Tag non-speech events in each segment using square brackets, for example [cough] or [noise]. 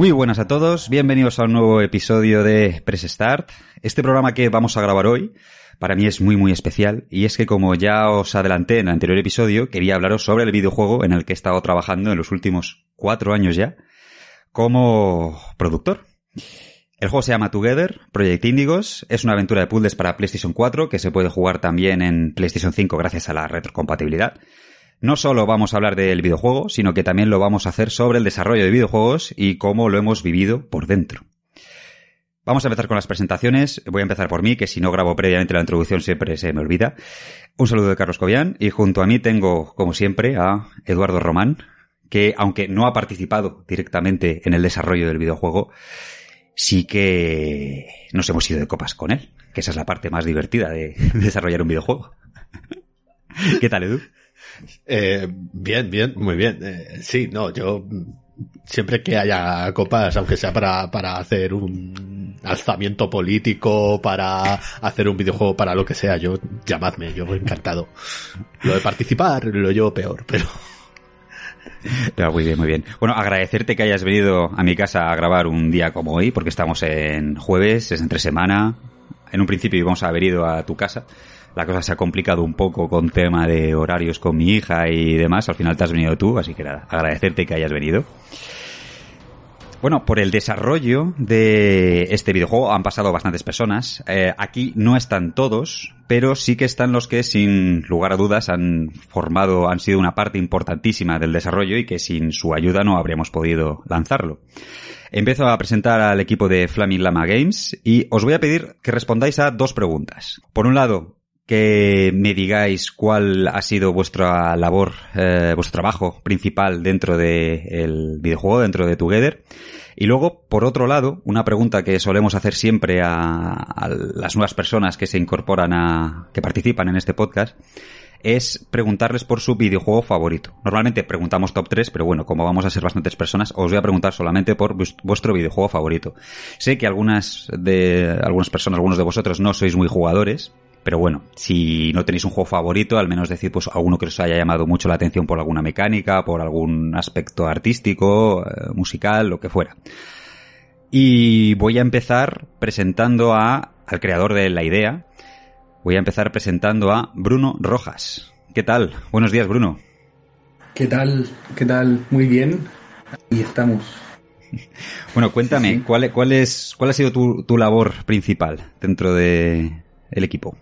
Muy buenas a todos, bienvenidos a un nuevo episodio de Press Start. Este programa que vamos a grabar hoy para mí es muy muy especial y es que como ya os adelanté en el anterior episodio, quería hablaros sobre el videojuego en el que he estado trabajando en los últimos cuatro años ya como productor. El juego se llama Together, Project Indigos, es una aventura de puzzles para PlayStation 4 que se puede jugar también en PlayStation 5 gracias a la retrocompatibilidad. No solo vamos a hablar del videojuego, sino que también lo vamos a hacer sobre el desarrollo de videojuegos y cómo lo hemos vivido por dentro. Vamos a empezar con las presentaciones. Voy a empezar por mí, que si no grabo previamente la introducción siempre se me olvida. Un saludo de Carlos Cobian y junto a mí tengo, como siempre, a Eduardo Román, que aunque no ha participado directamente en el desarrollo del videojuego, sí que nos hemos ido de copas con él, que esa es la parte más divertida de [laughs] desarrollar un videojuego. [laughs] ¿Qué tal, Edu? Eh, bien, bien, muy bien. Eh, sí, no, yo siempre que haya copas, aunque sea para, para hacer un alzamiento político, para hacer un videojuego, para lo que sea, yo llamadme, yo encantado. Lo de participar lo yo peor, pero... [laughs] muy bien, muy bien. Bueno, agradecerte que hayas venido a mi casa a grabar un día como hoy, porque estamos en jueves, es entre semana. En un principio íbamos a haber ido a tu casa, la cosa se ha complicado un poco con tema de horarios con mi hija y demás. Al final te has venido tú, así que nada, agradecerte que hayas venido. Bueno, por el desarrollo de este videojuego han pasado bastantes personas. Eh, aquí no están todos, pero sí que están los que sin lugar a dudas han formado, han sido una parte importantísima del desarrollo y que sin su ayuda no habríamos podido lanzarlo. Empiezo a presentar al equipo de Flaming Lama Games y os voy a pedir que respondáis a dos preguntas. Por un lado, que me digáis cuál ha sido vuestra labor, eh, vuestro trabajo principal dentro del videojuego, dentro de Together. Y luego, por otro lado, una pregunta que solemos hacer siempre a, a, las nuevas personas que se incorporan a, que participan en este podcast, es preguntarles por su videojuego favorito. Normalmente preguntamos top 3, pero bueno, como vamos a ser bastantes personas, os voy a preguntar solamente por vuestro videojuego favorito. Sé que algunas de, algunas personas, algunos de vosotros no sois muy jugadores, pero bueno, si no tenéis un juego favorito, al menos decir pues alguno que os haya llamado mucho la atención por alguna mecánica, por algún aspecto artístico, eh, musical, lo que fuera. Y voy a empezar presentando a, al creador de la idea. Voy a empezar presentando a Bruno Rojas. ¿Qué tal? Buenos días, Bruno. ¿Qué tal? ¿Qué tal? Muy bien. Y estamos. [laughs] Bueno, cuéntame, sí. ¿cuál, cuál, es, ¿cuál ha sido tu, tu labor principal dentro de el equipo?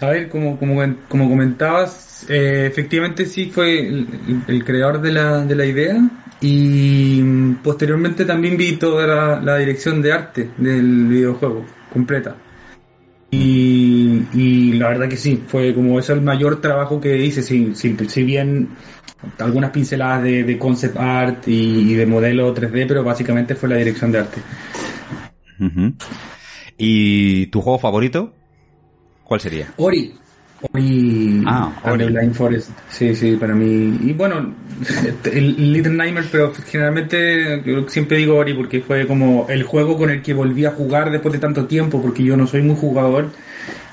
A ver, como, como, como comentabas, eh, efectivamente sí fue el, creador de la, de la idea y posteriormente también vi toda la, dirección de arte del videojuego completa. Y, la verdad que sí, fue como es el mayor trabajo que hice, si, si, si bien algunas pinceladas de, concept art y, de modelo 3D, pero básicamente fue la dirección de arte. ¿Y tu juego favorito? ¿Cuál sería? Ori. Ori. Ah, Ori. Blind Forest. Sí, sí, para mí. Y bueno, [laughs] el Little Nightmares, pero generalmente yo siempre digo Ori porque fue como el juego con el que volví a jugar después de tanto tiempo, porque yo no soy muy jugador.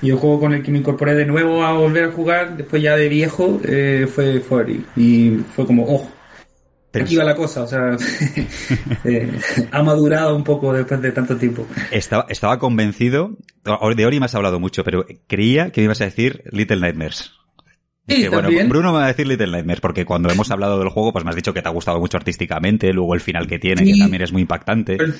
Y el juego con el que me incorporé de nuevo a volver a jugar, después ya de viejo, eh, fue, fue Ori. Y fue como, oh, pero aquí va la cosa, o sea, [laughs] eh, ha madurado un poco después de tanto tiempo. Estaba, estaba convencido, de Ori me has hablado mucho, pero creía que me ibas a decir Little Nightmares. Sí, que, bueno, Bruno me va a decir Little Nightmares, porque cuando hemos hablado del juego, pues me has dicho que te ha gustado mucho artísticamente, luego el final que tiene, sí, que también es muy impactante. Pero,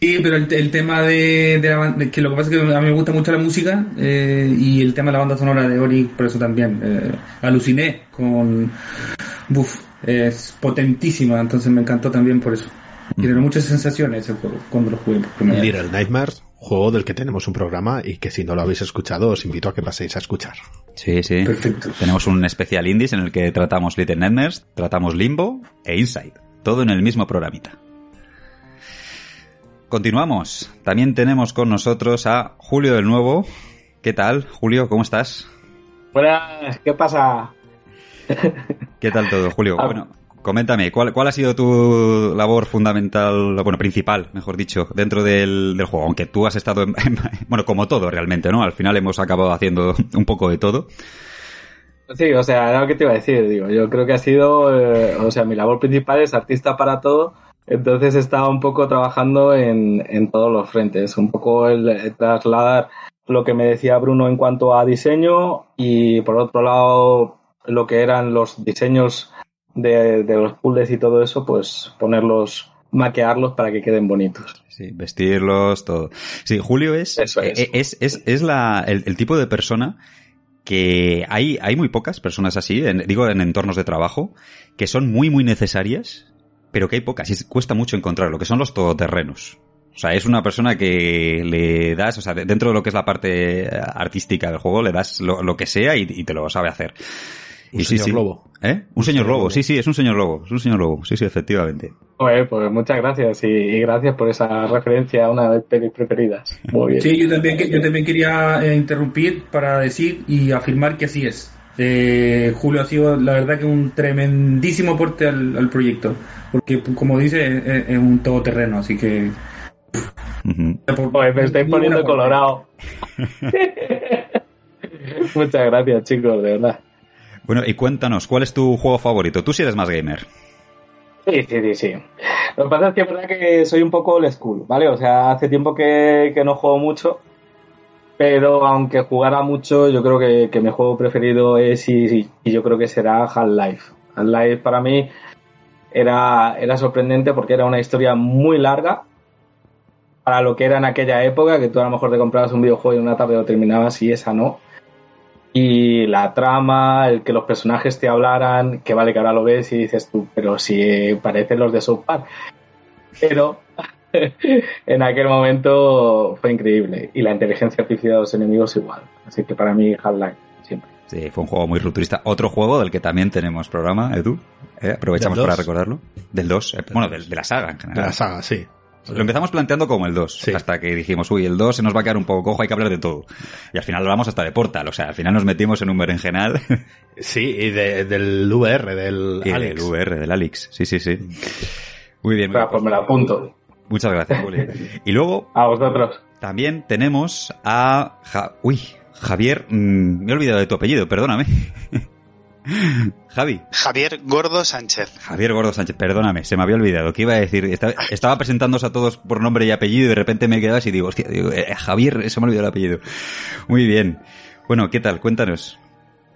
sí, pero el, el tema de, de, la, de, que lo que pasa es que a mí me gusta mucho la música eh, y el tema de la banda sonora de Ori, por eso también eh, aluciné con... Buf, es potentísima, entonces me encantó también por eso. Tiene muchas sensaciones ese juego cuando lo jugué por primera Little vez. Nightmares, juego del que tenemos un programa y que si no lo habéis escuchado os invito a que paséis a escuchar. Sí, sí. Perfecto. Tenemos un especial indies en el que tratamos Little Nightmares, tratamos Limbo e Inside. Todo en el mismo programita. Continuamos. También tenemos con nosotros a Julio del Nuevo. ¿Qué tal, Julio? ¿Cómo estás? Buenas, ¿qué pasa? ¿Qué tal todo, Julio? Ah. Bueno, coméntame, ¿cuál, ¿cuál ha sido tu labor fundamental, bueno, principal, mejor dicho, dentro del, del juego? Aunque tú has estado, en, [laughs] en, bueno, como todo realmente, ¿no? Al final hemos acabado haciendo [laughs] un poco de todo. Sí, o sea, era lo que te iba a decir, digo, yo creo que ha sido, eh, o sea, mi labor principal es artista para todo, Entonces estaba un poco trabajando en, en todos los frentes, un poco el, el trasladar lo que me decía Bruno en cuanto a diseño y por otro lado lo que eran los diseños de, de los puzzles y todo eso, pues ponerlos, maquearlos para que queden bonitos. Sí, vestirlos, todo. Sí, Julio es, Eso es. eh, es, es, es la, el, el tipo de persona que hay, hay muy pocas personas así, en- digo en entornos de trabajo, que son muy, muy necesarias, pero que hay pocas y cuesta mucho encontrar, lo que son los todoterrenos. O sea, es una persona que le das, o sea, de- dentro de lo que es la parte eh, artística del juego, le das lo, lo que sea y, y te lo sabe hacer. Un Y señor sí. lobo. ¿Eh? Un señor lobo, sí, sí, es un señor lobo, es un señor lobo, sí, sí, efectivamente. Pues muchas gracias y, y gracias por esa referencia a una de mis pelis preferidas. Muy bien. Sí, yo también, yo también quería eh, interrumpir para decir y afirmar que así es. Eh, Julio ha sido, la verdad, que un tremendísimo aporte al, al proyecto. Porque, como dice, es, es un todoterreno, así que. Joder, me estoy poniendo colorado. [laughs] [laughs] muchas gracias, chicos, de verdad. Bueno, y cuéntanos, ¿cuál es tu juego favorito? Tú sí eres más gamer. Sí, sí, sí, sí. Lo que pasa es que soy un poco old school, ¿vale? O sea, hace tiempo que, que no juego mucho, pero aunque jugara mucho, yo creo que, que mi juego preferido es y, y yo creo que será Half-Life. Half-Life para mí era, era sorprendente porque era una historia muy larga para lo que era en aquella época, que tú a lo mejor te comprabas un videojuego y en una tarde lo terminabas y esa no. Y la trama, el que los personajes te hablaran, que vale que ahora lo ves y dices tú, pero si parecen los de South Park. Pero [laughs] en aquel momento fue increíble. Y la inteligencia artificial de los enemigos igual. Así que para mí Half-Life, siempre. Sí, fue un juego muy rupturista. Otro juego del que también tenemos programa, Edu. ¿eh? Aprovechamos ¿Del para recordarlo. Del 2. bueno, del- de, la saga en De general. la saga, sí. Lo empezamos planteando como el 2. Sí. Hasta que dijimos, uy, el 2 se nos va a quedar un poco cojo, hay que hablar de todo. Y al final hablamos hasta de Portal. O sea, al final nos metimos en un berenjenal. [laughs] Sí, y de- del VR, del y Alex. del VR, del Alex. Sí, sí, sí. Muy bien. pues me la apunto. Muchas gracias, Juli. Y luego [laughs] A vosotros. también tenemos a... Ja- Uy, Javier... mm, me he olvidado de tu apellido, perdóname. [laughs] Javi. Javier Gordo Sánchez. Javier Gordo Sánchez, perdóname, se me había olvidado. ¿Qué iba a decir? Estaba, estaba presentándoos a todos por nombre y apellido y de repente me quedabas y digo, hostia, digo, eh, Javier, se me ha olvidado el apellido. Muy bien. Bueno, ¿qué tal? Cuéntanos.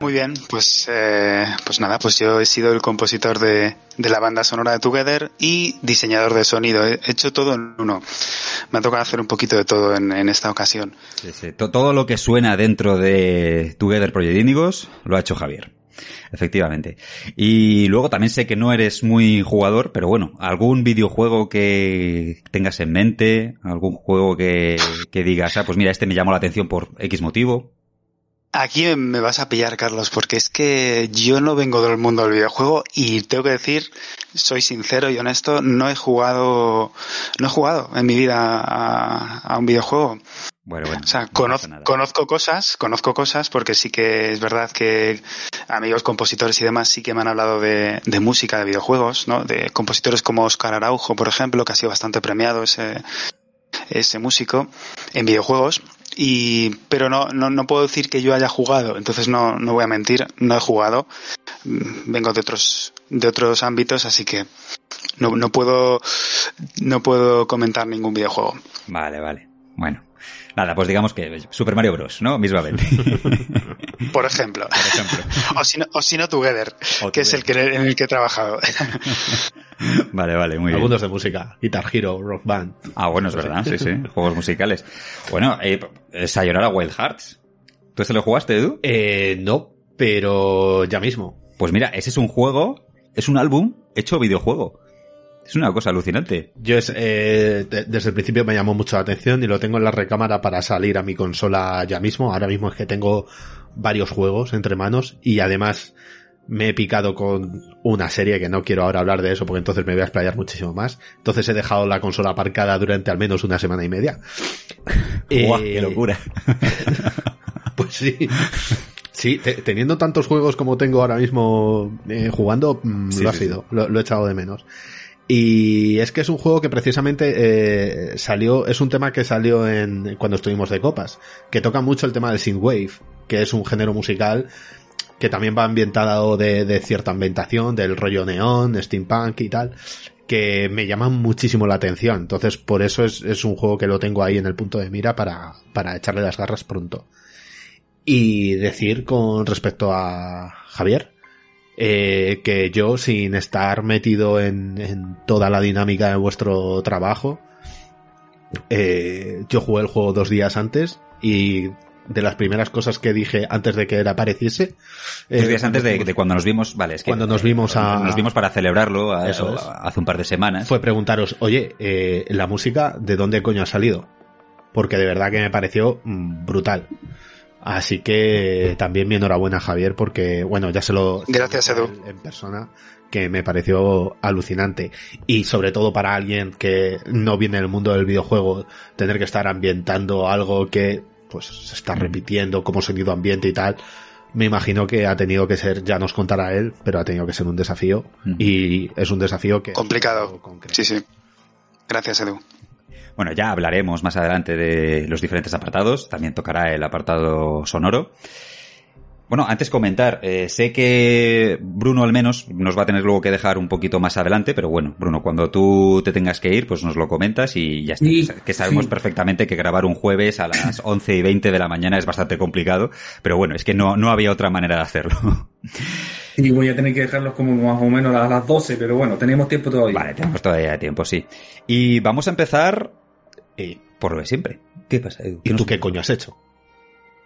Muy bien, pues, eh, pues nada, pues yo he sido el compositor de, de la banda sonora de Together y diseñador de sonido. He hecho todo en uno. Me ha tocado hacer un poquito de todo en, en esta ocasión. Sí, sí, to- Todo lo que suena dentro de Together Project lo ha hecho Javier. Efectivamente. Y luego también sé que no eres muy jugador, pero bueno, algún videojuego que tengas en mente, algún juego que, que digas, ah, pues mira, este me llamó la atención por X motivo. Aquí me vas a pillar, Carlos, porque es que yo no vengo del mundo del videojuego y tengo que decir, soy sincero y honesto, no he jugado, no he jugado en mi vida a, a un videojuego. Bueno, bueno. O sea, no conoz- conozco cosas, conozco cosas, porque sí que es verdad que amigos compositores y demás sí que me han hablado de, de música, de videojuegos, ¿no? De compositores como Oscar Araujo, por ejemplo, que ha sido bastante premiado ese, ese músico en videojuegos. Y, pero no, no, no puedo decir que yo haya jugado, entonces no, no voy a mentir, no he jugado. Mm, Vengo de otros, de otros ámbitos, así que no, no puedo, no puedo comentar ningún videojuego. Vale, vale. Bueno. Nada, pues digamos que Super Mario Bros, ¿no? Mismamente. [laughs] Por ejemplo. Por ejemplo. O si no, o si no Together, O que es el que, en el que he trabajado. [laughs] Vale, vale, muy bien. Algunos de música. Guitar Hero, Rock Band. Ah, bueno, es verdad, sí, sí. Juegos musicales. Bueno, eh, Sayonara Wild Hearts. ¿Tú ese lo jugaste, Edu? Eh, no, pero ya mismo. Pues mira, ese es un juego, es un álbum hecho videojuego. Es una cosa alucinante. Yo es, eh, de- desde el principio me llamó mucho la atención y lo tengo en la recámara para salir a mi consola ya mismo. Ahora mismo es que tengo varios juegos entre manos y además me he picado con una serie que no quiero ahora hablar de eso porque entonces me voy a explayar muchísimo más. Entonces he dejado la consola aparcada durante al menos una semana y media. [laughs] ¡Guau, Eh, ¡Qué locura! [laughs] Pues sí. Sí, te- teniendo tantos juegos como tengo ahora mismo eh, jugando, mm, Sí, lo ha sí, sido, lo, lo he echado de menos. Y es que es un juego que precisamente eh, salió, es un tema que salió en cuando estuvimos de copas, que toca mucho el tema del synthwave, que es un género musical que también va ambientado de, de cierta ambientación, del rollo neón, steampunk y tal. que me llaman muchísimo la atención. Entonces, por eso es, es un juego que lo tengo ahí en el punto de mira para, para echarle las garras pronto. Y decir con respecto a Javier, eh, que yo sin estar metido en, en, toda la dinámica de vuestro trabajo, eh, yo jugué el juego dos días antes y de las primeras cosas que dije antes de que él apareciese. Dos días antes de, de, cuando nos vimos, vale, es que cuando nos vimos a, nos vimos para celebrarlo a, eso, es. hace un par de semanas. Fue preguntaros, oye, eh, la música, ¿de dónde coño ha salido? Porque de verdad que me pareció mm, brutal. Así que también mi enhorabuena Javier porque, bueno, ya se lo... Gracias, Edu. En persona, que me pareció alucinante. Y sobre todo para alguien que no viene del mundo del videojuego, tener que estar ambientando algo que pues se está repitiendo como sonido ambiente y tal, me imagino que ha tenido que ser, ya nos contará él, pero ha tenido que ser un desafío. Y es un desafío que... Complicado. Sí, sí. Gracias, Edu. Bueno, ya hablaremos más adelante de los diferentes apartados. También tocará el apartado sonoro. Bueno, antes comentar, eh, sé que Bruno al menos nos va a tener luego que dejar un poquito más adelante, pero bueno, Bruno, cuando tú te tengas que ir, pues nos lo comentas y ya está. Sí, que sabemos sí. perfectamente que grabar un jueves a las [coughs] 11 y 20 de la mañana es bastante complicado, pero bueno, es que no, no había otra manera de hacerlo. [laughs] Y voy a tener que dejarlos como más o menos a las 12, pero bueno, tenemos tiempo todavía. Vale, tenemos todavía tiempo, sí. Y vamos a empezar eh, por lo de siempre. ¿Qué pasa, Edu? ¿Y tú qué coño has hecho?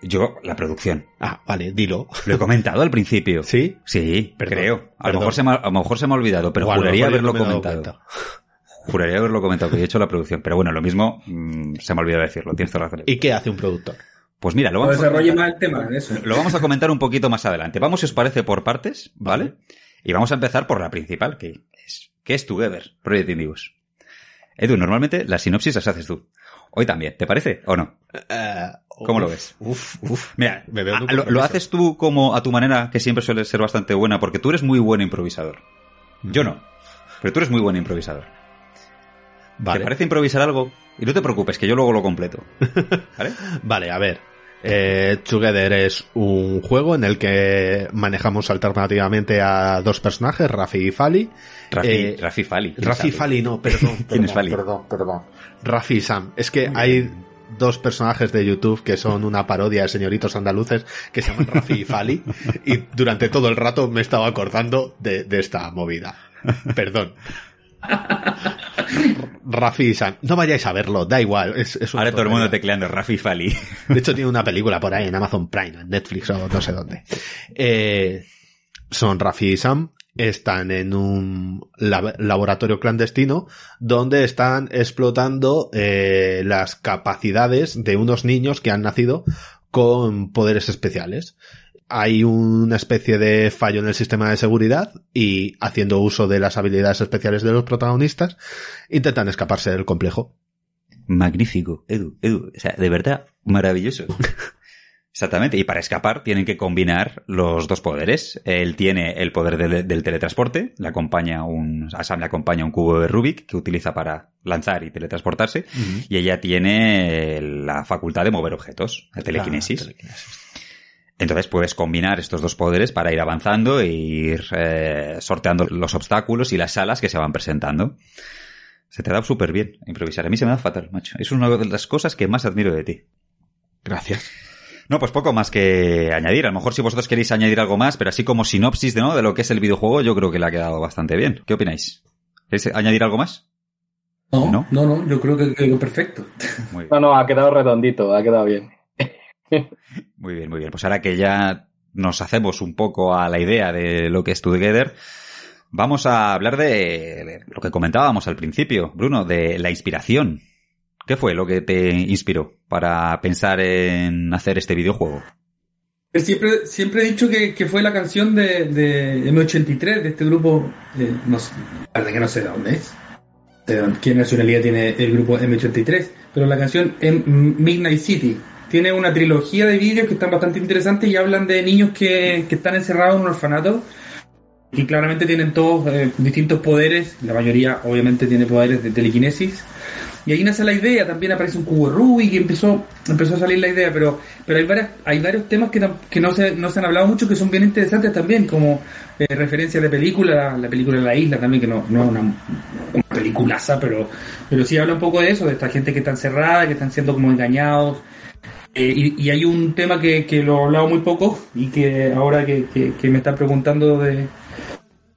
Yo, la producción. Ah, vale, dilo. Lo he comentado al principio. [laughs] ¿Sí? Sí, perdón, creo. A lo, mejor se me, a lo mejor se me ha olvidado, pero bueno, juraría haberlo comentado. [laughs] Juraría haberlo comentado, que he hecho la producción. Pero bueno, lo mismo, mmm, se me ha olvidado decirlo. Tienes toda la razón. ¿Y qué hace un productor? Pues mira, lo vamos, a comentar, más el tema, eso. lo vamos a comentar un poquito más adelante. Vamos, si os parece, por partes, ¿vale? Y vamos a empezar por la principal, que es, que es Together, Project Indivus. Edu, normalmente las sinopsis las haces tú. Hoy también, ¿te parece o no? Uh, ¿Cómo uf, lo ves? Uf, uf. Mira, me veo lo, lo, haces tú como a tu manera, que siempre suele ser bastante buena, porque tú eres muy buen improvisador. Yo no, pero tú eres muy buen improvisador. Vale. ¿Te parece improvisar algo? Y no te preocupes, que yo luego lo completo. [laughs] ¿Vale? vale, a ver. Eh, Together es un juego en el que manejamos alternativamente a dos personajes, Rafi y Fali. Rafi, eh, Rafi Fali. Rafi Fali, no, perdón. [laughs] ¿Quién perdón, es Fali? Perdón, perdón. [laughs] Rafi y Sam. Es que hay dos personajes de YouTube que son una parodia de señoritos andaluces que se llaman Rafi y Fali y durante todo el rato me estaba acordando de, de esta movida. Perdón. Rafi y Sam. No vayáis a verlo, da igual. Es, es Ahora todo el mundo tecleando Rafi Fali. De hecho, tiene una película por ahí en Amazon Prime, en Netflix o no sé dónde. Eh, son Rafi y Sam. Están en un lab laboratorio clandestino donde están explotando eh, las capacidades de unos niños que han nacido con poderes especiales hay una especie de fallo en el sistema de seguridad y haciendo uso de las habilidades especiales de los protagonistas intentan escaparse del complejo. Magnífico, Edu, Edu, o sea, de verdad, maravilloso. [laughs] Exactamente, y para escapar tienen que combinar los dos poderes. Él tiene el poder de, del teletransporte, le acompaña un, a Sam le acompaña un cubo de Rubik que utiliza para lanzar y teletransportarse, uh -huh. y ella tiene la facultad de mover objetos, la telequinesis. La telequinesis. Entonces puedes combinar estos dos poderes para ir avanzando e ir eh, sorteando los obstáculos y las salas que se van presentando. Se te da súper bien improvisar. A mí se me da fatal, macho. Es una de las cosas que más admiro de ti. Gracias. No, pues poco más que añadir. A lo mejor si vosotros queréis añadir algo más, pero así como sinopsis de, ¿no? de lo que es el videojuego, yo creo que le ha quedado bastante bien. ¿Qué opináis? ¿Queréis añadir algo más? No, no, no, no yo creo que quedó perfecto. Muy [laughs] bien. No, no, ha quedado redondito, ha quedado bien. Muy bien, muy bien. Pues ahora que ya nos hacemos un poco a la idea de lo que es Together, vamos a hablar de lo que comentábamos al principio, Bruno, de la inspiración. ¿Qué fue lo que te inspiró para pensar en hacer este videojuego? Siempre, siempre he dicho que, que fue la canción de, de, M83, de este grupo, de, no sé, que no sé de dónde es, qué nacionalidad tiene el grupo M83, pero la canción Midnight City, tiene una trilogía de vídeos que están bastante interesantes y hablan de niños que, que están encerrados en un orfanato y claramente tienen todos eh, distintos poderes, la mayoría obviamente tiene poderes de telequinesis. Y ahí nace la idea, también aparece un cubo Rubik y empezó, empezó a salir la idea, pero, pero hay varias, hay varios temas que, que no se, no se han hablado mucho que son bien interesantes también, como eh, referencia de película, la, la, película de la isla también, que no, no es una, peliculaza, pero, pero sí habla un poco de eso, de esta gente que está encerrada, que están siendo como engañados. Eh, y, y, hay un tema que, que lo he hablado muy poco y que ahora que, que, que me está preguntando de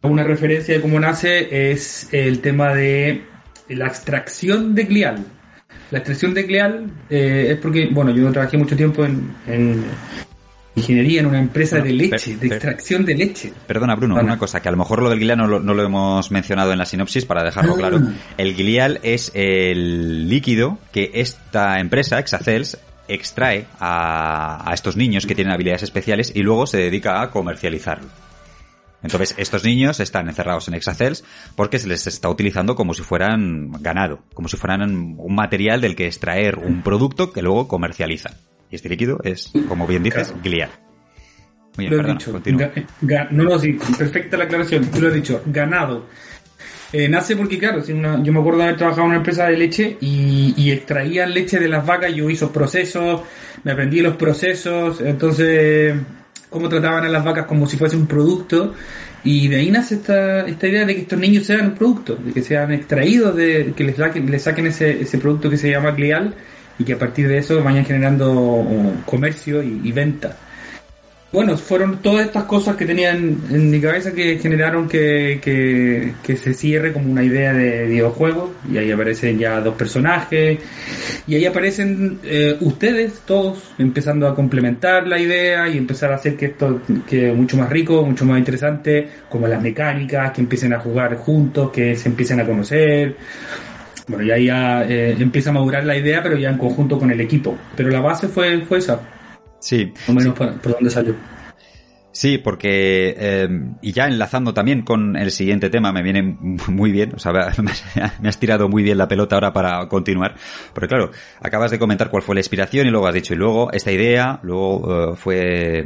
una referencia de cómo nace es el tema de la extracción de glial. La extracción de glial eh, es porque, bueno, yo trabajé mucho tiempo en, en ingeniería en una empresa Bueno, de leche, de extracción de leche. Perdona, Bruno, Perdona. una cosa, que a lo mejor lo del glial no lo, no lo hemos mencionado en la sinopsis para dejarlo claro. El glial es el líquido que esta empresa, Exacels, extrae a, a estos niños que tienen habilidades especiales y luego se dedica a comercializarlo. Entonces, estos niños están encerrados en Exacels porque se les está utilizando como si fueran ganado, como si fueran un material del que extraer un producto que luego comercializan. Y este líquido es, como bien dices, Claro. glial. Muy bien, Lo he perdona, dicho. continúa. Ga- ga- no, no, sí, perfecta la aclaración. Tú lo has dicho, ganado. Eh, nace porque, claro, yo me acuerdo de haber trabajado en una empresa de leche y, y extraían leche de las vacas. Yo hice procesos, me aprendí los procesos, entonces, cómo trataban a las vacas como si fuese un producto. Y de ahí nace esta, esta idea de que estos niños sean un producto, de que sean extraídos, de que les, les saquen ese, ese producto que se llama glial y que a partir de eso vayan generando oh, comercio y venta. Bueno, fueron todas estas cosas que tenían en mi cabeza que generaron que, que, que se cierre como una idea de videojuego y ahí aparecen ya dos personajes y ahí aparecen eh, ustedes todos empezando a complementar la idea y empezar a hacer que esto que mucho más rico, mucho más interesante, como las mecánicas, que empiecen a jugar juntos, que se empiecen a conocer. Bueno, y ahí ya eh, empieza a madurar la idea, pero ya en conjunto con el equipo. Pero la base fue, fue esa, Sí, o menos por, por donde salió. Sí, porque, eh, y ya enlazando también con el siguiente tema, me viene [laughs] muy bien, o sea, me has- tirado muy bien la pelota ahora para continuar, porque claro, acabas de comentar cuál fue la inspiración y luego has dicho, y luego esta idea, luego eh, fue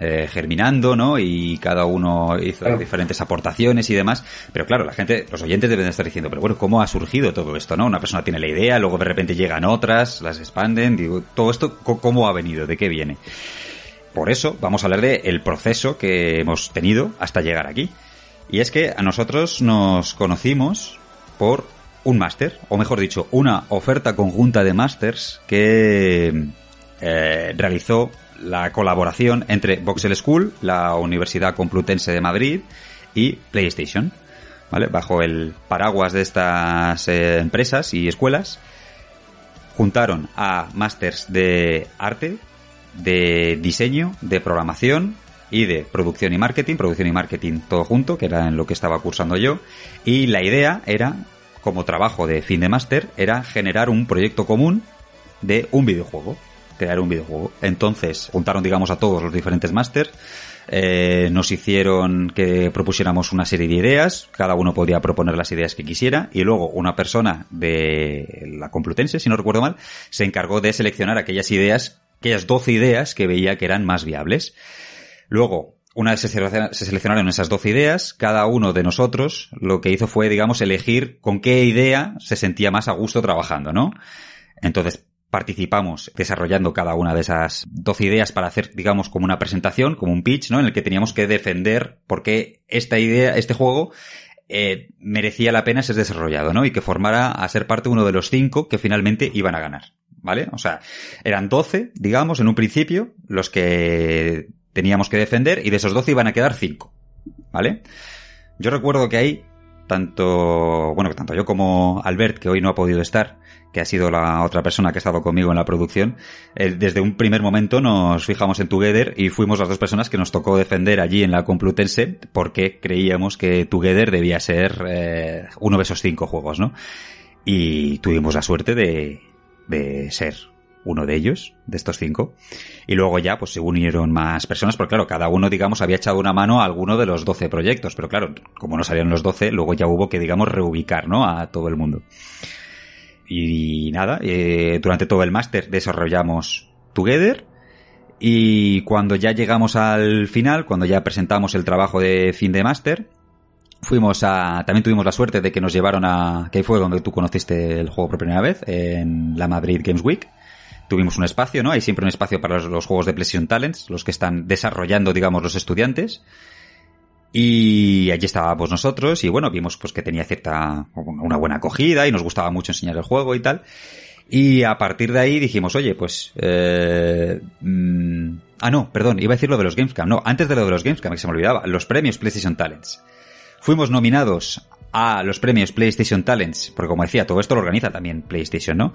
eh, germinando, ¿no? Y cada uno hizo Claro. diferentes aportaciones y demás, pero claro, la gente, los oyentes deben de estar diciendo, pero bueno, ¿cómo ha surgido todo esto, no? Una persona tiene la idea, luego de repente llegan otras, las expanden, digo, todo esto, ¿cómo ha venido? ¿De qué viene? Por eso vamos a hablar de el proceso que hemos tenido hasta llegar aquí. Y es que a nosotros nos conocimos por un máster, o mejor dicho, una oferta conjunta de másters que eh, realizó la colaboración entre Voxel School, la Universidad Complutense de Madrid, y PlayStation, ¿vale? Bajo el paraguas de estas eh, empresas y escuelas, juntaron a másters de arte, de diseño, de programación y de producción y marketing, producción y marketing todo junto, que era en lo que estaba cursando yo, y la idea era, como trabajo de fin de máster, era generar un proyecto común de un videojuego, crear un videojuego. Entonces, juntaron, digamos, a todos los diferentes másters, eh, nos hicieron que propusiéramos una serie de ideas, cada uno podía proponer las ideas que quisiera, y luego una persona de la Complutense, si no recuerdo mal, se encargó de seleccionar aquellas ideas, aquellas 12 ideas que veía que eran más viables. Luego, una vez se seleccionaron esas 12 ideas, cada uno de nosotros lo que hizo fue, digamos, elegir con qué idea se sentía más a gusto trabajando, ¿no? Entonces, participamos desarrollando cada una de esas 12 ideas para hacer, digamos, como una presentación, como un pitch, ¿no? En el que teníamos que defender por qué esta idea, este juego, eh, merecía la pena ser desarrollado, ¿no? Y que formara a ser parte uno de los cinco que finalmente iban a ganar, ¿vale? O sea, eran 12, digamos, en un principio, los que teníamos que defender, y de esos 12 iban a quedar 5, ¿vale? Yo recuerdo que ahí, tanto, bueno, tanto yo como Albert, que hoy no ha podido estar, que ha sido la otra persona que ha estado conmigo en la producción, eh, desde un primer momento nos fijamos en Together y fuimos las dos personas que nos tocó defender allí en la Complutense porque creíamos que Together debía ser eh, uno de esos cinco juegos, ¿no? Y tuvimos la suerte de, de ser uno de ellos, de estos cinco. Y luego ya, pues se unieron más personas, porque claro, cada uno, digamos, había echado una mano a alguno de los 12 proyectos, pero claro, como no salieron los 12, luego ya hubo que, digamos, reubicar, ¿no? A todo el mundo. Y nada, eh, durante todo el máster desarrollamos Together, y cuando ya llegamos al final, cuando ya presentamos el trabajo de fin de máster, fuimos a, también tuvimos la suerte de que nos llevaron a, que ahí fue donde tú conociste el juego por primera vez, en la Madrid Games Week. Tuvimos un espacio, ¿no? Hay siempre un espacio para los, juegos de PlayStation Talents, los que están desarrollando, digamos, los estudiantes. Y allí estábamos nosotros y bueno, vimos pues que tenía cierta, una buena acogida y nos gustaba mucho enseñar el juego y tal. Y a partir de ahí dijimos, oye, pues... Eh, mm, ah, no, perdón, iba a decir lo de los Gamescom. No, antes de lo de los Gamescom, que se me olvidaba, los premios PlayStation Talents. Fuimos nominados a los premios PlayStation Talents, porque como decía, todo esto lo organiza también PlayStation, ¿no?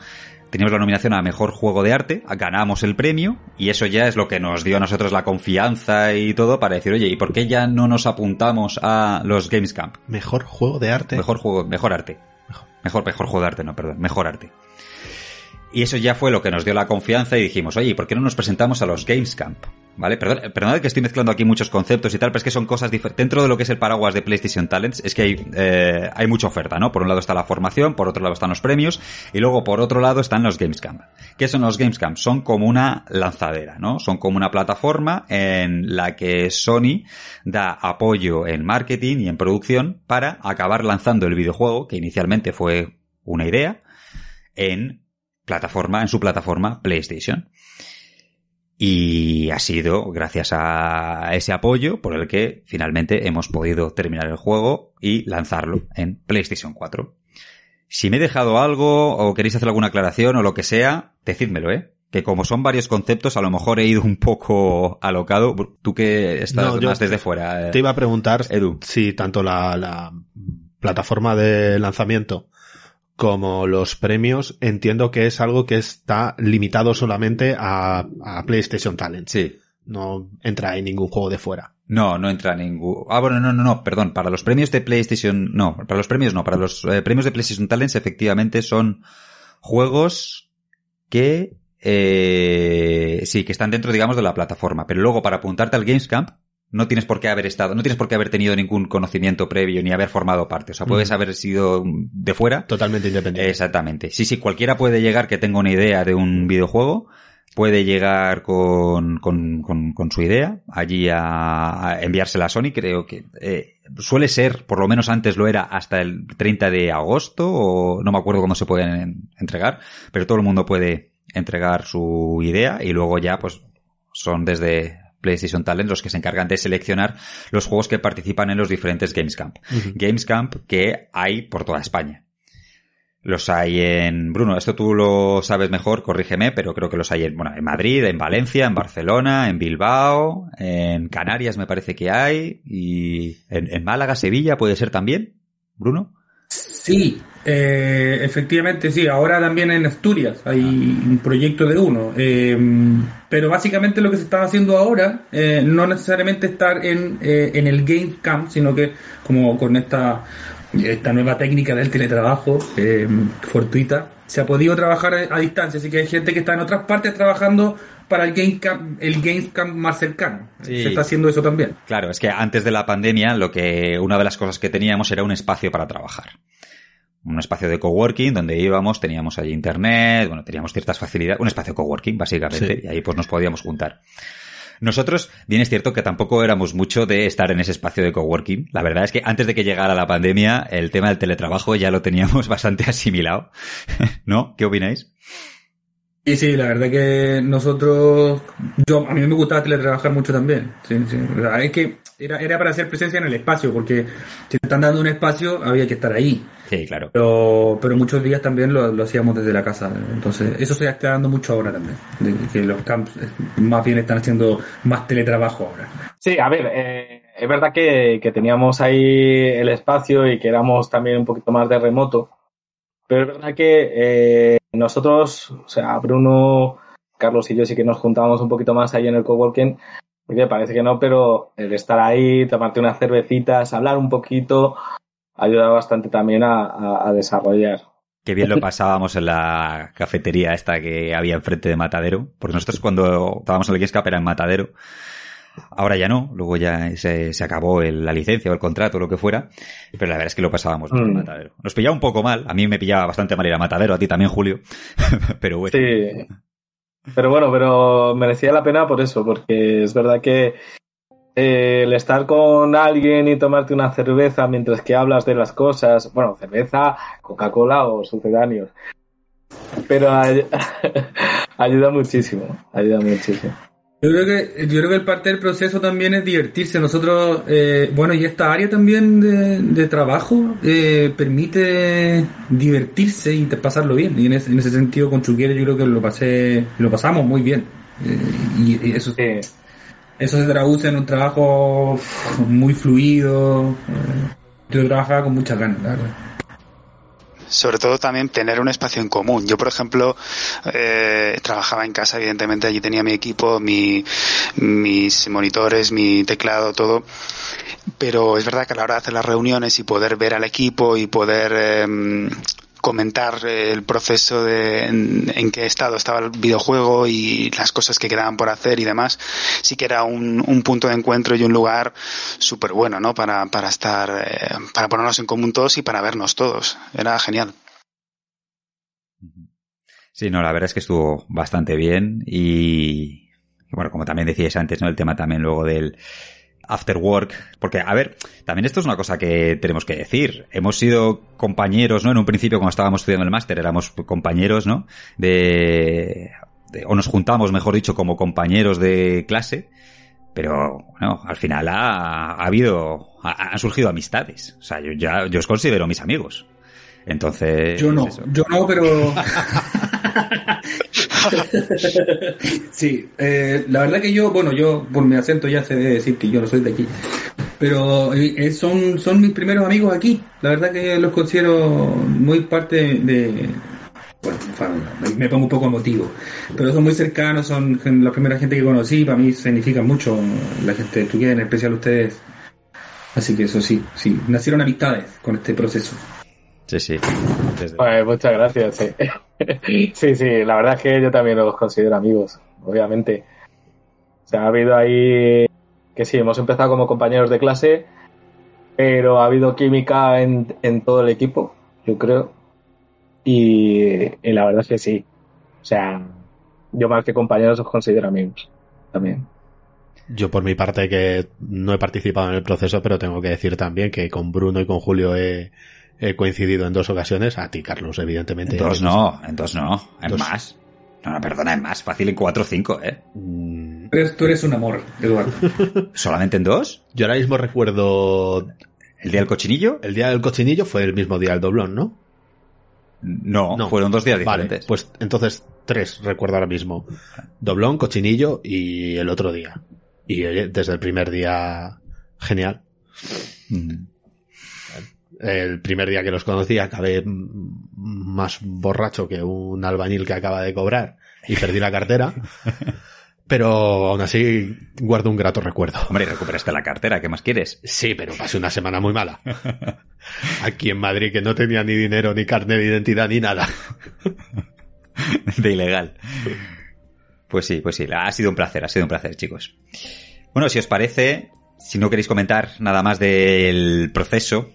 Teníamos la nominación a Mejor Juego de Arte, ganamos el premio, y eso ya es lo que nos dio a nosotros la confianza y todo para decir, oye, ¿y por qué ya no nos apuntamos a los Games Camp? Mejor juego de arte. Mejor juego, mejor arte. Mejor, mejor juego de arte, no, perdón, mejor arte. Y eso ya fue lo que nos dio la confianza y dijimos, oye, ¿por qué no nos presentamos a los Games Camp? ¿Vale? Perdón, perdonad que estoy mezclando aquí muchos conceptos y tal, pero es que son cosas diferentes. Dentro de lo que es el paraguas de PlayStation Talents, es que hay, eh, hay mucha oferta, ¿no? Por un lado está la formación, por otro lado están los premios, y luego por otro lado están los Games Camp. ¿Qué son los Games Camp? Son como una lanzadera, ¿no? Son como una plataforma en la que Sony da apoyo en marketing y en producción para acabar lanzando el videojuego, que inicialmente fue una idea, en plataforma, en su plataforma PlayStation. Y ha sido gracias a ese apoyo por el que finalmente hemos podido terminar el juego y lanzarlo en PlayStation 4. Si me he dejado algo o queréis hacer alguna aclaración o lo que sea, decídmelo, ¿eh? Que como son varios conceptos, a lo mejor he ido un poco alocado. Tú que estás No, más desde fuera. eh, Te iba a preguntar Edu. si tanto la, la plataforma de lanzamiento como los premios entiendo que es algo que está limitado solamente a, a PlayStation Talent. Sí. No entra en ningún juego de fuera. No, no entra ningún. Ah, bueno, no, no, no, perdón. Para los premios de PlayStation, no, para los premios no, para los eh, premios de PlayStation Talents efectivamente son juegos que eh, sí, que están dentro, digamos, de la plataforma. Pero luego para apuntarte al Games Camp no tienes por qué haber estado, no tienes por qué haber tenido ningún conocimiento previo ni haber formado parte. O sea, puedes Mm. haber sido de fuera. Totalmente independiente. Exactamente. Sí, sí, cualquiera puede llegar que tenga una idea de un videojuego, puede llegar con, con, con, con su idea allí a, a enviársela a Sony, creo que eh, suele ser, por lo menos antes lo era, hasta el 30 de agosto, o no me acuerdo cómo se pueden entregar, pero todo el mundo puede entregar su idea y luego ya pues son desde PlayStation Talent los que se encargan de seleccionar los juegos que participan en los diferentes Games Camp. Games Camp que hay por toda España. Los hay en, Bruno, esto tú lo sabes mejor, corrígeme, pero creo que los hay en, bueno, en Madrid, en Valencia, en Barcelona, en Bilbao, en Canarias me parece que hay, y en, en Málaga, Sevilla puede ser también, Bruno. Sí, eh, efectivamente sí. Ahora también en Asturias hay un proyecto de uno. eh, pero básicamente lo que se está haciendo ahora eh, no necesariamente estar en, eh, en el Game Camp, sino que como con esta, esta nueva técnica del teletrabajo eh, fortuita, se ha podido trabajar a, a distancia. Así que hay gente que está en otras partes trabajando para el Game Camp, el Game Camp más cercano. Sí. Se está haciendo eso también. Claro, es que antes de la pandemia lo que una de las cosas que teníamos era un espacio para trabajar. Un espacio de coworking donde íbamos, teníamos allí internet, bueno, teníamos ciertas facilidades, un espacio coworking básicamente, Sí. y ahí pues nos podíamos juntar. Nosotros, bien es cierto que tampoco éramos mucho de estar en ese espacio de coworking. La verdad es que antes de que llegara la pandemia, el tema del teletrabajo ya lo teníamos [laughs] bastante asimilado. [laughs] ¿No? ¿Qué opináis? Y sí, la verdad que nosotros, yo a mí me gustaba teletrabajar mucho también. Sí, sí. Es que era, era para hacer presencia en el espacio, porque si te están dando un espacio, había que estar ahí. Sí, claro. Pero, pero muchos días también lo, lo hacíamos desde la casa. Entonces, eso se está dando mucho ahora también. De que los camps eh, más bien están haciendo más teletrabajo ahora. Sí, a ver, eh, es verdad que, que teníamos ahí el espacio y que éramos también un poquito más de remoto, pero es verdad que eh, nosotros, o sea, Bruno, Carlos y yo sí que nos juntábamos un poquito más ahí en el coworking, porque parece que no, pero el estar ahí, tomarte unas cervecitas, hablar un poquito, ayuda bastante también a, a- a desarrollar. Qué bien lo pasábamos en la cafetería esta que había enfrente de Matadero. Porque nosotros cuando estábamos en el Gamescap era en Matadero. Ahora ya no, luego ya se, se acabó el- la licencia o el contrato o lo que fuera. Pero la verdad es que lo pasábamos bien en Mm. Matadero. Nos pillaba un poco mal. A mí me pillaba bastante mal ir a Matadero, a ti también, Julio. [laughs] pero bueno. Sí. Pero bueno, pero merecía la pena por eso, porque es verdad que eh, el estar con alguien y tomarte una cerveza mientras que hablas de las cosas, bueno, cerveza, Coca-Cola o sucedáneos, pero ay- [laughs] ayuda muchísimo, ayuda muchísimo. Yo creo que yo creo que el parte del proceso también es divertirse. Nosotros, eh, bueno, y esta área también de, de trabajo eh, permite divertirse y pasarlo bien. Y en ese, en ese sentido con Chuquiere yo creo que lo pasé, lo pasamos muy bien. Eh, y, y eso, Sí. Eso se traduce en un trabajo muy fluido. eh, yo trabajaba con muchas ganas, la verdad. Sobre todo también tener un espacio en común. Yo, por ejemplo, eh, trabajaba en casa, evidentemente, allí tenía mi equipo, mi, mis monitores, mi teclado, todo. Pero es verdad que a la hora de hacer las reuniones y poder ver al equipo y poder eh, comentar eh, el proceso de en, qué estado estaba el videojuego y las cosas que quedaban por hacer y demás, sí que era un, un punto de encuentro y un lugar súper bueno, ¿no? Para, para estar, eh, para ponernos en común todos y para vernos todos. Era genial. Sí, no, la verdad es que estuvo bastante bien y, bueno, como también decíais antes, ¿no? El tema también luego del after work, porque a ver, también esto es una cosa que tenemos que decir. Hemos sido compañeros, ¿no? En un principio cuando estábamos estudiando el máster éramos compañeros, ¿no? De, de, o nos juntamos, mejor dicho, como compañeros de clase, pero bueno, al final ha, ha habido, ha, han surgido amistades. O sea, yo ya, yo os considero mis amigos. Entonces. Yo no, yo no, pero. [laughs] [laughs] sí, eh, la verdad que yo, bueno, yo por mi acento ya se debe decir que yo no soy de aquí. Pero eh, son, son mis primeros amigos aquí. La verdad que los considero muy parte de. Bueno, me pongo un poco emotivo. Pero son muy cercanos, son la primera gente que conocí. Para mí significa mucho la gente de Turquía, en especial ustedes. Así que eso sí, sí. Nacieron amistades con este proceso. Sí, sí. Desde... Pues muchas gracias, sí. Sí, sí, la verdad es que yo también los considero amigos, obviamente. O sea, ha habido ahí que sí, hemos empezado como compañeros de clase, pero ha habido química en, en todo el equipo, yo creo. Y, y, la verdad es que sí. O sea, yo más que compañeros os considero amigos también. Yo por mi parte que no he participado en el proceso, pero tengo que decir también que con Bruno y con Julio he, he coincidido en dos ocasiones. A ti, Carlos, evidentemente. En dos no, en dos no, en dos. más. No, no, perdona, es más fácil en cuatro o cinco, ¿eh? Mm. Pero tú eres un amor, Eduardo. [laughs] ¿Solamente en dos? Yo ahora mismo recuerdo... ¿El día del cochinillo? El día del cochinillo fue el mismo día del doblón, ¿no? No, no, fueron dos días diferentes. Vale, pues entonces tres recuerdo ahora mismo. Doblón, cochinillo y el otro día. Y oye, desde el primer día, genial. Mm. El primer día que los conocí acabé más borracho que un albañil que acaba de cobrar y perdí la cartera. [laughs] Pero aún así guardo un grato recuerdo. Hombre, recuperaste la cartera, ¿qué más quieres? Sí, pero pasé una semana muy mala. Aquí en Madrid que no tenía ni dinero, ni carnet de identidad, ni nada. De ilegal. Pues sí, pues sí, ha sido un placer, ha sido un placer, chicos. Bueno, si os parece, si no queréis comentar nada más del proceso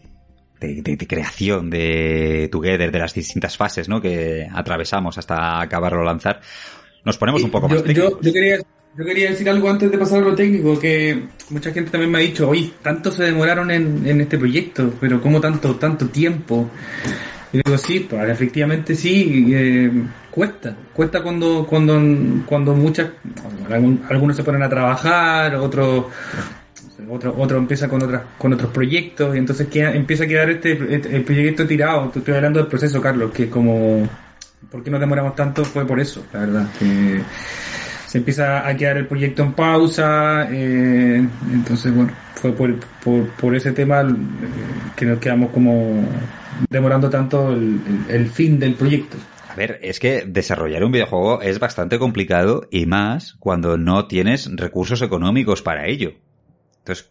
de, de, de creación de Together, de las distintas fases ¿no? que atravesamos hasta acabarlo lanzar, nos ponemos un poco yo, más técnicos. Yo, yo, quería, yo quería decir algo antes de pasar a lo técnico, que mucha gente también me ha dicho, oye, tanto se demoraron en, en este proyecto, pero ¿cómo tanto, tanto tiempo? Y digo, sí, pues efectivamente sí, eh, cuesta, cuesta cuando, cuando, cuando muchas, algunos se ponen a trabajar, otros otro, otro empieza con otras con otros proyectos y entonces empieza a quedar este, este, el proyecto tirado. Estoy hablando del proceso, Carlos, que como ¿por qué nos demoramos tanto? Fue por eso, la verdad. Que se empieza a quedar el proyecto en pausa, eh, entonces bueno, fue por, por, por ese tema eh, que nos quedamos como demorando tanto el, el, el fin del proyecto. A ver, es que desarrollar un videojuego es bastante complicado y más cuando no tienes recursos económicos para ello. Entonces,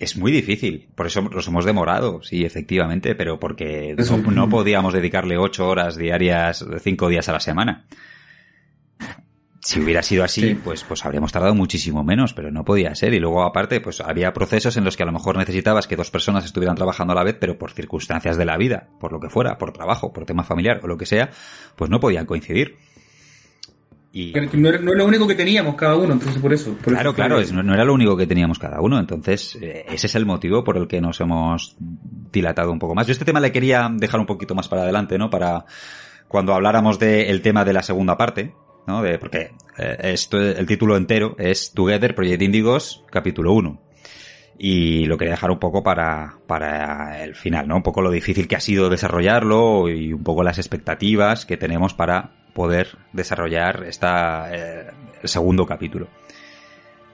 es muy difícil. Por eso los hemos demorado, sí, efectivamente, pero porque no, no, podíamos dedicarle ocho horas diarias, cinco días a la semana. Si hubiera sido así, sí. pues, pues habríamos tardado muchísimo menos, pero no podía ser. Y luego, aparte, pues había procesos en los que a lo mejor necesitabas que dos personas estuvieran trabajando a la vez, pero por circunstancias de la vida, por lo que fuera, por trabajo, por tema familiar o lo que sea, pues no podían coincidir. Y... No, era, no lo único que teníamos cada uno, entonces por eso. Por claro, eso claro, es, no, no, era lo único que teníamos cada uno, entonces eh, ese es el motivo por el que nos hemos dilatado un poco más. Yo este tema le quería dejar un poquito más para adelante, ¿no? Para cuando habláramos del tema de la segunda parte, ¿no? De, porque eh, esto, el título entero es Together Project Indigos capítulo 1. Y lo quería dejar un poco para, para el final, ¿no? Un poco lo difícil que ha sido desarrollarlo y un poco las expectativas que tenemos para poder desarrollar esta, eh, segundo capítulo.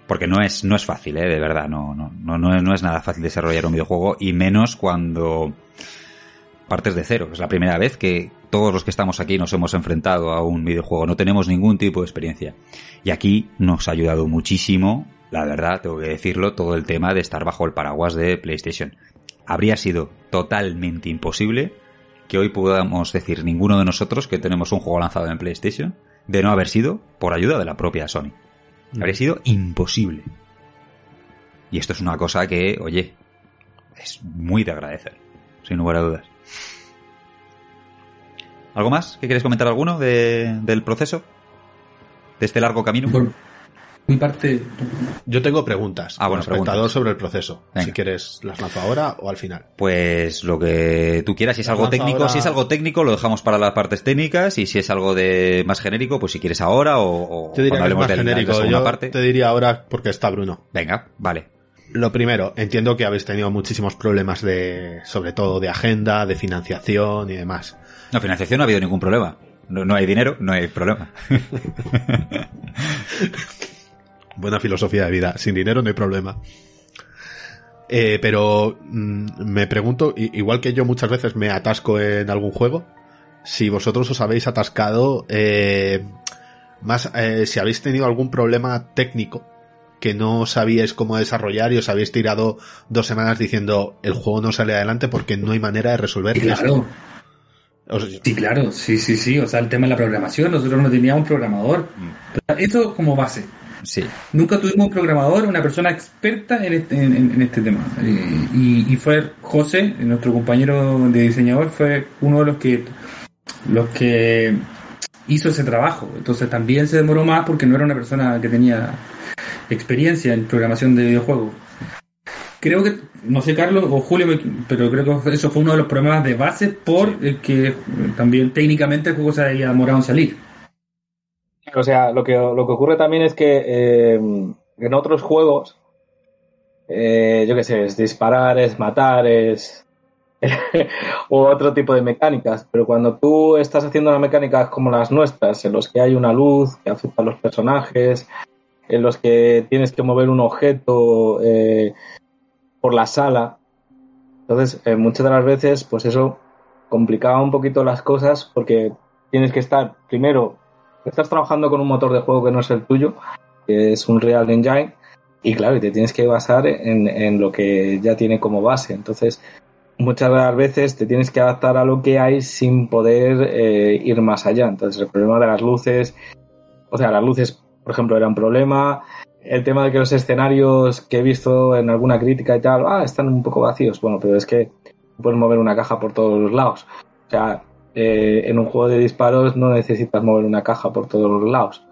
Porque no es, no es fácil, ¿eh? De verdad, no, no, no, no es nada fácil desarrollar un videojuego y menos cuando partes de cero. Es la primera vez que todos los que estamos aquí nos hemos enfrentado a un videojuego. No tenemos ningún tipo de experiencia. Y aquí nos ha ayudado muchísimo la verdad, tengo que decirlo, todo el tema de estar bajo el paraguas de PlayStation. Habría sido totalmente imposible que hoy podamos decir ninguno de nosotros que tenemos un juego lanzado en PlayStation de no haber sido por ayuda de la propia Sony. Habría sido imposible. Y esto es una cosa que, oye, es muy de agradecer, sin lugar a dudas. ¿Algo más? ¿Qué quieres comentar alguno de, del proceso? ¿De este largo camino? Mi parte, Yo tengo preguntas. Ah, bueno, preguntas. sobre el proceso. Venga. Si quieres, las lanzo ahora o al final. Pues lo que tú quieras, si es algo técnico, ahora- si es algo técnico lo dejamos para las partes técnicas y si es algo de más genérico, pues si quieres ahora o, o Yo diría que cuando es hablemos más de la- de la genérico. Yo parte. te diría ahora porque está Bruno. Venga, vale. Lo primero, entiendo que habéis tenido muchísimos problemas de, sobre todo de agenda, de financiación y demás. No, financiación no ha habido ningún problema. No, no hay dinero, no hay problema. [laughs] Buena filosofía de vida. Sin dinero no hay problema. Eh, pero mm, me pregunto, igual que yo muchas veces me atasco en algún juego, si vosotros os habéis atascado, eh, más eh, si habéis tenido algún problema técnico que no sabíais cómo desarrollar y os habéis tirado dos semanas diciendo el juego no sale adelante porque no hay manera de resolver sí, claro, sí, claro, sí, sí, sí. O sea, el tema de la programación, nosotros no teníamos programador. Eso como base. Sí. Nunca tuvimos un programador, una persona experta en este, en, este tema. Eh, y, y fue José, nuestro compañero de diseñador, fue uno de los que los que hizo ese trabajo. Entonces también se demoró más porque no era una persona que tenía experiencia en programación de videojuegos. Creo que, no sé Carlos o Julio, pero creo que eso fue uno de los problemas de base por el que también técnicamente el juego se había demorado en salir. O sea, lo que, lo que ocurre también es que eh, en otros juegos, eh, yo qué sé, es disparar, es matar, es. [laughs] u otro tipo de mecánicas. Pero cuando tú estás haciendo unas mecánicas como las nuestras, en los que hay una luz que afecta a los personajes, en los que tienes que mover un objeto eh, por la sala, entonces eh, muchas de las veces, pues eso complicaba un poquito las cosas porque tienes que estar primero estás trabajando con un motor de juego que no es el tuyo, que es un Real Engine, y claro, y te tienes que basar en, en lo que ya tiene como base. Entonces, muchas de las veces te tienes que adaptar a lo que hay sin poder eh, ir más allá. Entonces, el problema de las luces, o sea, las luces, por ejemplo, era un problema. El tema de que los escenarios que he visto en alguna crítica y tal, ah, están un poco vacíos. Bueno, pero es que puedes mover una caja por todos los lados. O sea, eh, en un juego de disparos no necesitas mover una caja por todos los lados.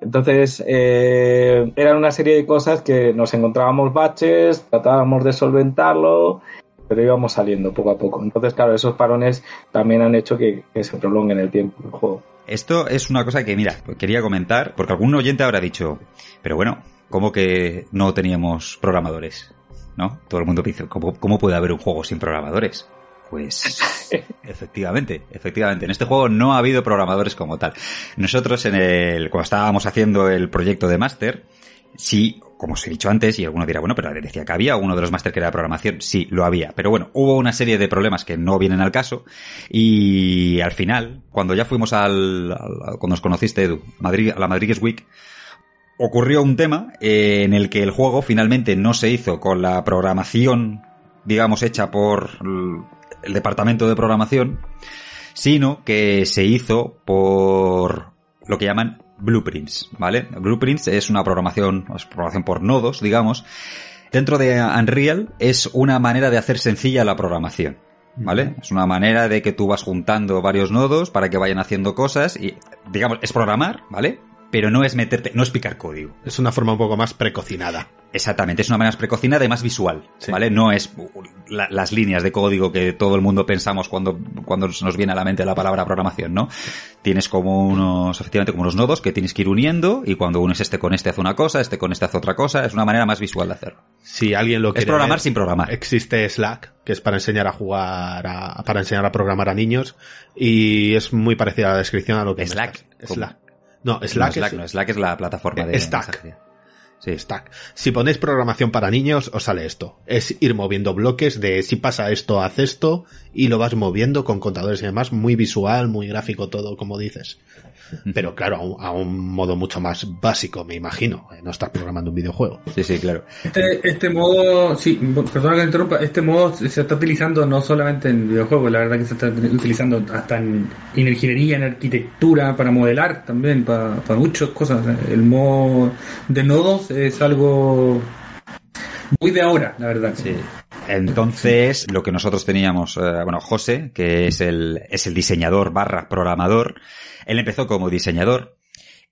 Entonces, eh, eran una serie de cosas que nos encontrábamos baches, tratábamos de solventarlo, pero íbamos saliendo poco a poco. Entonces, claro, esos parones también han hecho que, que se prolonguen el tiempo del juego. Esto es una cosa que, mira, quería comentar, porque algún oyente habrá dicho, pero bueno, ¿cómo que no teníamos programadores? ¿No? Todo el mundo dice, ¿cómo, cómo puede haber un juego sin programadores? Pues [laughs] efectivamente, efectivamente. En este juego no ha habido programadores como tal. Nosotros en el, cuando estábamos haciendo el proyecto de máster, sí, como os he dicho antes, y alguno dirá, bueno, pero decía que había uno de los máster que era de programación. Sí, lo había. Pero bueno, hubo una serie de problemas que no vienen al caso. Y al final, cuando ya fuimos al, al- cuando os conociste, Edu, Madrid, a la Madrid Week, ocurrió un tema eh, en el que el juego finalmente no se hizo con la programación, digamos, hecha por el departamento de programación, sino que se hizo por lo que llaman blueprints, ¿vale? Blueprints es una programación, es programación por nodos, digamos. Dentro de Unreal es una manera de hacer sencilla la programación. ¿Vale? Es una manera de que tú vas juntando varios nodos para que vayan haciendo cosas y, digamos, es programar, ¿vale? Pero no es meterte, no es picar código. Es una forma un poco más precocinada. Exactamente, es una manera más precocinada y más visual, Sí. ¿vale? No es la- las líneas de código que todo el mundo pensamos cuando, cuando nos viene a la mente la palabra programación, ¿no? Tienes como unos, efectivamente, como unos nodos que tienes que ir uniendo y cuando unes este con este hace una cosa, este con este hace otra cosa, es una manera más visual de hacerlo. Si alguien lo Es quiere programar ver, sin programar. Existe Slack, que es para enseñar a jugar, a- para enseñar a programar a niños, y es muy parecida a la descripción a lo que me Slack, No, Slack, no, es Slack, no, Slack es la plataforma de Stack. mensajería. Sí, Stack. Si ponéis programación para niños, os sale esto. Es ir moviendo bloques de si pasa esto, haz esto, y lo vas moviendo con contadores y demás, muy visual, muy gráfico todo, como dices. [laughs] Pero claro, a un, a un modo mucho más básico, me imagino. eh, No estás programando un videojuego. sí, sí, claro. Este, este modo, sí, perdona que me interrumpa, este modo se está utilizando no solamente en videojuegos, la verdad que se está utilizando hasta en, en ingeniería, en arquitectura, para modelar también, para, para muchas cosas. El modo de nodos es algo muy de ahora, la verdad. Sí. Entonces, lo que nosotros teníamos, eh, bueno, José, que es el, es el diseñador barra programador, él empezó como diseñador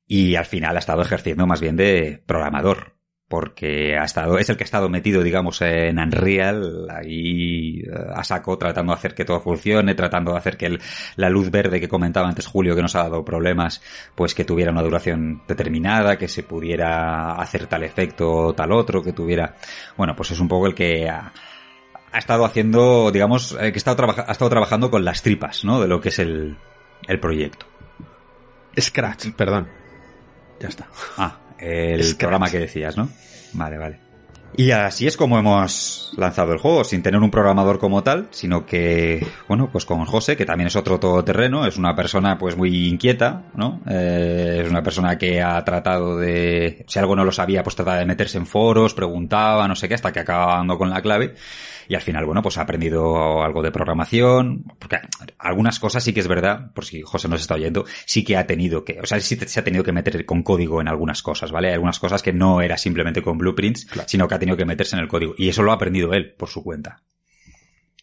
y al final ha estado ejerciendo más bien de programador. Porque ha estado, es el que ha estado metido, digamos, en Unreal, ahí eh, a saco, tratando de hacer que todo funcione, tratando de hacer que el- la luz verde que comentaba antes Julio, que nos ha dado problemas, pues que tuviera una duración determinada, que se pudiera hacer tal efecto o tal otro, que tuviera, bueno, pues es un poco el que ha, estado haciendo, digamos, eh, que ha estado, ha estado trabajando con las tripas, ¿no? De lo que es el, el proyecto. Scratch, perdón. Ya está. Ah, el Scratch. programa que decías, ¿no? Vale, vale. Y así es como hemos lanzado el juego, sin tener un programador como tal, sino que, bueno, pues con José, que también es otro todoterreno, es una persona pues muy inquieta, ¿no? Eh, es una persona que ha tratado de, si algo no lo sabía, pues trataba de meterse en foros, preguntaba, no sé qué, hasta que acaba dando con la clave. Y al final, bueno, pues ha aprendido algo de programación, porque algunas cosas sí que es verdad, por si José nos está oyendo, sí que ha tenido que, o sea, sí se ha tenido que meter con código en algunas cosas, ¿vale? Hay algunas cosas que no era simplemente con blueprints, sino que ha tenido que meterse en el código. Y eso lo ha aprendido él, por su cuenta.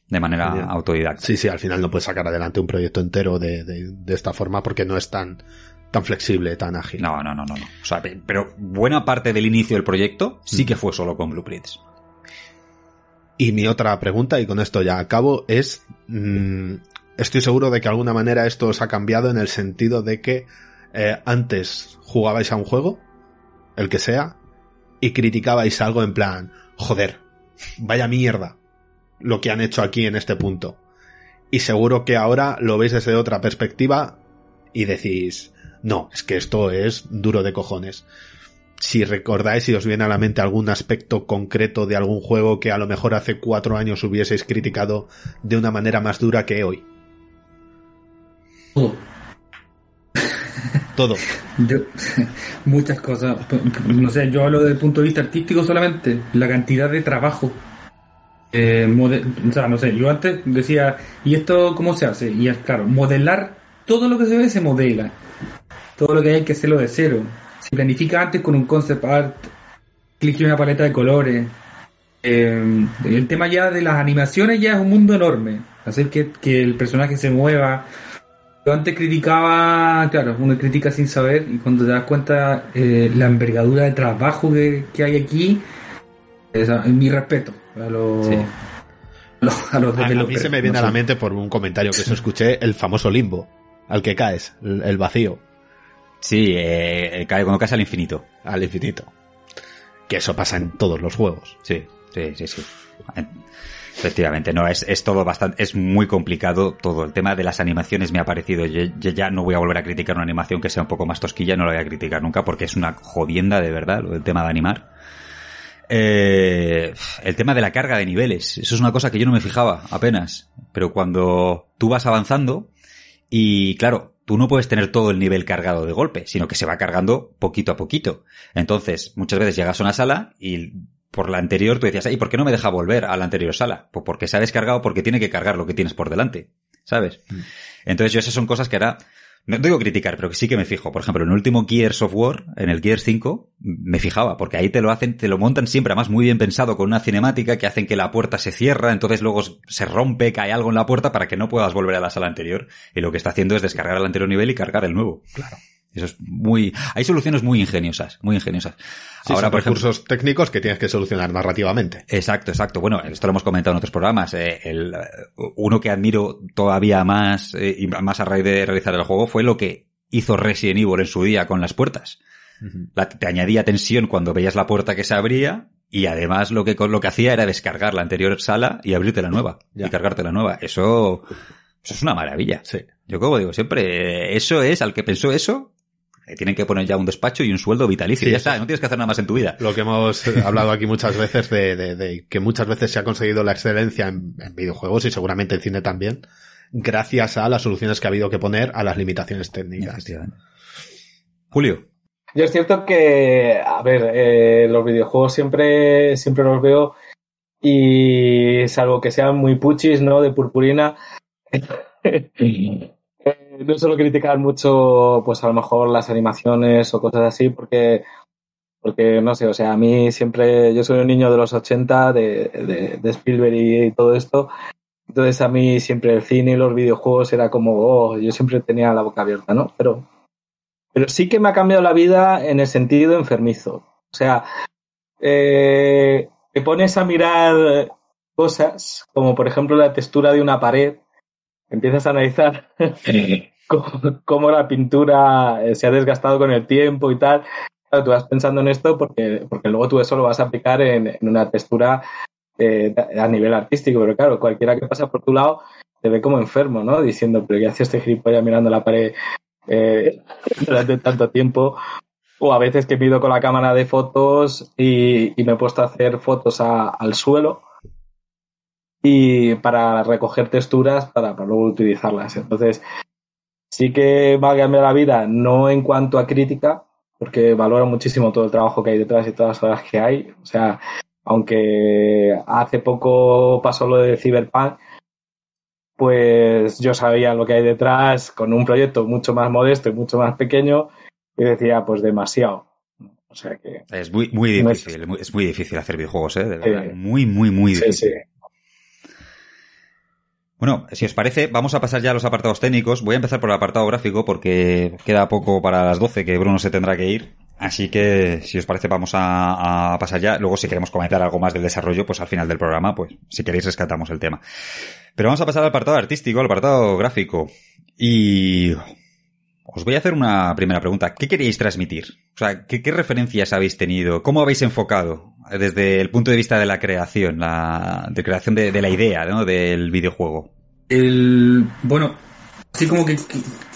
De manera Genial. autodidacta. Sí, sí, al final no puedes sacar adelante un proyecto entero de, de, de esta forma porque no es tan, tan flexible, tan ágil. No, no, no, no, no. O sea, pe- pero buena parte del inicio del proyecto sí que fue solo con blueprints. Y mi otra pregunta, y con esto ya acabo, es, mm, estoy seguro de que de alguna manera esto os ha cambiado en el sentido de que eh, antes jugabais a un juego, el que sea, y criticabais algo en plan, joder, vaya mierda lo que han hecho aquí en este punto. Y seguro que ahora lo veis desde otra perspectiva y decís, no, es que esto es duro de cojones si recordáis si os viene a la mente algún aspecto concreto de algún juego que a lo mejor hace cuatro años hubieseis criticado de una manera más dura que hoy. Todo. Todo. Yo- [laughs] muchas cosas. No sé, yo hablo desde el punto de vista artístico solamente. La cantidad de trabajo. Eh, mode- no sé, yo antes decía, ¿y esto cómo se hace? Y es claro, modelar todo lo que se ve se modela. Todo lo que hay que hacerlo de cero. Se planifica antes con un concept art, elige una paleta de colores. Eh, el tema ya de las animaciones ya es un mundo enorme. Hacer que, que el personaje se mueva, yo antes criticaba, claro, uno critica sin saber y cuando te das cuenta eh, la envergadura de trabajo que, que hay aquí, es mi respeto a los, Sí. a los, a los A, a mí se me viene no a la sé. mente por un comentario que se escuché el famoso limbo, al que caes, el, el vacío, Sí, eh, cae cuando caes al infinito. al infinito. Que eso pasa en todos los juegos. Sí, sí, sí, sí. Efectivamente, no, es, es todo bastante, es muy complicado todo. El tema de las animaciones me ha parecido, yo, ya no voy a volver a criticar una animación que sea un poco más tosquilla, no la voy a criticar nunca porque es una jodienda de verdad, del tema de animar. Eh, el tema de la carga de niveles, eso es una cosa que yo no me fijaba apenas, pero cuando tú vas avanzando y claro, tú no puedes tener todo el nivel cargado de golpe, sino que se va cargando poquito a poquito. Entonces, muchas veces llegas a una sala y por la anterior tú decías, ¿y por qué no me deja volver a la anterior sala? Pues porque se ha descargado porque tiene que cargar lo que tienes por delante, ¿sabes? Entonces yo esas son cosas que ahora, no digo criticar, pero que sí que me fijo. Por ejemplo, en el último Gears of War, en el Gears 5, me fijaba, porque ahí te lo hacen, te lo montan siempre, además muy bien pensado, con una cinemática que hacen que la puerta se cierra, entonces luego se rompe, cae algo en la puerta para que no puedas volver a la sala anterior. Y lo que está haciendo es descargar el anterior nivel y cargar el nuevo. Claro. Eso es muy, hay soluciones muy ingeniosas, muy ingeniosas. Sí, Ahora, por recursos técnicos que tienes que solucionar narrativamente. Exacto, exacto. Bueno, esto lo hemos comentado en otros programas. Eh, el, uno que admiro todavía más eh, y más a raíz de realizar el juego fue lo que hizo Resident Evil en su día con las puertas. la, te añadía tensión cuando veías la puerta que se abría y además lo que, lo que hacía era descargar la anterior sala y abrirte la nueva y cargarte la nueva. Eso, eso es una maravilla. Sí. Yo como digo siempre, eso es, al que pensó eso, tienen que poner ya un despacho y un sueldo vitalicio. ya está, no tienes que hacer nada más en tu vida. Lo que hemos hablado aquí muchas veces de, de, que muchas veces se ha conseguido la excelencia en, videojuegos y seguramente en cine también, gracias a las soluciones que ha habido que poner a las limitaciones técnicas. Julio. Yo es cierto que, a ver, eh, los videojuegos siempre, siempre los veo y salvo que sean muy puchis, ¿no? De purpurina. [laughs] Eh, no suelo criticar mucho, pues a lo mejor las animaciones o cosas así, porque, porque no sé, o sea, a mí siempre, yo soy un niño de los 80, de, de, Spielberg y, todo esto, entonces a mí siempre el cine y los videojuegos era como, oh, yo siempre tenía la boca abierta, ¿no? Pero, pero sí que me ha cambiado la vida en el sentido enfermizo. O sea, eh, te pones a mirar cosas como por ejemplo la textura de una pared empiezas a analizar [laughs] cómo, la pintura eh, se ha desgastado con el tiempo y tal. Claro, tú vas pensando en esto porque, porque luego tú eso lo vas a aplicar en, una textura eh, a nivel artístico, pero claro, cualquiera que pasa por tu lado te ve como enfermo, ¿no? Diciendo, pero ¿qué hace este gilipollas mirando la pared eh, [laughs] durante tanto tiempo? O a veces que pido con la cámara de fotos y, me he puesto a hacer fotos al suelo y para recoger texturas para, luego utilizarlas. Entonces, sí que va a cambiar la vida, no en cuanto a crítica, porque valoro muchísimo todo el trabajo que hay detrás y todas las horas que hay. O sea, aunque hace poco pasó lo de Cyberpunk, pues yo sabía lo que hay detrás con un proyecto mucho más modesto y mucho más pequeño y decía, pues demasiado. O sea que... Es muy, muy difícil, es, muy, difícil hacer videojuegos, ¿eh? De verdad. Muy, muy, muy difícil. Sí, sí. Bueno, si os parece, vamos a pasar ya a los apartados técnicos. Voy a empezar por el apartado gráfico porque queda poco para las 12 que Bruno se tendrá que ir. Así que, si os parece, vamos a, pasar ya. Luego, si queremos comentar algo más del desarrollo, pues al final del programa, pues si queréis rescatamos el tema. Pero vamos a pasar al apartado artístico, al apartado gráfico. Y os voy a hacer una primera pregunta. ¿Qué queréis transmitir? O sea, ¿qué, referencias habéis tenido? ¿Cómo habéis enfocado desde el punto de vista de la creación, la de creación de, la idea ¿no? del videojuego? El, bueno, así como que,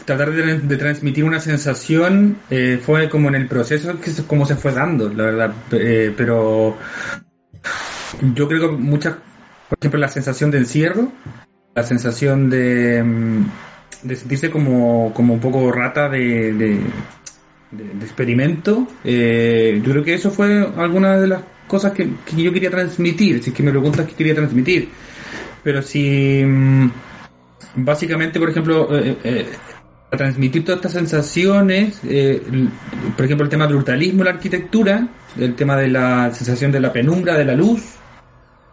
tratar de, transmitir una sensación eh, fue como en el proceso que como se fue dando, la verdad. Eh, pero yo creo que muchas, por ejemplo, la sensación de encierro, la sensación de mm, de sentirse como, como un poco rata de, de, experimento. Eh, yo creo que eso fue alguna de las cosas que, yo quería transmitir, si es que me preguntas qué quería transmitir. Pero si mm, básicamente, por ejemplo, eh, eh, transmitir todas estas sensaciones, por ejemplo, el tema del brutalismo, la arquitectura, el tema de la sensación de la penumbra, de la luz,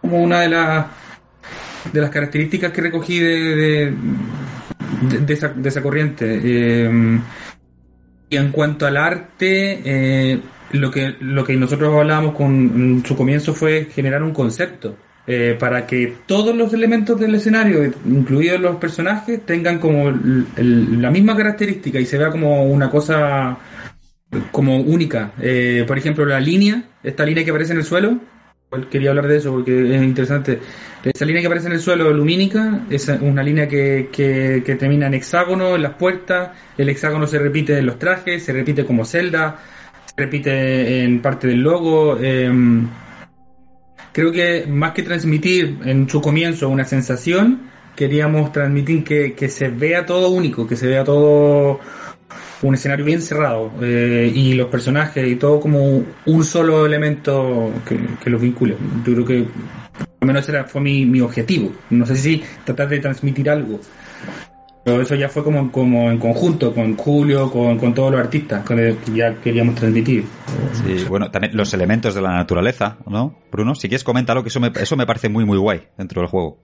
como una de las de las características que recogí de, de esa, corriente. Eh, y en cuanto al arte, eh, lo, que, lo que nosotros hablábamos con su comienzo fue generar un concepto. Eh, para que todos los elementos del escenario, incluidos los personajes, tengan como la misma característica y se vea como una cosa como única. por ejemplo, la línea, esta línea que aparece en el suelo, quería hablar de eso porque es interesante. Esa línea que aparece en el suelo lumínica es una línea que, que, termina en hexágono en las puertas. El hexágono se repite en los trajes, se repite como celda, se repite en parte del logo. Em, creo que más que transmitir en su comienzo una sensación, queríamos transmitir que, que se vea todo único, que se vea todo un escenario bien cerrado eh, y los personajes y todo como un solo elemento que, que los vincule. Yo creo que al menos ese fue mi, mi objetivo. No sé si tratar de transmitir algo. Pero eso ya fue como, como en conjunto, con Julio, con, con todos los artistas, con el que ya queríamos transmitir. Sí, bueno, también los elementos de la naturaleza, ¿no? Bruno, si quieres coméntalo, que eso me, eso me parece muy, muy guay dentro del juego.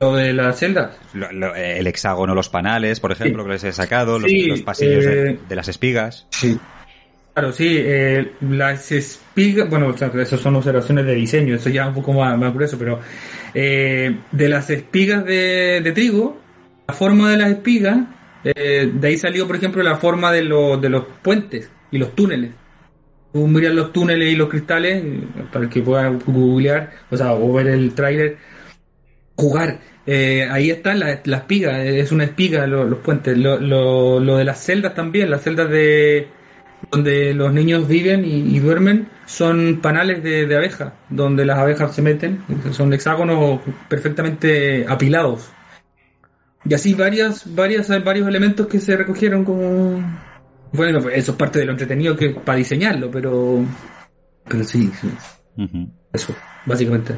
Lo de las celdas. Lo- lo- el hexágono, los panales, por ejemplo, Sí. que les he sacado, los, Sí, los pasillos de, eh, de las espigas. Sí. Claro, sí, eh, las espigas, bueno, o sea, eso son observaciones de diseño, eso ya es un poco más, más grueso, pero eh, de las espigas de, de trigo, la forma de las espigas, eh, de ahí salió, por ejemplo, la forma de, los de los puentes y los túneles. Tú miras los túneles y los cristales, eh, para el que pueda googlear, o sea, o ver el tráiler, jugar. Eh, ahí están las la espigas, eh, es una espiga lo- los puentes. Lo, lo, lo de las celdas también, las celdas de donde los niños viven y, y duermen son panales de, de abeja, donde las abejas se meten, son hexágonos perfectamente apilados. Y así varias, varias, varios elementos que se recogieron como... Bueno, pues eso es parte de lo entretenido que para diseñarlo, pero... Pero sí, sí, eso, básicamente.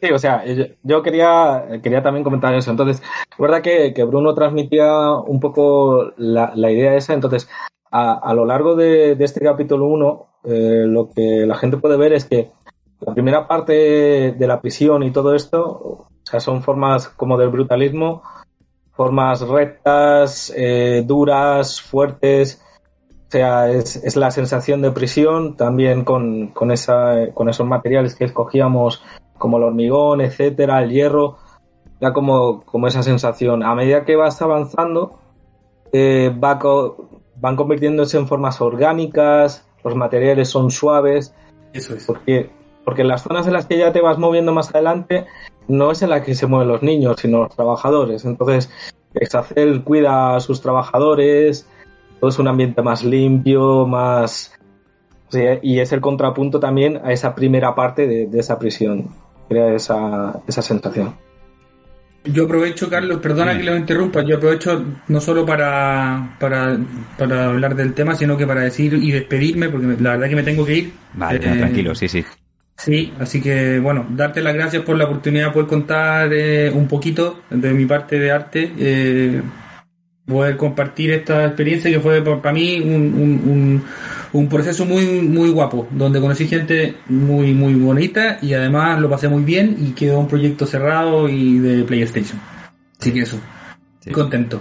Sí, o sea, yo, quería, quería también comentar eso. Entonces, es verdad que, que Bruno transmitía un poco la, la idea esa. Entonces, a, a lo largo de, de este capítulo 1, lo que la gente puede ver es que la primera parte de la prisión y todo esto, o sea, son formas como del brutalismo, formas rectas, eh, duras, fuertes. O sea, es, es la sensación de prisión también con, con, esa, con esos materiales que escogíamos como el hormigón, etcétera, el hierro, da como, como esa sensación. A medida que vas avanzando, eh, va co- van convirtiéndose en formas orgánicas, los materiales son suaves, Eso es. porque, porque las zonas en las que ya te vas moviendo más adelante, no es en la que se mueven los niños, sino los trabajadores. Entonces, Exacel cuida a sus trabajadores, todo es un ambiente más limpio, más... o sea, y es el contrapunto también a esa primera parte de, de esa prisión. Crea esa, esa sensación. Yo aprovecho, Carlos, perdona que lo interrumpa, yo aprovecho no solo para, para, para hablar del tema, sino que para decir y despedirme, porque la verdad que me tengo que ir. Vale, Eh, tranquilo, sí, sí. Sí, así que bueno, darte las gracias por la oportunidad de poder contar eh, un poquito de mi parte de arte, eh, poder compartir esta experiencia que fue para mí un, un, un, un proceso muy muy guapo, donde conocí gente muy muy bonita y además lo pasé muy bien y quedó un proyecto cerrado y de PlayStation. Así que eso, Sí. contento.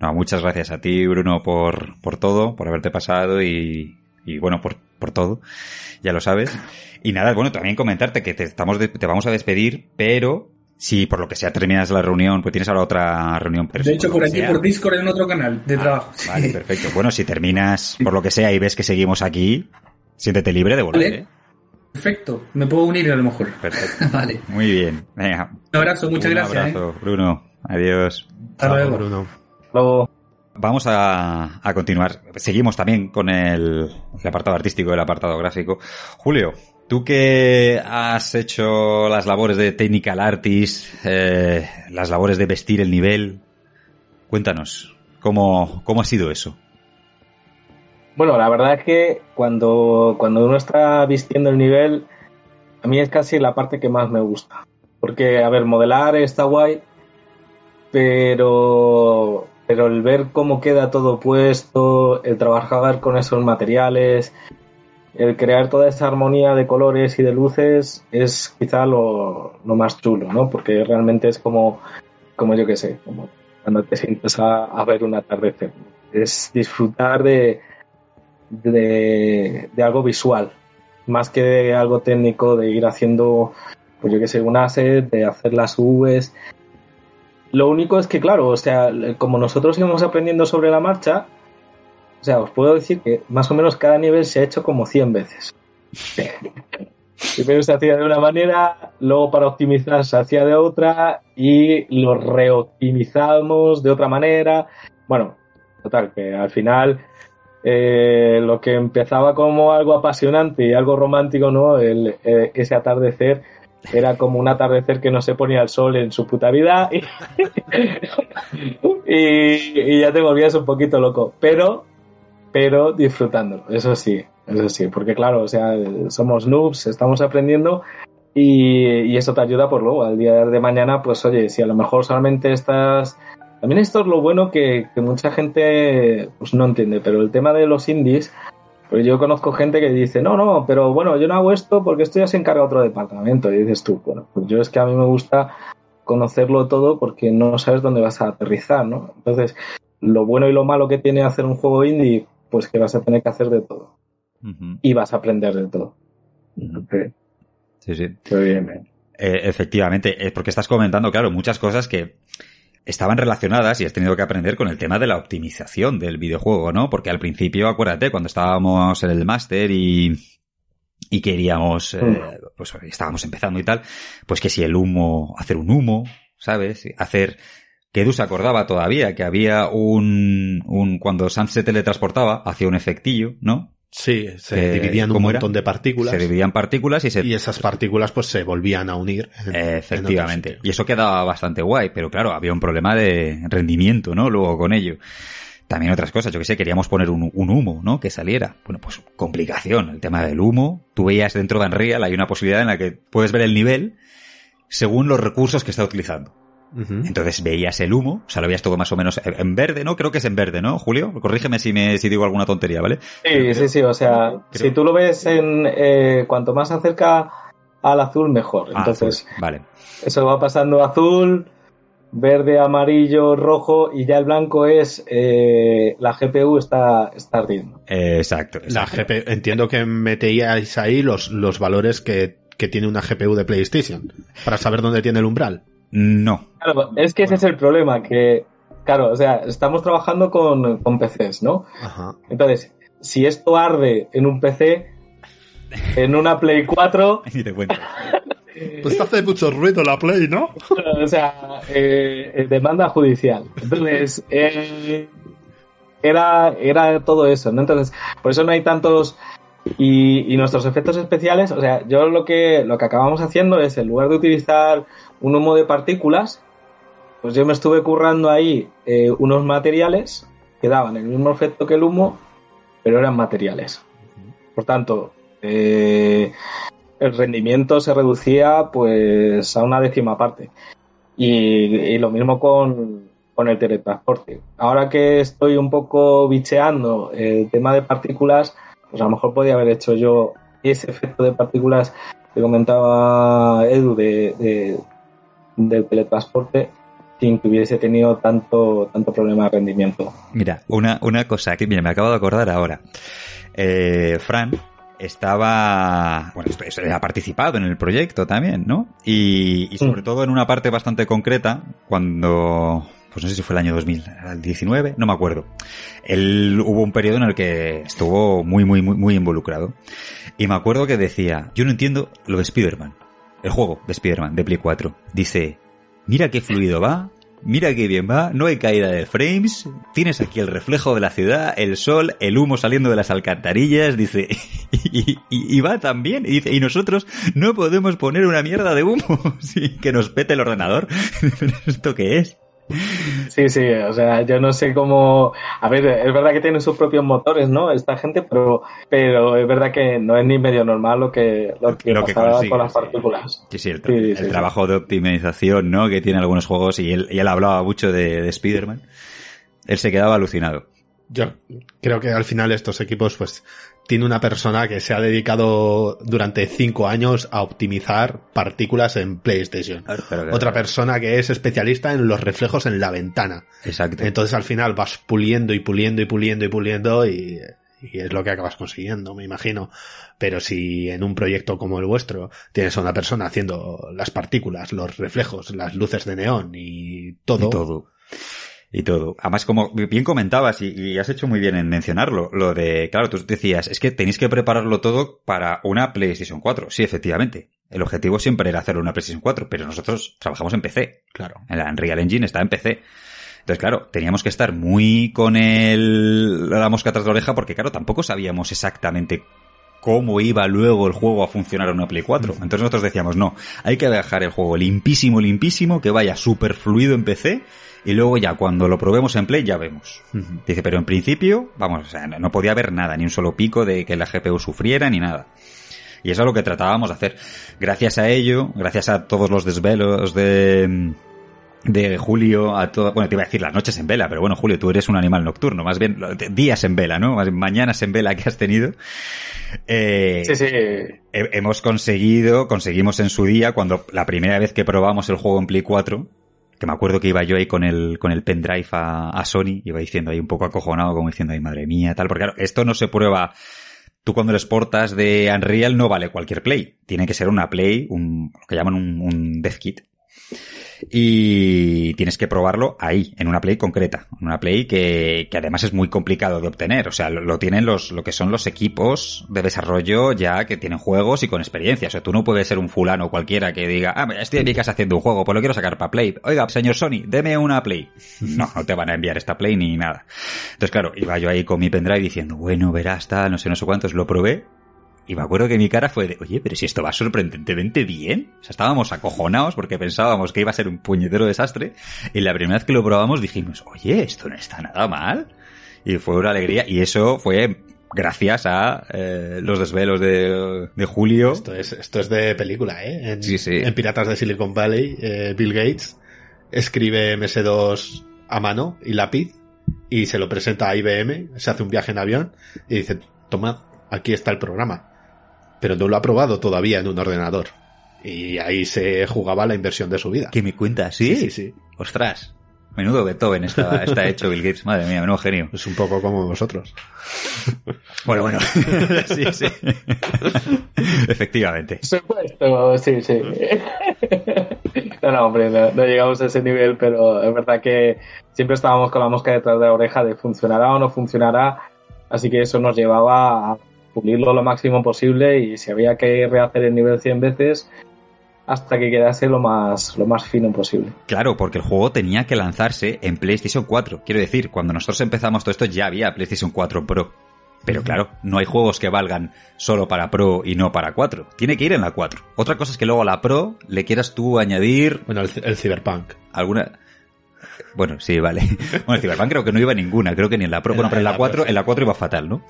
No, muchas gracias a ti, Bruno, por, por todo, por haberte pasado y, y bueno, por, por todo. Ya lo sabes. Y nada, bueno, también comentarte que te, estamos de- te vamos a despedir, pero si por lo que sea terminas la reunión, pues tienes ahora otra reunión. Pero De hecho, por aquí, sea- por Discord, en otro canal de Ah, trabajo. Vale, Sí. perfecto. Bueno, si terminas por lo que sea y ves que seguimos aquí, siéntete libre de volver, Vale. ¿eh? Perfecto, me puedo unir a lo mejor. Perfecto. [laughs] Vale. Muy bien. Venga. Un abrazo, muchas Un gracias. ¿eh? abrazo, Bruno. Adiós. Hasta Chao, luego. Bruno. Luego, Vamos a, a continuar. Seguimos también con el, el apartado artístico, el apartado gráfico. Julio, tú que has hecho las labores de technical artist, eh, las labores de vestir el nivel, cuéntanos, ¿cómo, cómo ha sido eso? Bueno, la verdad es que cuando, cuando uno está vistiendo el nivel, a mí es casi la parte que más me gusta. Porque, a ver, modelar está guay, pero, pero el ver cómo queda todo puesto, el trabajar con esos materiales, el crear toda esa armonía de colores y de luces es quizá lo, lo más chulo, ¿no? Porque realmente es como, como yo que sé, como cuando te sientes a, a ver un atardecer. Es disfrutar de, de, de algo visual, más que de algo técnico, de ir haciendo, pues yo que sé, un asset, de hacer las Vs. Lo único es que, claro, o sea, como nosotros íbamos aprendiendo sobre la marcha, o sea, os puedo decir que más o menos cada nivel se ha hecho como 100 veces. Primero se hacía de una manera, luego para optimizar se hacía de otra y lo reoptimizamos de otra manera. Bueno, total, que al final eh, lo que empezaba como algo apasionante y algo romántico, ¿no? Eh, ese atardecer era como un atardecer que no se ponía el sol en su puta vida [laughs] y ya te volvías un poquito loco, pero, pero disfrutándolo, eso sí, eso sí, porque claro, o sea, somos noobs, estamos aprendiendo y, y eso te ayuda por luego, al día de mañana, pues oye, si a lo mejor solamente estás también esto es lo bueno que, que, mucha gente pues, no entiende, pero el tema de los indies, pues yo conozco gente que dice, no, no, pero bueno, yo no hago esto porque esto ya se encarga otro departamento. Y dices tú, bueno, pues yo es que a mí me gusta conocerlo todo porque no sabes dónde vas a aterrizar, ¿no? Entonces, lo bueno y lo malo que tiene hacer un juego indie, pues que vas a tener que hacer de todo. Y vas a aprender de todo. Sí, sí. bien, bien. Eh, efectivamente, es porque estás comentando, claro, muchas cosas que estaban relacionadas y has tenido que aprender con el tema de la optimización del videojuego, ¿no? Porque al principio, acuérdate, cuando estábamos en el máster y, y queríamos, eh, pues estábamos empezando y tal, pues que si el humo, hacer un humo, ¿sabes? Hacer, que Edu se acordaba todavía que había un, un, cuando Sam se teletransportaba, hacía un efectillo, ¿no? Sí, se Que- dividían un montón de partículas. Se dividían partículas y se Y esas partículas pues se volvían a unir. en- en Efectivamente. Y eso quedaba bastante guay, pero claro, había un problema de rendimiento, ¿no? Luego con ello. También otras cosas, yo que sé, queríamos poner un, un humo, ¿no? Que saliera. Bueno, pues complicación, el tema del humo. Tú veías dentro de Unreal, hay una posibilidad en la que puedes ver el nivel según los recursos que está utilizando. Entonces veías el humo, o sea, lo veías todo más o menos en verde, ¿no? Creo que es en verde, ¿no, Julio? Corrígeme si me si digo alguna tontería, ¿vale? Sí, sí, sí, o sea, creo- si tú lo ves en eh, cuanto más se acerca al azul, mejor. Ah, Entonces, azul. vale. eso va pasando azul, verde, amarillo, rojo y ya el blanco es eh, la GPU está, está ardiendo. Eh, exacto. La exacto. GPU, entiendo que metíais ahí los, los valores que, que tiene una GPU de PlayStation para saber dónde tiene el umbral. No. Claro, es que ese es el problema, que, claro, o sea, estamos trabajando con, con PCs, ¿no? Ajá. Entonces, si esto arde en un PC, en una Play 4, Ni [laughs] te cuento. [laughs] Pues hace mucho ruido la Play, ¿no? [laughs] o sea, eh, eh, demanda judicial. Entonces, eh, era, era todo eso, ¿no? Entonces, por eso no hay tantos... Y, y nuestros efectos especiales, o sea, yo lo que, lo que acabamos haciendo es, en lugar de utilizar un humo de partículas, pues yo me estuve currando ahí eh, unos materiales que daban el mismo efecto que el humo, pero eran materiales. Por tanto, eh, el rendimiento se reducía pues a una décima parte. Y, y lo mismo con, con el teletransporte. Ahora que estoy un poco bicheando el tema de partículas, pues a lo mejor podía haber hecho yo ese efecto de partículas que comentaba Edu de, de- del teletransporte sin que hubiese tenido tanto, tanto problema de rendimiento. Mira, una, una cosa que mira, me acabo de acordar ahora. Eh, Fran estaba, bueno, ha participado en el proyecto también, ¿no? Y, y sobre Mm. todo en una parte bastante concreta, cuando, pues no sé si fue el año 2019, no me acuerdo. Él hubo un periodo en el que estuvo muy, muy, muy, muy involucrado. Y me acuerdo que decía, yo no entiendo lo de Spider-Man. El juego de Spider-Man, de Play 4. Dice, mira qué fluido va, mira qué bien va, no hay caída de frames, tienes aquí el reflejo de la ciudad, el sol, el humo saliendo de las alcantarillas, dice, [laughs] y, y- va tan bien, y dice, y nosotros no podemos poner una mierda de humo, [laughs] sí, que nos pete el ordenador. [laughs] ¿Esto qué es? Sí, sí, o sea, yo no sé cómo... A ver, es verdad que tienen sus propios motores, ¿no? Esta gente, pero, pero es verdad que no es ni medio normal lo que, lo que, Lo que pasaba consigue, con las partículas. Sí, sí, el, Sí, el sí, sí. trabajo de optimización, ¿no? Que tiene algunos juegos, y él, y él hablaba mucho de, de Spider-Man. Él se quedaba alucinado. Yo creo que al final estos equipos, pues, tiene una persona que se ha dedicado durante cinco años a optimizar partículas en PlayStation. Otra persona que es especialista en los reflejos en la ventana. Exacto. Entonces al final vas puliendo y puliendo y puliendo y puliendo y, y es lo que acabas consiguiendo, me imagino. Pero si en un proyecto como el vuestro tienes a una persona haciendo las partículas, los reflejos, las luces de neón y todo, Y todo. Y todo. Además, como bien comentabas, y, y has hecho muy bien en mencionarlo, lo de, claro, tú decías, es que tenéis que prepararlo todo para una PlayStation 4. Sí, efectivamente. El objetivo siempre era hacerlo en una PlayStation 4, pero nosotros trabajamos en PC. claro. El Unreal Engine está en PC. Entonces, claro, teníamos que estar muy con el, la mosca tras la oreja porque, claro, tampoco sabíamos exactamente cómo iba luego el juego a funcionar en una Play 4. Entonces nosotros decíamos, no, hay que dejar el juego limpísimo, limpísimo, que vaya súper fluido en PC y luego ya cuando lo probemos en Play ya vemos. Dice, pero en principio, vamos, o sea, no no podía haber nada, ni un solo pico de que la GPU sufriera ni nada. Y eso es lo que tratábamos de hacer. Gracias a ello, gracias a todos los desvelos de, de Julio a todo, bueno, te iba a decir las noches en vela, pero bueno, Julio, tú eres un animal nocturno, más bien días en vela, ¿no? Más bien mañanas en vela que has tenido. Eh, sí, sí. hemos conseguido, conseguimos en su día, cuando la primera vez que probamos el juego en Play 4, que me acuerdo que iba yo ahí con el, con el pendrive a, a Sony, iba diciendo ahí un poco acojonado, como diciendo, ay madre mía, tal, porque claro, esto no se prueba, tú cuando lo exportas de Unreal no vale cualquier Play, tiene que ser una Play, un, lo que llaman un, un kit y tienes que probarlo ahí, en una Play concreta, en una Play que, que además es muy complicado de obtener, o sea, lo, tienen los, lo que son los equipos de desarrollo ya que tienen juegos y con experiencia, o sea, tú no puedes ser un fulano cualquiera que diga, ah, estoy en mi casa haciendo un juego, pues lo quiero sacar para Play, oiga, señor Sony, deme una Play. [laughs] No, no te van a enviar esta Play ni nada. Entonces, claro, iba yo ahí con mi pendrive diciendo, bueno, verás, tal, no sé, no sé cuántos, lo probé, y me acuerdo que mi cara fue de, oye, pero si esto va sorprendentemente bien. O sea, estábamos acojonados porque pensábamos que iba a ser un puñetero desastre. Y la primera vez que lo probamos dijimos, oye, esto no está nada mal. Y fue una alegría. Y eso fue gracias a eh, los desvelos de, de, Julio. Esto es, esto es de película, ¿eh? En, sí, sí. en Piratas de Silicon Valley, eh, Bill Gates escribe MS2 a mano y lápiz y se lo presenta a IBM, se hace un viaje en avión y dice, tomad, aquí está el programa pero no lo ha probado todavía en un ordenador. Y ahí se jugaba la inversión de su vida. ¿Qué me cuentas? ¿Sí? Sí, sí. Ostras. Menudo Beethoven está, está hecho Bill Gates. Madre mía, menudo genio. Es un poco como vosotros. [laughs] bueno, bueno. [laughs] sí, sí. Efectivamente. Supuesto, sí, sí. [laughs] no, no, hombre, no, no, llegamos a ese nivel, pero es verdad que siempre estábamos con la mosca detrás de la oreja de funcionará o no funcionará. Así que eso nos llevaba a pulirlo lo máximo posible y si había que rehacer el nivel 100 veces hasta que quedase lo más, lo más fino posible. Claro, porque el juego tenía que lanzarse en PlayStation 4. Quiero decir, cuando nosotros empezamos todo esto ya había PlayStation 4 Pro. Pero claro, no hay juegos que valgan solo para Pro y no para 4. Tiene que ir en la 4. Otra cosa es que luego a la Pro le quieras tú añadir... Bueno, el, el Cyberpunk. Alguna... Bueno, sí, vale. [laughs] Bueno, el Cyberpunk creo que no iba ninguna. Creo que ni en la Pro. Bueno, pero en la 4, en la 4 iba fatal, ¿no?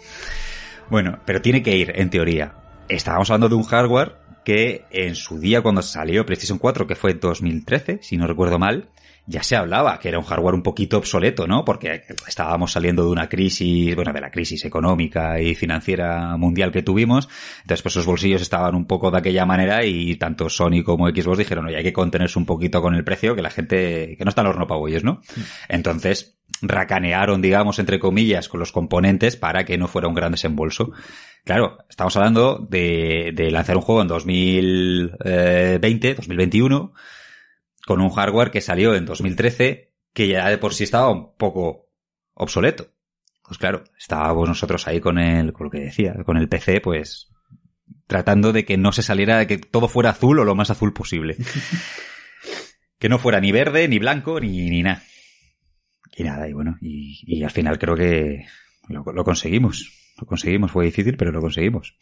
Bueno, pero tiene que ir, en teoría. Estábamos hablando de un hardware que en su día cuando salió PlayStation 4, que fue en 2013, si no recuerdo mal, ya se hablaba que era un hardware un poquito obsoleto, ¿no? Porque estábamos saliendo de una crisis, bueno, de la crisis económica y financiera mundial que tuvimos. Entonces, pues los bolsillos estaban un poco de aquella manera y tanto Sony como Xbox dijeron, oye, hay que contenerse un poquito con el precio, que la gente, que no está en los horno ¿no? Entonces, racanearon, digamos, entre comillas, con los componentes para que no fuera un gran desembolso. Claro, estamos hablando de, de lanzar un juego en 2020, 2021, con un hardware que salió en 2013, que ya de por sí estaba un poco obsoleto. Pues claro, estábamos nosotros ahí con el, con lo que decía, con el PC, pues, tratando de que no se saliera, de que todo fuera azul o lo más azul posible. [laughs] que no fuera ni verde, ni blanco, ni, ni nada. Y nada, y bueno, y, al final creo que lo, conseguimos. Lo conseguimos, fue difícil, pero lo conseguimos.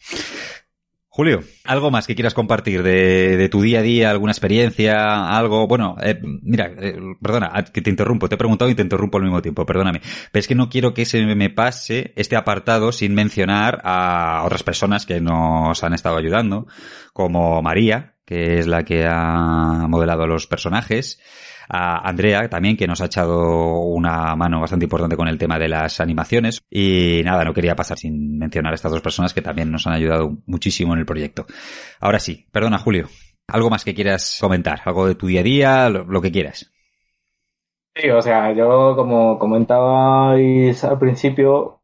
Julio, ¿algo más que quieras compartir de, de tu día a día, alguna experiencia, algo? Bueno, eh, mira, eh, perdona, que te interrumpo, te he preguntado y te interrumpo al mismo tiempo, perdóname. Pero es que no quiero que se me pase este apartado sin mencionar a otras personas que nos han estado ayudando, como María, que es la que ha modelado los personajes, a Andrea también, que nos ha echado una mano bastante importante con el tema de las animaciones. Y nada, no quería pasar sin mencionar a estas dos personas que también nos han ayudado muchísimo en el proyecto. Ahora sí, perdona Julio, ¿algo más que quieras comentar? ¿Algo de tu día a día? Lo, que quieras. Sí, o sea, yo como comentabais al principio,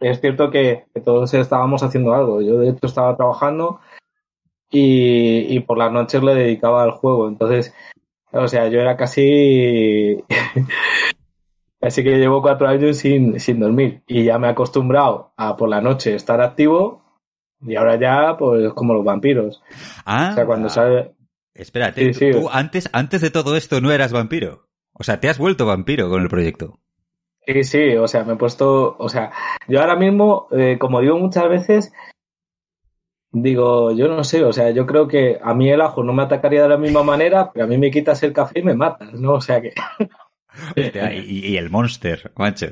es cierto que, todos estábamos haciendo algo. Yo de hecho estaba trabajando y, por las noches le dedicaba al juego. Entonces, o sea, yo era casi. [laughs] Así que llevo cuatro años sin, sin dormir. Y ya me he acostumbrado a por la noche estar activo. Y ahora ya, pues como los vampiros. Ah. O sea, cuando sale. Espérate, sí, tú, sí. antes, antes de todo esto no eras vampiro. O sea, te has vuelto vampiro con el proyecto. Sí, sí, o sea, me he puesto. O sea, yo ahora mismo, eh, como digo muchas veces, Digo, yo no sé, o sea, yo creo que a mí el ajo no me atacaría de la misma manera, pero a mí me quitas el café y me matas, ¿no? O sea que. [laughs] y, y, el monster, macho.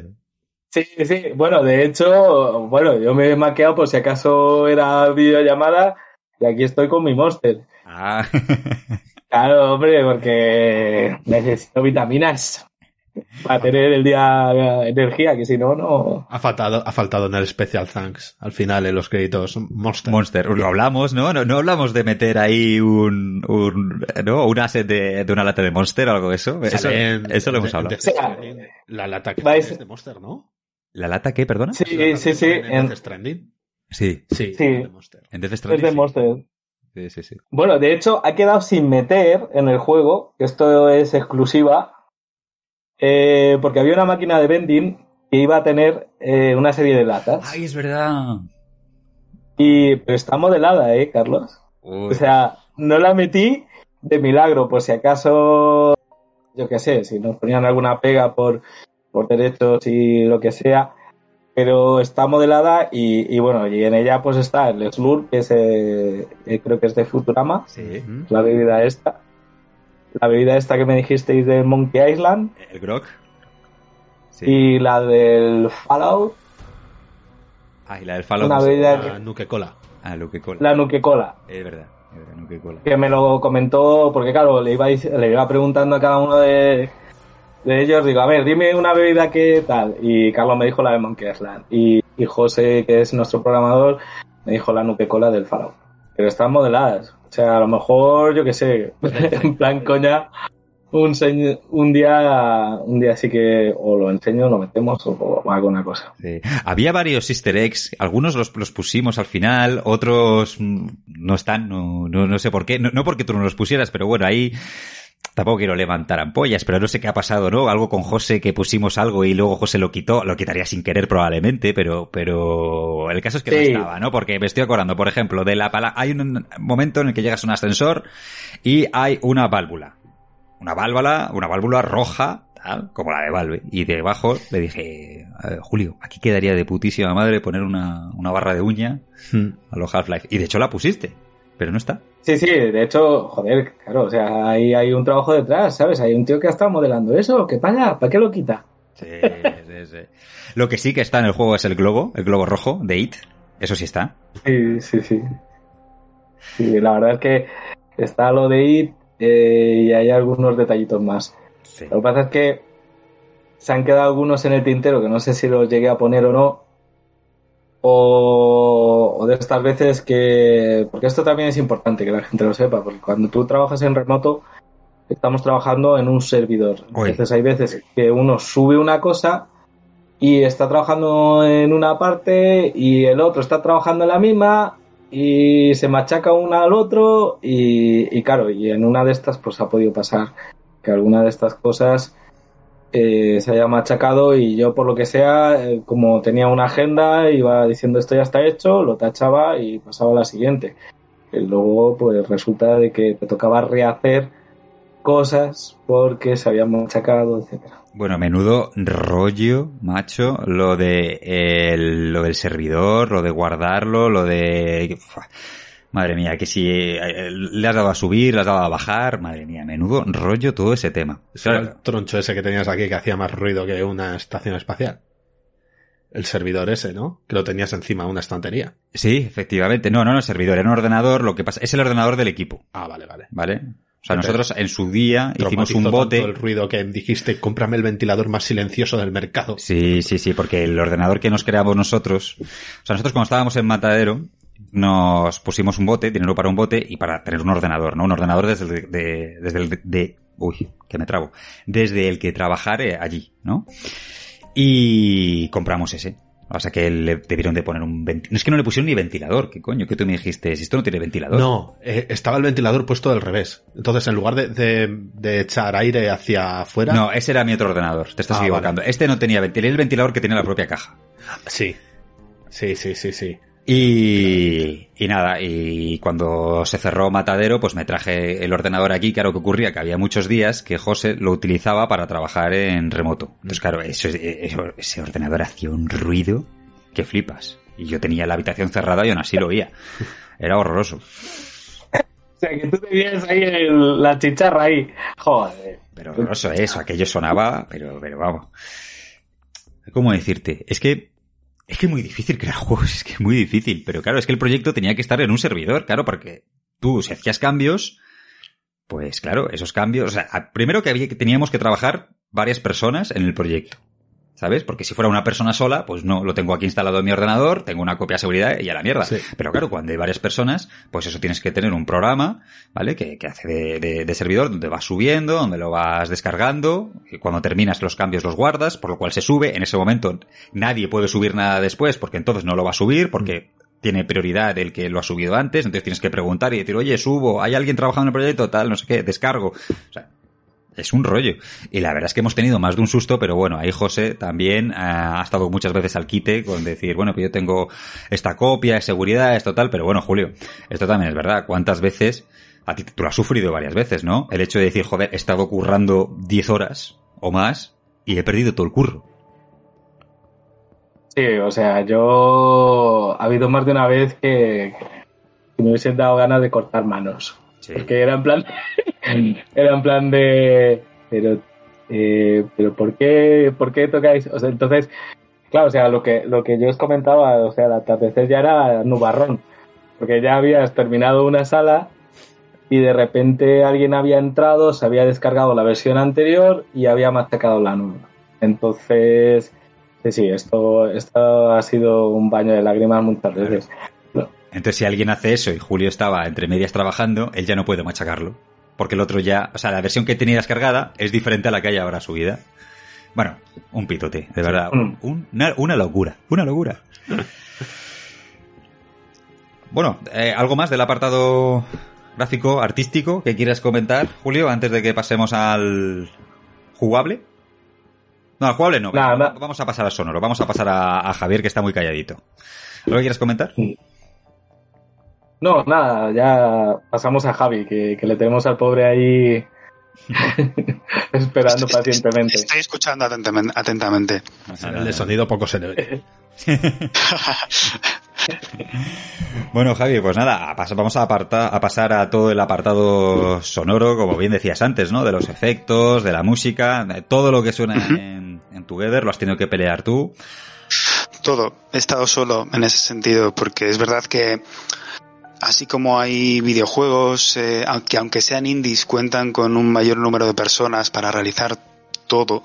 Sí, sí, bueno, de hecho, bueno, yo me he maqueado por si acaso era videollamada y aquí estoy con mi monster. Ah. [laughs] Claro, hombre, porque necesito vitaminas para tener el día energía, que si no, no. Ha faltado, ha faltado en el Special Thanks, al final en los créditos Monster. Monster, lo hablamos, ¿no? No, no hablamos de meter ahí un, un, ¿no? Un asset de, de una lata de Monster o algo de eso. Eso, eso lo hemos de- hablado. de- O sea, la lata que vais- es de Monster, ¿no? ¿La lata qué, perdona? Sí, sí, sí. en Death Stranding. Sí. Sí, Sí. es de. En Death es Stranding, de sí. Monster. Sí, sí, sí. Bueno, de hecho, ha quedado sin meter en el juego, que esto es exclusiva, eh, porque había una máquina de vending que iba a tener eh, una serie de latas. Ay, es verdad. Y pero está modelada, ¿eh, Carlos? Uy. O sea, no la metí de milagro, por si acaso, yo qué sé, si nos ponían alguna pega por, por derechos y lo que sea, pero está modelada y, y bueno, y en ella pues está el Slurp, que es, eh, eh, creo que es de Futurama, Sí. La bebida esta. La bebida esta que me dijisteis de Monkey Island El Grog. Sí. y la del Fallout, Ay, la del Fallout. una bebida, La Nuke Cola. Ah, Luke Cola. la Nuke Cola. Es verdad. Es verdad, Nuke Cola. que me lo comentó, porque claro, le iba, le iba preguntando a cada uno de, de ellos, digo, a ver, dime una bebida que tal, y Carlos me dijo la de Monkey Island, y, y José, que es nuestro programador, me dijo la nuque cola del Fallout. Pero están modeladas, sea, a lo mejor, yo qué sé, [laughs] en plan coña, un, señ- un día, un día sí que o lo enseño, lo metemos, o, o alguna cosa. Sí. Había varios easter eggs, algunos los, los pusimos al final, otros mm, no están, no, no, no sé por qué, no, no porque tú no los pusieras, pero bueno, ahí tampoco quiero levantar ampollas, pero no sé qué ha pasado, ¿no? Algo con José que pusimos algo y luego José lo quitó, lo quitaría sin querer probablemente, pero, pero el caso es que Sí. no estaba, ¿no? Porque me estoy acordando, por ejemplo, de la pala, hay un momento en el que llegas a un ascensor y hay una válvula. Una válvula, una válvula roja, tal, como la de Valve. Y debajo le dije, "A ver, Julio, aquí quedaría de putísima madre poner una, una barra de uña a los Half-Life. Y de hecho la pusiste, pero no está. Sí, sí, de hecho, joder, claro, o sea, ahí hay un trabajo detrás, ¿sabes? Hay un tío que ha estado modelando eso, ¿qué pasa? ¿Para qué lo quita? Sí, sí, sí. Lo que sí que está en el juego es el globo, el globo rojo de It. Eso sí está. Sí, sí, sí. Sí, la verdad es que está lo de IT eh, y hay algunos detallitos más. Sí. Lo que pasa es que se han quedado algunos en el tintero que no sé si los llegué a poner o no. O, o de estas veces que... Porque esto también es importante que la gente lo sepa, porque cuando tú trabajas en remoto, estamos trabajando en un servidor. Entonces hay veces que uno sube una cosa y está trabajando en una parte y el otro está trabajando en la misma y se machaca uno al otro y, y claro, y en una de estas pues ha podido pasar que alguna de estas cosas eh, se haya machacado y yo por lo que sea, eh, como tenía una agenda, iba diciendo esto ya está hecho, lo tachaba y pasaba a la siguiente. Y luego pues resulta de que te tocaba rehacer cosas porque se habían machacado, etcétera. Bueno, menudo rollo, macho, lo de el- lo del servidor, lo de guardarlo, lo de Fua. Madre mía, que si eh, le has dado a subir, le has dado a bajar, madre mía, menudo rollo todo ese tema. Claro, el troncho ese que tenías aquí que hacía más ruido que una estación espacial. El servidor ese, ¿no? Que lo tenías encima de una estantería. Sí, efectivamente. No, no, no es servidor, era un ordenador, lo que pasa, es el ordenador del equipo, Ah, vale, vale. ¿vale? O sea, nosotros en su día hicimos un bote. el ruido que dijiste, cómprame el ventilador más silencioso del mercado. Sí, sí, sí, porque el ordenador que nos creamos nosotros, o sea, nosotros cuando estábamos en Matadero, nos pusimos un bote, dinero para un bote y para tener un ordenador, ¿no? Un ordenador desde el de, desde el de, uy, que me trabo, desde el que trabajar allí, ¿no? Y compramos ese. O sea que le debieron de poner un ventilador. No es que no le pusieron ni ventilador, ¿qué coño? que tú me dijiste? Si esto no tiene ventilador. No, eh, estaba el ventilador puesto del revés. Entonces, en lugar de, de- de echar aire hacia afuera, No, ese era mi otro ordenador, te estás Ah, equivocando. Este no tenía ventilador, el ventilador que tenía la propia caja. sí. Sí, sí, sí, sí. Y, y nada, y cuando se cerró Matadero, pues me traje el ordenador aquí. Claro que ocurría que había muchos días que José lo utilizaba para trabajar en remoto. Entonces, claro, eso, eso- ese ordenador hacía un ruido que flipas. Y yo tenía la habitación cerrada y aún así lo oía. Era horroroso. O sea, que tú tenías ahí el- la chicharra ahí. Joder. Pero horroroso eso, aquello sonaba, pero, pero vamos. ¿Cómo decirte? Es que, es que es muy difícil crear [laughs] juegos, es que muy difícil. Pero claro, es que el proyecto tenía que estar en un servidor, claro, porque tú, si hacías cambios, Pues claro, esos cambios, o sea, primero que teníamos que trabajar varias personas en el proyecto. ¿Sabes? Porque si fuera una persona sola, pues no, lo tengo aquí instalado en mi ordenador, tengo una copia de seguridad y a la mierda. Sí. Pero claro, cuando hay varias personas, pues eso tienes que tener un programa, ¿vale? Que, que hace de, de- de servidor, donde vas subiendo, donde lo vas descargando, y cuando terminas los cambios los guardas, por lo cual se sube. En ese momento nadie puede subir nada después, porque entonces no lo va a subir, porque tiene prioridad el que lo ha subido antes, entonces tienes que preguntar y decir, oye, subo, ¿hay alguien trabajando en el proyecto? Tal, no sé qué, descargo. O sea, es un rollo. Y la verdad es que hemos tenido más de un susto, pero bueno, ahí José también ah, ha estado muchas veces al quite con decir, bueno, pues yo tengo esta copia de seguridad, esto tal, pero bueno, Julio, esto también es verdad. ¿Cuántas veces, a ti tú lo has sufrido varias veces, ¿no? El hecho de decir, joder, he estado currando 10 horas o más y he perdido todo el curro. Sí, o sea, yo ha habido más de una vez que, que me hubiesen dado ganas de cortar manos. Sí. Porque era en plan, [laughs] era plan de, pero, eh, pero ¿por qué, por qué tocáis? O sea, entonces, claro, o sea, lo que, lo que yo os comentaba, o sea, el atardecer ya era nubarrón, porque ya habías terminado una sala y de repente alguien había entrado, se había descargado la versión anterior y había machacado la nueva. Entonces, sí, sí, esto, esto ha sido un baño de lágrimas muchas veces. Entonces, si alguien hace eso y Julio estaba entre medias trabajando, él ya no puede machacarlo. Porque el otro ya, o sea, la versión que tenía descargada es diferente a la que hay ahora subida. Bueno, un pitote, de verdad. Mm. un- una, una locura, una locura. bueno, eh, ¿algo más del apartado gráfico, artístico que quieras comentar, Julio, antes de que pasemos al jugable? No, al jugable no. Vamos a pasar al sonoro, vamos a pasar a, a Javier, que está muy calladito. ¿Algo que quieras comentar? No, nada, ya pasamos a Javi, que, que le tenemos al pobre ahí [laughs] esperando pacientemente. Estoy escuchando atentamente. atentamente. El de sonido poco se le ve. [laughs] Bueno, Javi, pues nada, a pas- vamos a, aparta- a pasar a todo el apartado sonoro, como bien decías antes, ¿no? De los efectos, de la música, de todo lo que suena en, en Together, lo has tenido que pelear tú. Todo. He estado solo en ese sentido, porque es verdad que así como hay videojuegos eh, aunque aunque sean indies cuentan con un mayor número de personas para realizar todo,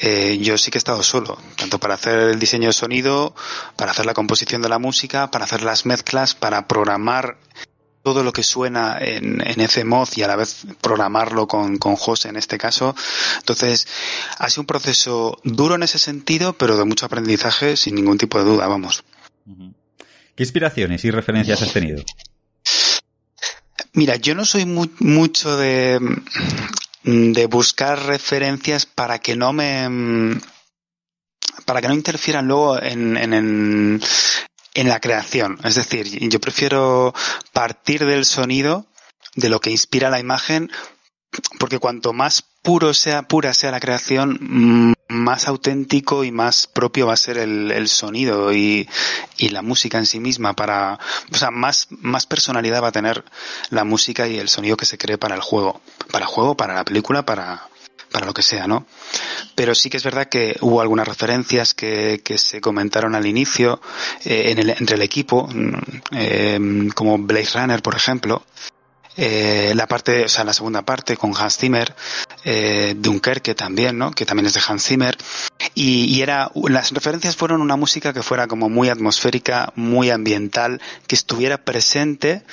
eh, yo sí que he estado solo, tanto para hacer el diseño de sonido, para hacer la composición de la música, para hacer las mezclas, para programar todo lo que suena en, en FMOD y a la vez programarlo con, con José en este caso. Entonces, ha sido un proceso duro en ese sentido, pero de mucho aprendizaje sin ningún tipo de duda, vamos. ¿Qué inspiraciones y referencias has tenido? Mira, yo no soy mu- mucho de, de buscar referencias para que no me para que no interfieran luego en, en, en, en la creación. Es decir, yo prefiero partir del sonido, de lo que inspira la imagen, porque cuanto más puro sea, pura sea la creación, mm, más auténtico y más propio va a ser el, el sonido y, y la música en sí misma para, o sea, más, más personalidad va a tener la música y el sonido que se cree para el juego. Para el juego, para la película, para, para lo que sea, ¿no? Pero sí que es verdad que hubo algunas referencias que, que se comentaron al inicio eh, en el, entre el equipo, mm, eh, como Blaze Runner, por ejemplo. Eh, la parte, o sea, la segunda parte con Hans Zimmer, eh, Dunkerque también, ¿no? Que también es de Hans Zimmer. Y, y era, las referencias fueron una música que fuera como muy atmosférica, muy ambiental, que estuviera presente,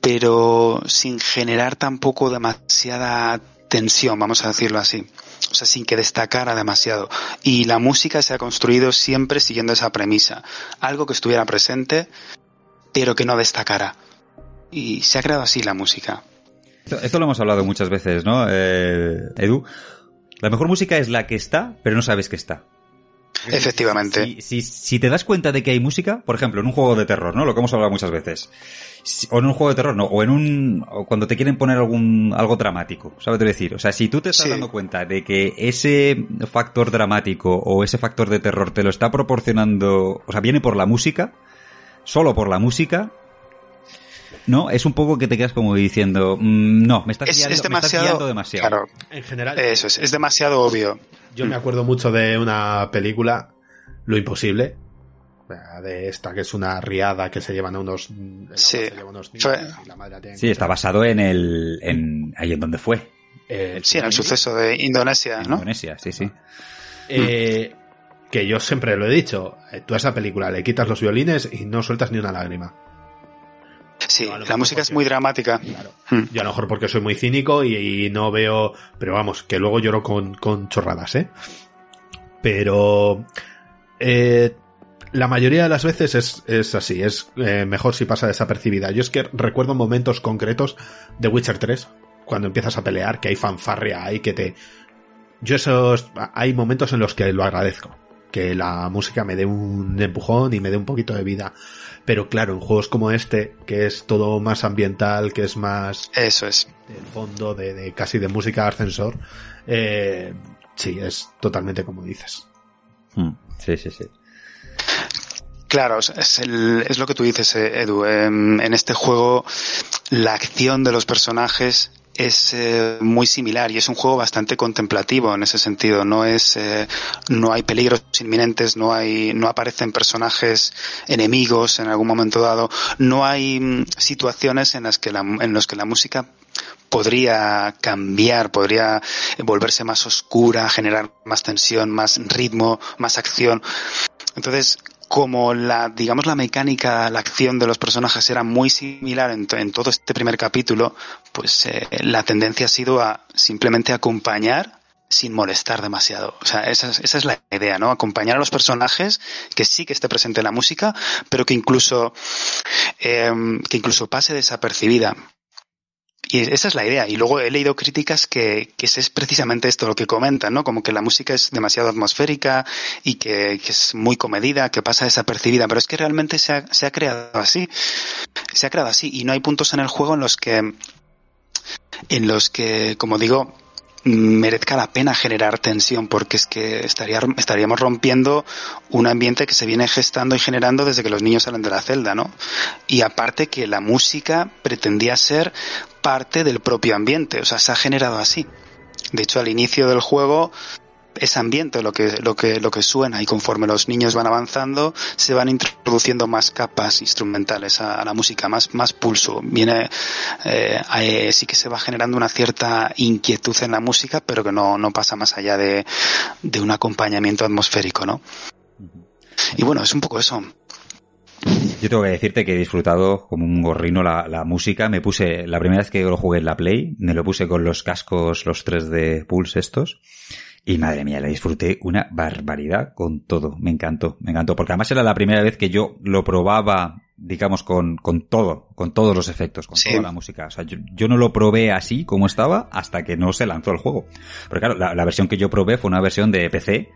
pero sin generar tampoco demasiada tensión, vamos a decirlo así. O sea, sin que destacara demasiado. Y la música se ha construido siempre siguiendo esa premisa. Algo que estuviera presente, pero que no destacara. Y se ha creado así la música. Esto, esto lo hemos hablado muchas veces, ¿no, eh, Edu? La mejor música es la que está, pero no sabes que está. Efectivamente. Si, si, si te das cuenta de que hay música, por ejemplo, en un juego de terror, ¿no? Lo que hemos hablado muchas veces. Si- o en un juego de terror, no. O en un, o cuando te quieren poner algún, algo dramático. ¿Sabes qué decir? O sea, si tú te estás Sí. dando cuenta de que ese factor dramático o ese factor de terror te lo está proporcionando, o sea, viene por la música, solo por la música, ¿no? Es un poco que te quedas como diciendo, mm, no, me estás Es, guiando, es me estás demasiado. guiando demasiado. Claro, En general, eso es, es demasiado obvio. yo me acuerdo mucho de una película, Lo Imposible, de esta que es una riada que se llevan a unos, sí. Unos sí, está basado en el, en ahí en donde fue. Eh, sí, en el suceso de Indonesia, ¿no? Indonesia, sí, sí. Eh, que yo siempre lo he dicho, eh, tú a esa película le quitas los violines y no sueltas ni una lágrima. Sí, la música es muy dramática. Hmm. Yo a lo mejor porque soy muy cínico y, no veo, pero vamos, que luego lloro con, con chorradas, ¿eh? Pero eh, la mayoría de las veces es, es así, es eh, mejor si pasa desapercibida. Yo es que recuerdo momentos concretos de Witcher 3, cuando empiezas a pelear, que hay fanfarria, hay que te... Yo esos... Hay momentos en los que lo agradezco que la música me dé un empujón y me dé un poquito de vida. Pero claro, en juegos como este, que es todo más ambiental, que es más... Eso es. De fondo, de, casi de música ascensor, eh, sí, es totalmente como dices. Hmm. Sí, sí, sí. Claro, es, el, es, lo que tú dices, eh, Edu. En, en, este juego, la acción de los personajes es eh, muy similar y es un juego bastante contemplativo en ese sentido. No es, eh, no hay peligros inminentes, no hay, no aparecen personajes enemigos en algún momento dado, no hay mm, situaciones en las que la, en los que la música podría cambiar, podría volverse más oscura, generar más tensión, más ritmo, más acción. Entonces, como la, digamos, la mecánica, la acción de los personajes era muy similar en, todo este primer capítulo, pues eh, la tendencia ha sido a simplemente acompañar sin molestar demasiado. O sea, esa, esa, es la idea, ¿no? Acompañar a los personajes, que sí que esté presente en la música, pero que incluso, eh, que incluso pase desapercibida. Y esa es la idea. Y luego he leído críticas que, que es precisamente esto lo que comentan, ¿no? Como que la música es demasiado atmosférica y que, es muy comedida, que pasa desapercibida. Pero es que realmente se ha, se ha creado así. Se ha creado así. Y no hay puntos en el juego en los que, en los que, como digo, merezca la pena generar tensión porque es que estaría, estaríamos rompiendo un ambiente que se viene gestando y generando desde que los niños salen de la celda, ¿no? Y aparte que la música pretendía ser parte del propio ambiente, o sea, se ha generado así. De hecho, al inicio del juego es ambiente lo que, lo que, lo que suena y conforme los niños van avanzando se van introduciendo más capas instrumentales a, la música, más, más pulso. Viene, eh, eh, sí que se va generando una cierta inquietud en la música, pero que no, no pasa más allá de, de un acompañamiento atmosférico, ¿no? Y bueno, es un poco eso. Yo tengo que decirte que he disfrutado como un gorrino la, la, música. Me puse, la primera vez que lo jugué en la Play, me lo puse con los cascos, los 3D Pulse estos. Y madre mía, la disfruté una barbaridad con todo. Me encantó, me encantó. Porque además era la primera vez que yo lo probaba, digamos, con, con todo, con todos los efectos, con toda la música. O sea, yo, yo, no lo probé así como estaba hasta que no se lanzó el juego. Pero claro, la, la versión que yo probé fue una versión de PC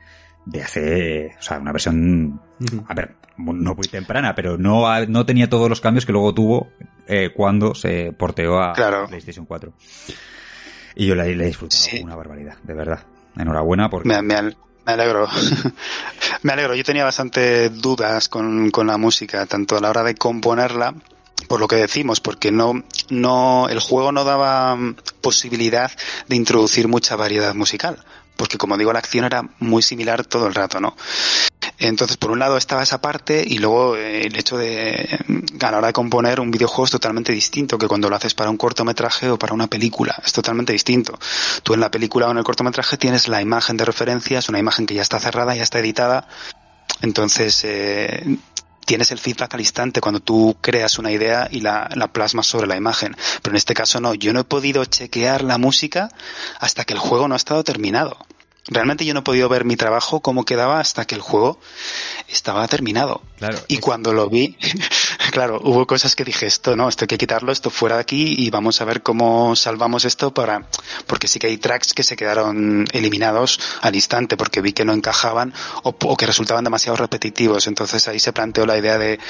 de hace, o sea, una versión, a ver, no muy temprana, pero no, no tenía todos los cambios que luego tuvo eh, cuando se porteó a PlayStation 4. Y yo la, he disfrutado una barbaridad, de verdad. Enhorabuena porque... Me, me, alegro. [laughs] me alegro. Yo tenía bastante dudas con, con la música, tanto a la hora de componerla, por lo que decimos, porque no, no, el juego no daba posibilidad de introducir mucha variedad musical porque como digo, la acción era muy similar todo el rato, ¿no? Entonces, por un lado estaba esa parte y luego eh, el hecho de, a de componer un videojuego es totalmente distinto que cuando lo haces para un cortometraje o para una película. Es totalmente distinto. Tú en la película o en el cortometraje tienes la imagen de referencia, es una imagen que ya está cerrada, ya está editada. Entonces, eh, tienes el feedback al instante cuando tú creas una idea y la, la, plasmas sobre la imagen. Pero en este caso no, yo no he podido chequear la música hasta que el juego no ha estado terminado. Realmente yo no he podido ver mi trabajo cómo quedaba hasta que el juego estaba terminado. Claro, y cuando lo vi, [laughs] claro, hubo cosas que dije, esto no, esto hay que quitarlo, esto fuera de aquí y vamos a ver cómo salvamos esto para, porque sí que hay tracks que se quedaron eliminados al instante porque vi que no encajaban o, o que resultaban demasiado repetitivos. Entonces ahí se planteó la idea de,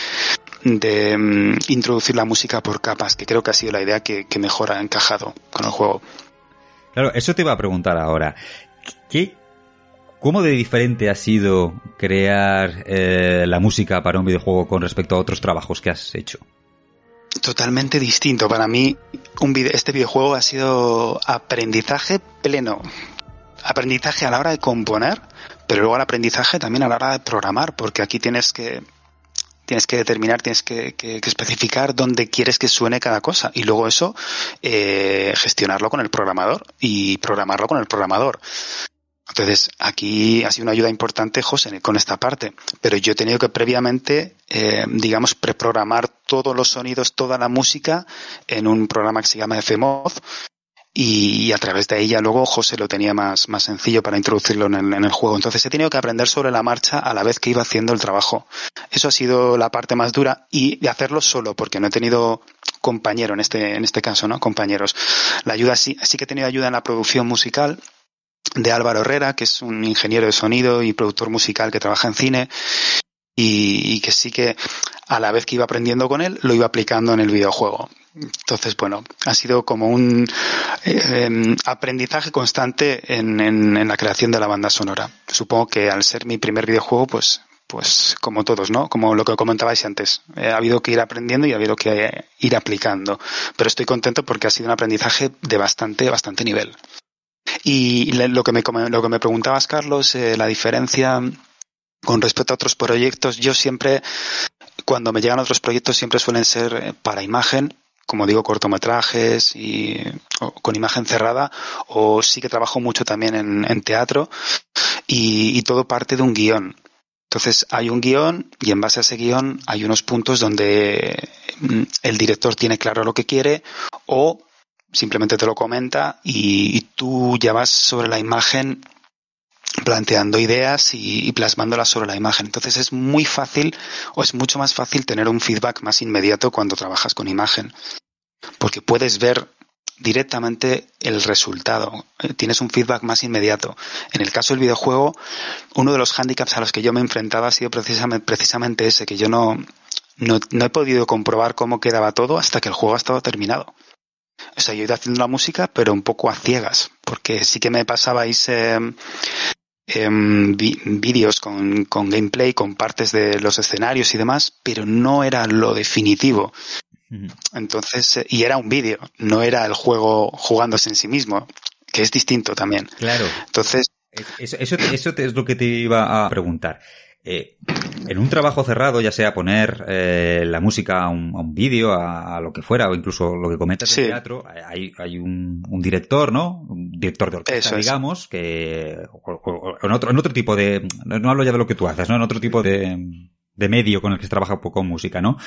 de um, introducir la música por capas, que creo que ha sido la idea que, que mejor ha encajado con el juego. Claro, eso te iba a preguntar ahora. ¿Qué, ¿Cómo de diferente ha sido crear eh, la música para un videojuego con respecto a otros trabajos que has hecho? Totalmente distinto. Para mí, un video, este videojuego ha sido aprendizaje pleno. Aprendizaje a la hora de componer, pero luego el aprendizaje también a la hora de programar, porque aquí tienes que tienes que determinar, tienes que, que, que especificar dónde quieres que suene cada cosa y luego eso eh, gestionarlo con el programador y programarlo con el programador. Entonces, aquí ha sido una ayuda importante José con esta parte, pero yo he tenido que previamente, eh, digamos, preprogramar todos los sonidos, toda la música en un programa que se llama FMOD y, a través de ella luego José lo tenía más, más sencillo para introducirlo en el, en el, juego. Entonces he tenido que aprender sobre la marcha a la vez que iba haciendo el trabajo. Eso ha sido la parte más dura y de hacerlo solo porque no he tenido compañero en este, en este caso, ¿no? Compañeros. La ayuda sí, sí que he tenido ayuda en la producción musical de Álvaro Herrera, que es un ingeniero de sonido y productor musical que trabaja en cine y, y, que sí que a la vez que iba aprendiendo con él, lo iba aplicando en el videojuego. Entonces, bueno, ha sido como un eh, aprendizaje constante en, en, la creación de la banda sonora. Supongo que al ser mi primer videojuego, pues, pues como todos, ¿no? Como lo que comentabais antes, eh, ha habido que ir aprendiendo y ha habido que eh, ir aplicando. Pero estoy contento porque ha sido un aprendizaje de bastante, bastante nivel. Y lo que me, lo que me preguntabas, Carlos, eh, la diferencia con respecto a otros proyectos, yo siempre, cuando me llegan otros proyectos, siempre suelen ser para imagen, como digo, cortometrajes y con imagen cerrada, o sí que trabajo mucho también en, teatro, y, todo parte de un guion. Entonces hay un guion y en base a ese guion hay unos puntos donde el director tiene claro lo que quiere o simplemente te lo comenta y, y tú ya sobre la imagen planteando ideas y, plasmándolas sobre la imagen. Entonces es muy fácil o es mucho más fácil tener un feedback más inmediato cuando trabajas con imagen. Porque puedes ver directamente el resultado. Tienes un feedback más inmediato. En el caso del videojuego, uno de los handicaps a los que yo me he enfrentado ha sido precisamente, precisamente ese, que yo no, no, no he podido comprobar cómo quedaba todo hasta que el juego ha estado terminado. O sea, yo he ido haciendo la música, pero un poco a ciegas, porque sí que me pasabais eh, eh, vídeos con, con gameplay, con partes de los escenarios y demás, pero no era lo definitivo. Entonces, y era un vídeo, no era el juego jugándose en sí mismo, que es distinto también. Claro. Entonces. Eso, eso, eso es lo que te iba a preguntar. Eh, en un trabajo cerrado, ya sea poner eh, la música a un, a un vídeo, a, a, lo que fuera, o incluso lo que comentas sí. de teatro, hay, hay un, un, director, ¿no? Un director de orquesta, Eso digamos, es. que o, o, en, otro, en otro tipo de, no hablo ya de lo que tú haces, ¿no? En otro tipo de, de medio con el que se trabaja un poco música, ¿no?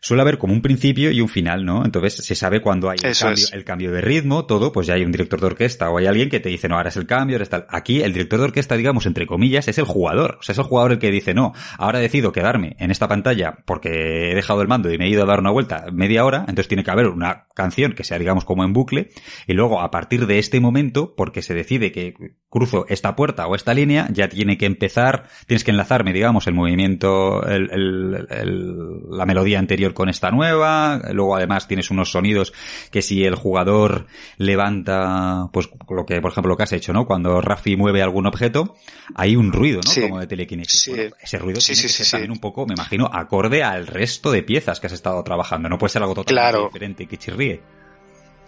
Suele haber como un principio y un final, ¿no? Entonces se sabe cuando hay el cambio, es. el cambio, de ritmo, todo, pues ya hay un director de orquesta o hay alguien que te dice, no, ahora es el cambio, ahora está... Aquí el director de orquesta, digamos, entre comillas, es el jugador. O sea, es el jugador el que dice, no, ahora decido quedarme en esta pantalla porque he dejado el mando y me he ido a dar una vuelta media hora, entonces tiene que haber una canción que sea, digamos, como en bucle, y luego a partir de este momento, porque se decide que cruzo esta puerta o esta línea, ya tiene que empezar, tienes que enlazarme, digamos, el movimiento, el, el, el, la melodía anterior con esta nueva, luego además tienes unos sonidos que si el jugador levanta, pues lo que, por ejemplo, lo que has hecho, ¿no? Cuando Rafi mueve algún objeto, hay un ruido, ¿no? Sí. Como de telequinesis. Sí. Bueno, ese ruido sí, tiene que ser también un poco, me imagino, acorde al resto de piezas que has estado trabajando. No puede ser algo totalmente claro. diferente que chirríe.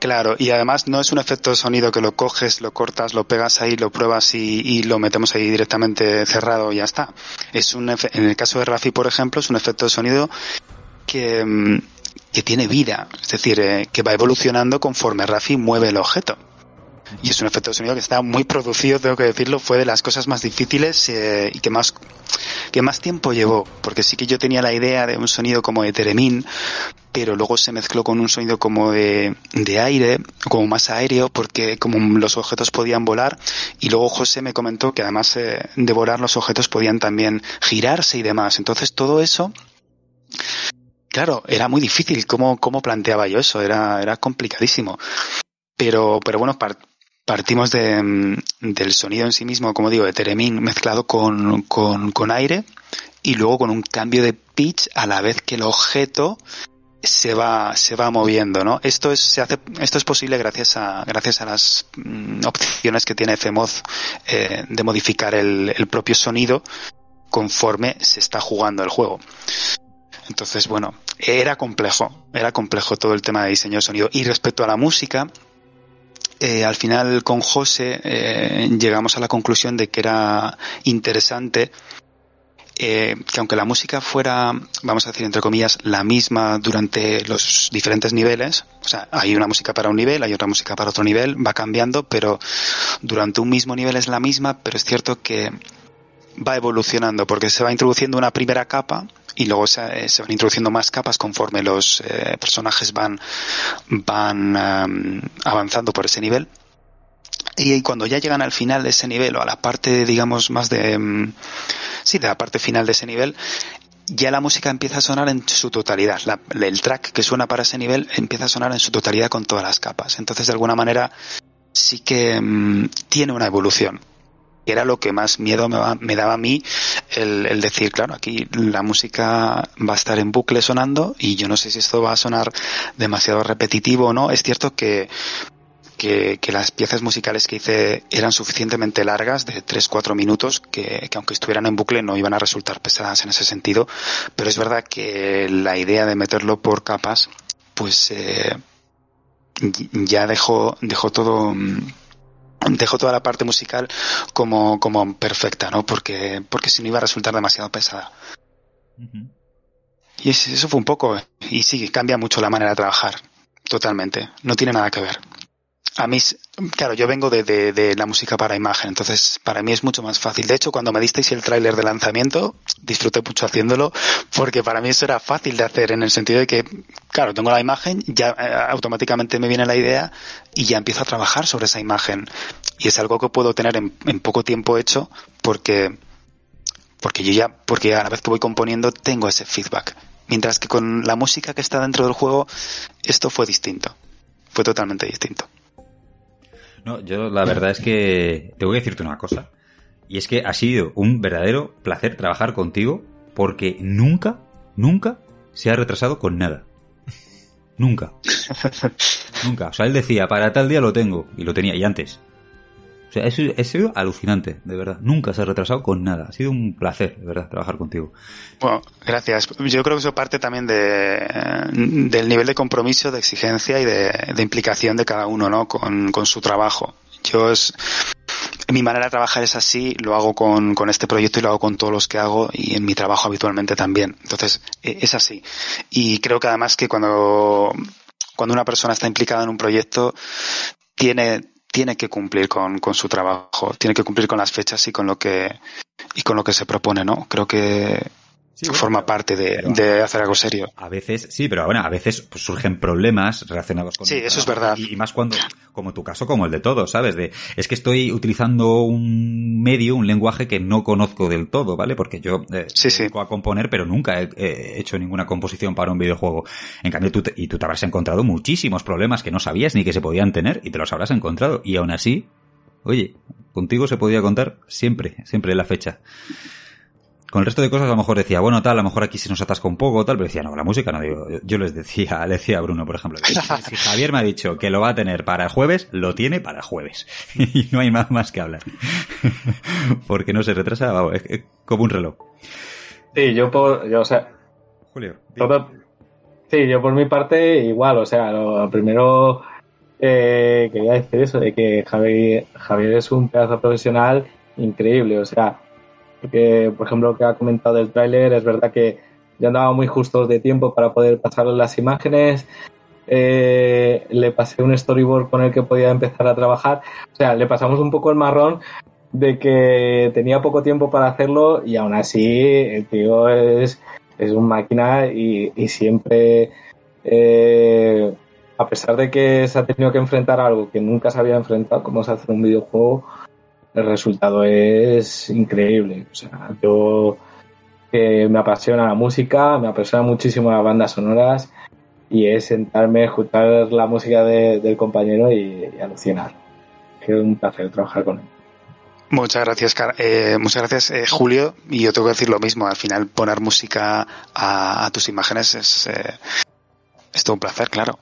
Claro, y además no es un efecto de sonido que lo coges, lo cortas, lo pegas ahí, lo pruebas y, y lo metemos ahí directamente cerrado y ya está. Es un en el caso de Rafi, por ejemplo, es un efecto de sonido que, mm, que tiene vida, es decir, eh, que va evolucionando conforme Rafi mueve el objeto. Y es un efecto de sonido que está muy producido, tengo que decirlo, fue de las cosas más difíciles eh, y que más, que más tiempo llevó, porque sí que yo tenía la idea de un sonido como de Teremín, pero luego se mezcló con un sonido como de, de aire, como más aéreo, porque como los objetos podían volar, y luego José me comentó que además eh, de volar los objetos podían también girarse y demás. Entonces todo eso claro, era muy difícil cómo, cómo planteaba yo eso, era, era complicadísimo. Pero, pero bueno, part, partimos de, del sonido en sí mismo, como digo, de Teremín mezclado con, con, con aire y luego con un cambio de pitch a la vez que el objeto se va se va moviendo no esto es se hace esto es posible gracias a gracias a las mm, opciones que tiene FMOD eh, de modificar el, el propio sonido conforme se está jugando el juego entonces, bueno, era complejo, era complejo todo el tema de diseño de sonido. Y respecto a la música, eh, al final con José eh, llegamos a la conclusión de que era interesante eh, que aunque la música fuera, vamos a decir entre comillas, la misma durante los diferentes niveles, o sea, hay una música para un nivel, hay otra música para otro nivel, va cambiando, pero durante un mismo nivel es la misma, pero es cierto que va evolucionando porque se va introduciendo una primera capa y luego se, van introduciendo más capas conforme los eh, personajes van van avanzando por ese nivel. Y cuando ya llegan al final de ese nivel o a la parte digamos más de um, sí de la parte final de ese nivel ya la música empieza a sonar en su totalidad. El track que suena para ese nivel empieza a sonar en su totalidad con todas las capas. Entonces de alguna manera sí que um, tiene una evolución era lo que más miedo me, daba a mí el, decir, claro, aquí la música va a estar en bucle sonando y yo no sé si esto va a sonar demasiado repetitivo o no. Es cierto que, que, las piezas musicales que hice eran suficientemente largas, de 3-4 minutos, que, aunque estuvieran en bucle no iban a resultar pesadas en ese sentido, pero es verdad que la idea de meterlo por capas, pues eh, ya dejó, dejó todo dejo toda la parte musical como, como perfecta, ¿no? Porque, porque si no iba a resultar demasiado pesada. Y eso fue un poco, y sí, cambia mucho la manera de trabajar, totalmente, no tiene nada que ver a mí, claro, yo vengo de, la música para imagen, entonces para mí es mucho más fácil. De hecho, cuando me disteis el tráiler de lanzamiento, disfruté mucho haciéndolo, porque para mí eso era fácil de hacer, en el sentido de que, claro, tengo la imagen, ya eh, automáticamente me viene la idea y ya empiezo a trabajar sobre esa imagen. Y es algo que puedo tener en, en poco tiempo hecho, porque, porque yo ya, porque a la vez que voy componiendo tengo ese feedback. Mientras que con la música que está dentro del juego, esto fue distinto. Fue totalmente distinto. No, yo la verdad es que te voy a decirte una cosa. Y es que ha sido un verdadero placer trabajar contigo porque nunca, nunca se ha retrasado con nada. Nunca. [laughs] nunca. O sea, él decía, para tal día lo tengo. Y lo tenía, y antes. O sea, ha sido alucinante, de verdad. Nunca se ha retrasado con nada. Ha sido un placer, de verdad, trabajar contigo. Bueno, gracias. Yo creo que eso parte también de, del nivel de compromiso, de exigencia y de, implicación de cada uno, ¿no? Con, con su trabajo. Yo es, mi manera de trabajar es así, lo hago con, con este proyecto y lo hago con todos los que hago y en mi trabajo habitualmente también. Entonces, e, es así. Y creo que además que cuando, cuando una persona está implicada en un proyecto, tiene, tiene que cumplir con, con, su trabajo, tiene que cumplir con las fechas y con lo que y con lo que se propone, ¿no? Creo que forma parte de, hacer algo serio. A veces, sí, pero bueno, a veces pues, surgen problemas relacionados con... Sí, eso es verdad. Y, más cuando, como tu caso, como el de todos, ¿sabes? De, es que estoy utilizando un medio, un lenguaje que no conozco del todo, ¿vale? Porque yo eh, sí, sí. a componer, pero nunca he, hecho ninguna composición para un videojuego. En cambio, tú te, y tú te habrás encontrado muchísimos problemas que no sabías ni que se podían tener y te los habrás encontrado. Y aún así, oye, contigo se podía contar siempre, siempre la fecha. Con el resto de cosas a lo mejor decía, bueno, tal, a lo mejor aquí se nos atasca un poco, tal, pero decía, no, la música no digo. Yo les decía, [laughs] le decía a Bruno, por ejemplo, si Javier me ha dicho que lo va a tener para el jueves, lo tiene para el jueves. [laughs] y no hay más, más que hablar. [laughs] Porque no se retrasa, vamos, es, como un reloj. Sí, yo por, yo, o sea, Julio. sí, yo por mi parte igual, o sea, lo primero eh, quería decir eso, de que Javier, Javier es un pedazo profesional increíble, o sea, porque, por ejemplo, lo que ha comentado del tráiler, es verdad que ya andaba muy justo de tiempo para poder pasar las imágenes. Eh, le pasé un storyboard con el que podía empezar a trabajar. O sea, le pasamos un poco el marrón de que tenía poco tiempo para hacerlo y aún así el tío es, es un máquina y, siempre, eh, a pesar de que se ha tenido que enfrentar algo que nunca se había enfrentado, como se hace un videojuego, el resultado es increíble. O sea, yo que me apasiona la música, me apasiona muchísimo las bandas sonoras y es sentarme, escuchar la música del compañero y, alucinar. Es un placer trabajar con él. Muchas gracias, eh, muchas gracias, eh, Julio. Y yo tengo que decir lo mismo. Al final, poner música a, tus imágenes es, eh, es todo un placer, claro.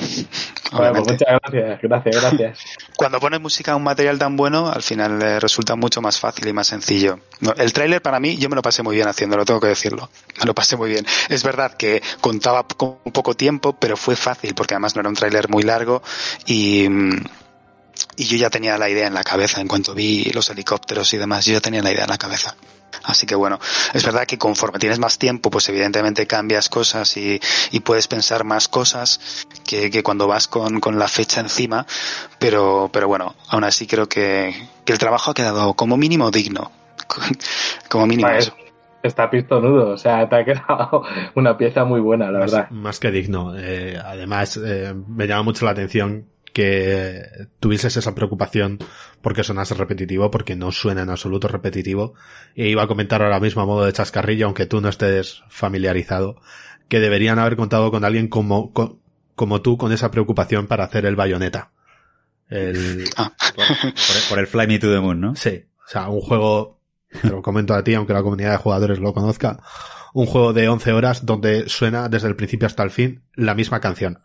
[laughs] Bueno, pues muchas gracias, gracias, gracias. [laughs] Cuando pones música a un material tan bueno, al final le resulta mucho más fácil y más sencillo. el tráiler para mí, yo me lo pasé muy bien haciéndolo, tengo que decirlo. Me lo pasé muy bien. Es verdad que contaba con poco tiempo, pero fue fácil, porque además no era un tráiler muy largo y, y yo ya tenía la idea en la cabeza. En cuanto vi los helicópteros y demás, yo ya tenía la idea en la cabeza. Así que bueno, es verdad que conforme tienes más tiempo, pues evidentemente cambias cosas y, y puedes pensar más cosas que, que cuando vas con, con, la fecha encima, pero, pero bueno, aún así creo que, que el trabajo ha quedado como mínimo digno. [laughs] como mínimo Vale, eso. Está pistonudo, o sea, te ha quedado una pieza muy buena, la más, verdad. más que digno. Eh, además, eh, me llama mucho la atención que tuvieses esa preocupación porque sonase repetitivo, porque no suena en absoluto repetitivo. E iba a comentar ahora mismo a modo de chascarrillo, aunque tú no estés familiarizado, que deberían haber contado con alguien como, co- como tú con esa preocupación para hacer el bayoneta. El, Ah, Por, por- por el Fly Me to the Moon, ¿no? Sí, o sea, un juego, te lo comento a ti, aunque la comunidad de jugadores lo conozca, un juego de 11 horas donde suena desde el principio hasta el fin la misma canción.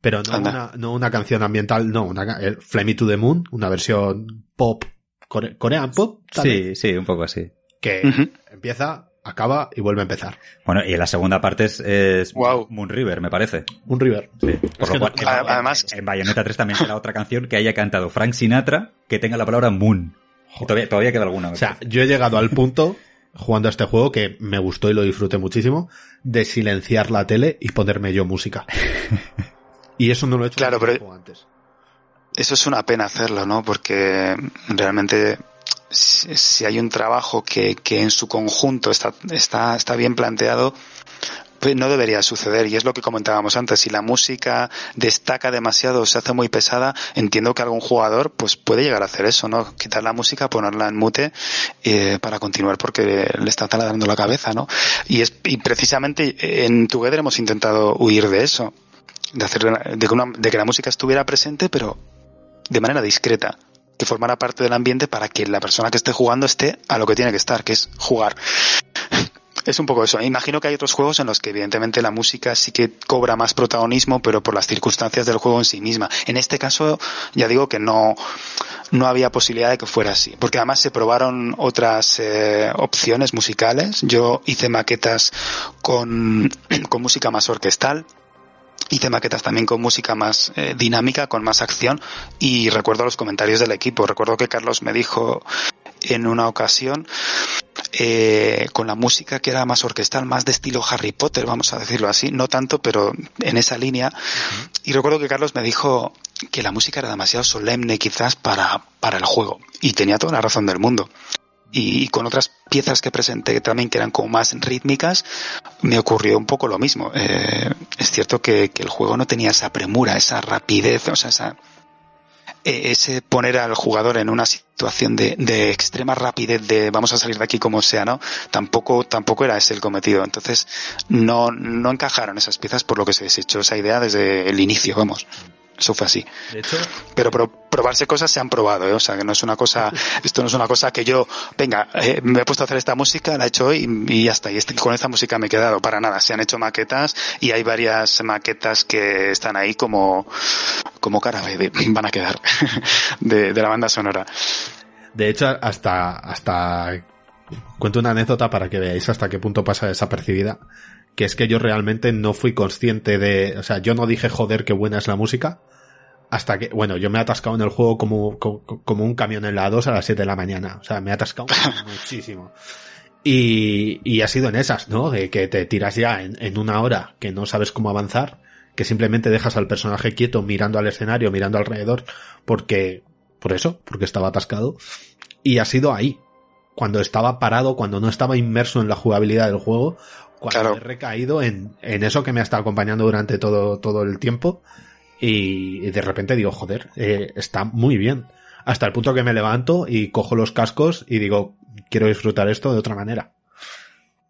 Pero no una, no una canción ambiental, no, una, el Fly Me to the Moon, una versión pop, core- corean pop, tal vez, Sí, sí, un poco así. que empieza, acaba y vuelve a empezar. Bueno, y la segunda parte es, es Guau. Moon River, me parece. Un River. Sí. Por lo cual, no- en- además- en, Bayonetta 3 también será otra canción que haya cantado Frank Sinatra que tenga la palabra Moon. Todavía, todavía queda alguna. O sea, parece. yo he llegado al punto, jugando a este juego, que me gustó y lo disfruté muchísimo, de silenciar la tele y ponerme yo música. [laughs] Y eso no lo he hecho Claro, pero- antes. Eso es una pena hacerlo, ¿no? Porque realmente si, si hay un trabajo que, que en su conjunto está, está, está bien planteado, pues no debería suceder. Y es lo que comentábamos antes. Si la música destaca demasiado o se hace muy pesada, entiendo que algún jugador pues puede llegar a hacer eso, ¿no? Quitar la música, ponerla en mute eh, para continuar porque le está taladrando la cabeza, ¿no? Y, es, y precisamente en Together hemos intentado huir de eso. De, hacer, de, que de que la música estuviera presente, pero de manera discreta, que formara parte del ambiente para que la persona que esté jugando esté a lo que tiene que estar, que es jugar. [laughs] Es un poco eso. Imagino que hay otros juegos en los que evidentemente la música sí que cobra más protagonismo, pero por las circunstancias del juego en sí misma. En este caso, ya digo que no, no había posibilidad de que fuera así, porque además se probaron otras eh, opciones musicales. Yo hice maquetas con, [clears throat] con música más orquestal, Hice maquetas también con música más eh, dinámica, con más acción y recuerdo los comentarios del equipo. Recuerdo que Carlos me dijo en una ocasión eh, con la música que era más orquestal, más de estilo Harry Potter, vamos a decirlo así, no tanto, pero en esa línea. Y recuerdo que Carlos me dijo que la música era demasiado solemne quizás para, para el juego y tenía toda la razón del mundo. Y, con otras piezas que presenté también que eran como más rítmicas, me ocurrió un poco lo mismo. Eh, es cierto que, el juego no tenía esa premura, esa rapidez, o sea, esa, eh, ese poner al jugador en una situación de, de extrema rapidez de vamos a salir de aquí como sea, ¿no? Tampoco, tampoco era ese el cometido. Entonces, no, no encajaron esas piezas por lo que se desechó esa idea desde el inicio, vamos. Eso fue así. De hecho, Pero pro- probarse cosas se han probado, ¿eh? O sea, que no es una cosa, [laughs] esto no es una cosa que yo, venga, eh, me he puesto a hacer esta música, la he hecho hoy y, y ya está. Y este- con esta música me he quedado para nada. Se han hecho maquetas y hay varias maquetas que están ahí como, como cara de- [laughs] van a quedar [laughs] de, de la banda sonora. de hecho, hasta, hasta, cuento una anécdota para que veáis hasta qué punto pasa desapercibida. Que es que yo realmente no fui consciente de, o sea, yo no dije joder qué buena es la música. Hasta que, bueno, yo me he atascado en el juego como, como, como un camión en la 2 a las 7 de la mañana. O sea, me he atascado [laughs] muchísimo. Y, y ha sido en esas, ¿no? De que te tiras ya en, en una hora que no sabes cómo avanzar, que simplemente dejas al personaje quieto mirando al escenario, mirando alrededor, porque, por eso, porque estaba atascado. Y ha sido ahí, cuando estaba parado, cuando no estaba inmerso en la jugabilidad del juego, cuando Claro. he recaído en, en eso que me ha estado acompañando durante todo, todo el tiempo. Y, y de repente digo, joder, eh, está muy bien. Hasta el punto que me levanto y cojo los cascos y digo, quiero disfrutar esto de otra manera.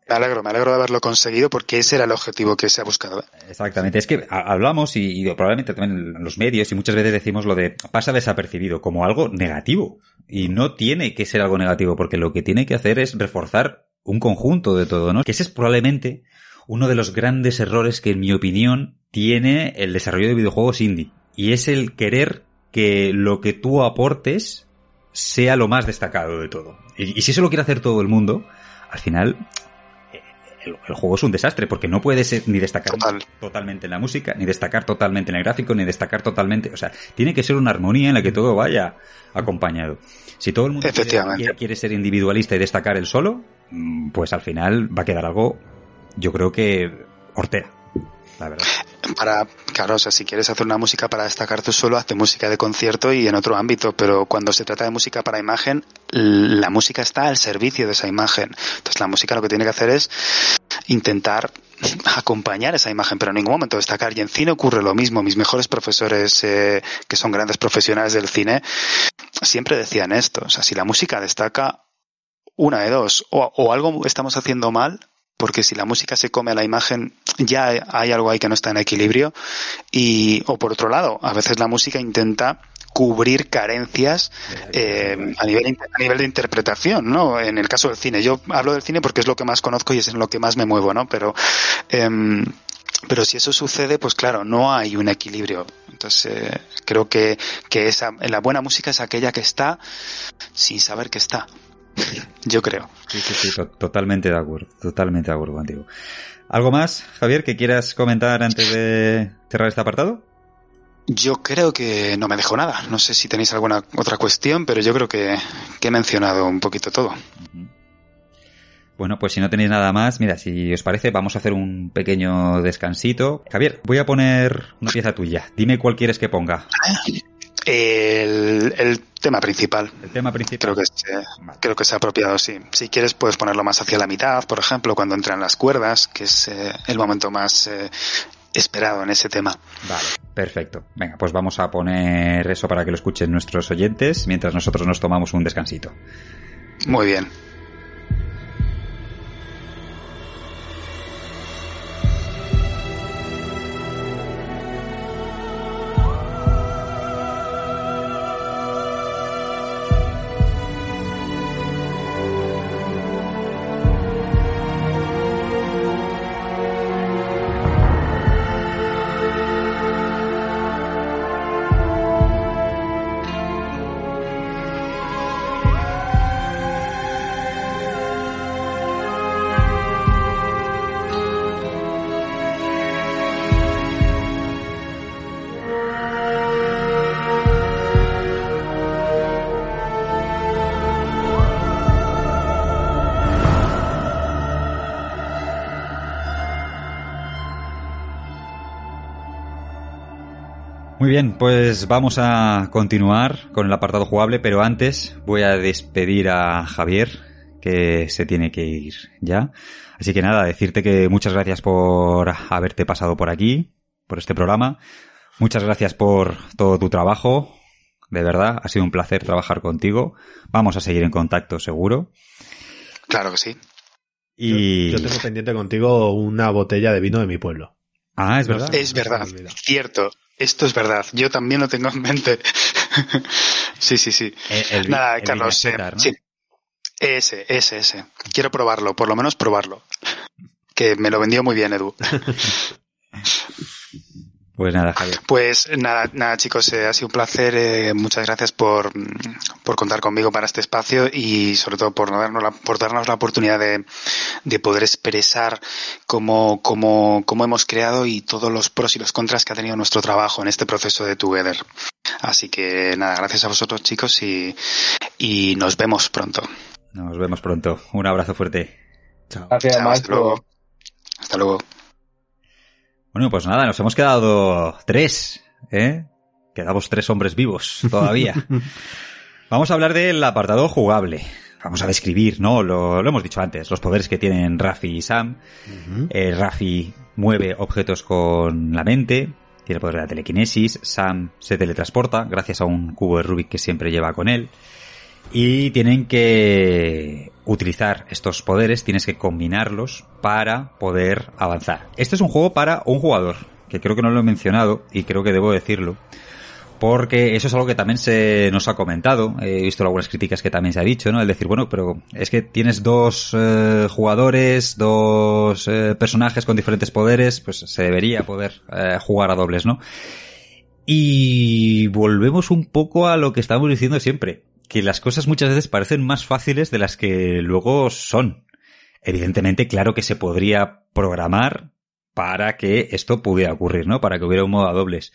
Me alegro, me alegro de haberlo conseguido porque ese era el objetivo que se ha buscado. ¿eh? Exactamente, es que ha- hablamos y, y probablemente también en los medios y muchas veces decimos lo de pasa desapercibido como algo negativo y no tiene que ser algo negativo porque lo que tiene que hacer es reforzar un conjunto de todo, ¿no? Que ese es probablemente uno de los grandes errores que en mi opinión tiene el desarrollo de videojuegos indie y es el querer que lo que tú aportes sea lo más destacado de todo. Y, y si eso lo quiere hacer todo el mundo, al final eh, el, el juego es un desastre porque no puedes ni destacar Total. totalmente en la música, ni destacar totalmente en el gráfico, ni destacar totalmente, o sea, tiene que ser una armonía en la que todo vaya acompañado. Si todo el mundo quiere, quiere- ser individualista y destacar el solo, pues al final va a quedar algo, yo creo que hortera, la verdad. Para, claro, o sea, si quieres hacer una música para destacar tú solo, hazte música de concierto y en otro ámbito, pero cuando se trata de música para imagen, la música está al servicio de esa imagen. Entonces la música lo que tiene que hacer es intentar acompañar esa imagen, pero en ningún momento destacar. Y en cine ocurre lo mismo. Mis mejores profesores, eh, que son grandes profesionales del cine, siempre decían esto. O sea, si la música destaca, una de dos, o, o algo estamos haciendo mal, porque si la música se come a la imagen, ya hay- algo ahí que no está en equilibrio, y, o por otro lado, a veces la música intenta cubrir carencias eh, a, nivel, a nivel de interpretación, ¿no? En el caso del cine, yo hablo del cine porque es lo que más conozco y es en lo que más me muevo, ¿no? Pero, em, pero si eso sucede, pues claro, no hay un equilibrio. Entonces, eh, creo que, que esa, la buena música es aquella que está sin saber que está. Yo creo. Sí, sí, sí, to- totalmente de acuerdo, totalmente de acuerdo contigo. ¿Algo más, Javier, que quieras comentar antes de cerrar este apartado? Yo creo que no me dejo nada. No sé si tenéis alguna otra cuestión, pero yo creo que, que he mencionado un poquito todo. Bueno, pues si no tenéis nada más, mira, si os parece, vamos a hacer un pequeño descansito. Javier, voy a poner una pieza tuya. Dime cuál quieres que ponga. El, el tema principal. El tema principal. Creo que es, eh, creo que es apropiado, sí. Si quieres puedes ponerlo más hacia la mitad, por ejemplo, cuando entran las cuerdas, que es eh, el momento más eh, esperado en ese tema. Vale, perfecto. Venga, pues vamos a poner eso para que lo escuchen nuestros oyentes mientras nosotros nos tomamos un descansito. Muy bien. Muy bien, pues vamos a continuar con el apartado jugable, pero antes voy a despedir a Javier, que se tiene que ir ya. Así que nada, decirte que muchas gracias por haberte pasado por aquí, por este programa. Muchas gracias por todo tu trabajo. De verdad, ha sido un placer trabajar contigo. Vamos a seguir en contacto seguro. Claro que sí. Y... Yo, yo tengo pendiente contigo una botella de vino de mi pueblo. Ah, es verdad. Es verdad, cierto. Esto es verdad. Yo también lo tengo en mente. [laughs] sí, sí, sí. El, el, Nada, el Carlos. eh. Sí. Ese, ese, ese. Quiero probarlo, por lo menos probarlo. Que me lo vendió muy bien, Edu. [laughs] Pues nada, Javier. Pues nada, nada chicos, eh, ha sido un placer. eh, muchas gracias por, por contar conmigo para este espacio y sobre todo por, no darnos, la, por darnos la oportunidad de, de poder expresar cómo, cómo, cómo hemos creado y todos los pros y los contras que ha tenido nuestro trabajo en este proceso de Together. Así que nada, gracias a vosotros chicos y, y nos vemos pronto. Nos vemos pronto. Un abrazo fuerte. Chao. Gracias, Chao, hasta luego. Hasta luego. Bueno, pues nada, nos hemos quedado tres, ¿eh? Quedamos tres hombres vivos todavía. [laughs] Vamos a hablar del apartado jugable. Vamos a describir, ¿no? Lo, lo hemos dicho antes, los poderes que tienen Rafi y Sam. Eh, Rafi mueve objetos con la mente, tiene el poder de la telequinesis, Sam se teletransporta gracias a un cubo de Rubik que siempre lleva con él. Y tienen que utilizar estos poderes, tienes que combinarlos para poder avanzar. Este es un juego para un jugador, que creo que no lo he mencionado y creo que debo decirlo. Porque eso es algo que también se nos ha comentado. He visto algunas críticas que también se ha dicho, ¿no? El decir, bueno, pero es que tienes dos eh, jugadores, dos eh, personajes con diferentes poderes, pues se debería poder eh, jugar a dobles, ¿no? Y volvemos un poco a lo que estamos diciendo siempre, que las cosas muchas veces parecen más fáciles de las que luego son. Evidentemente, claro que se podría programar para que esto pudiera ocurrir, ¿no? Para que hubiera un modo a dobles.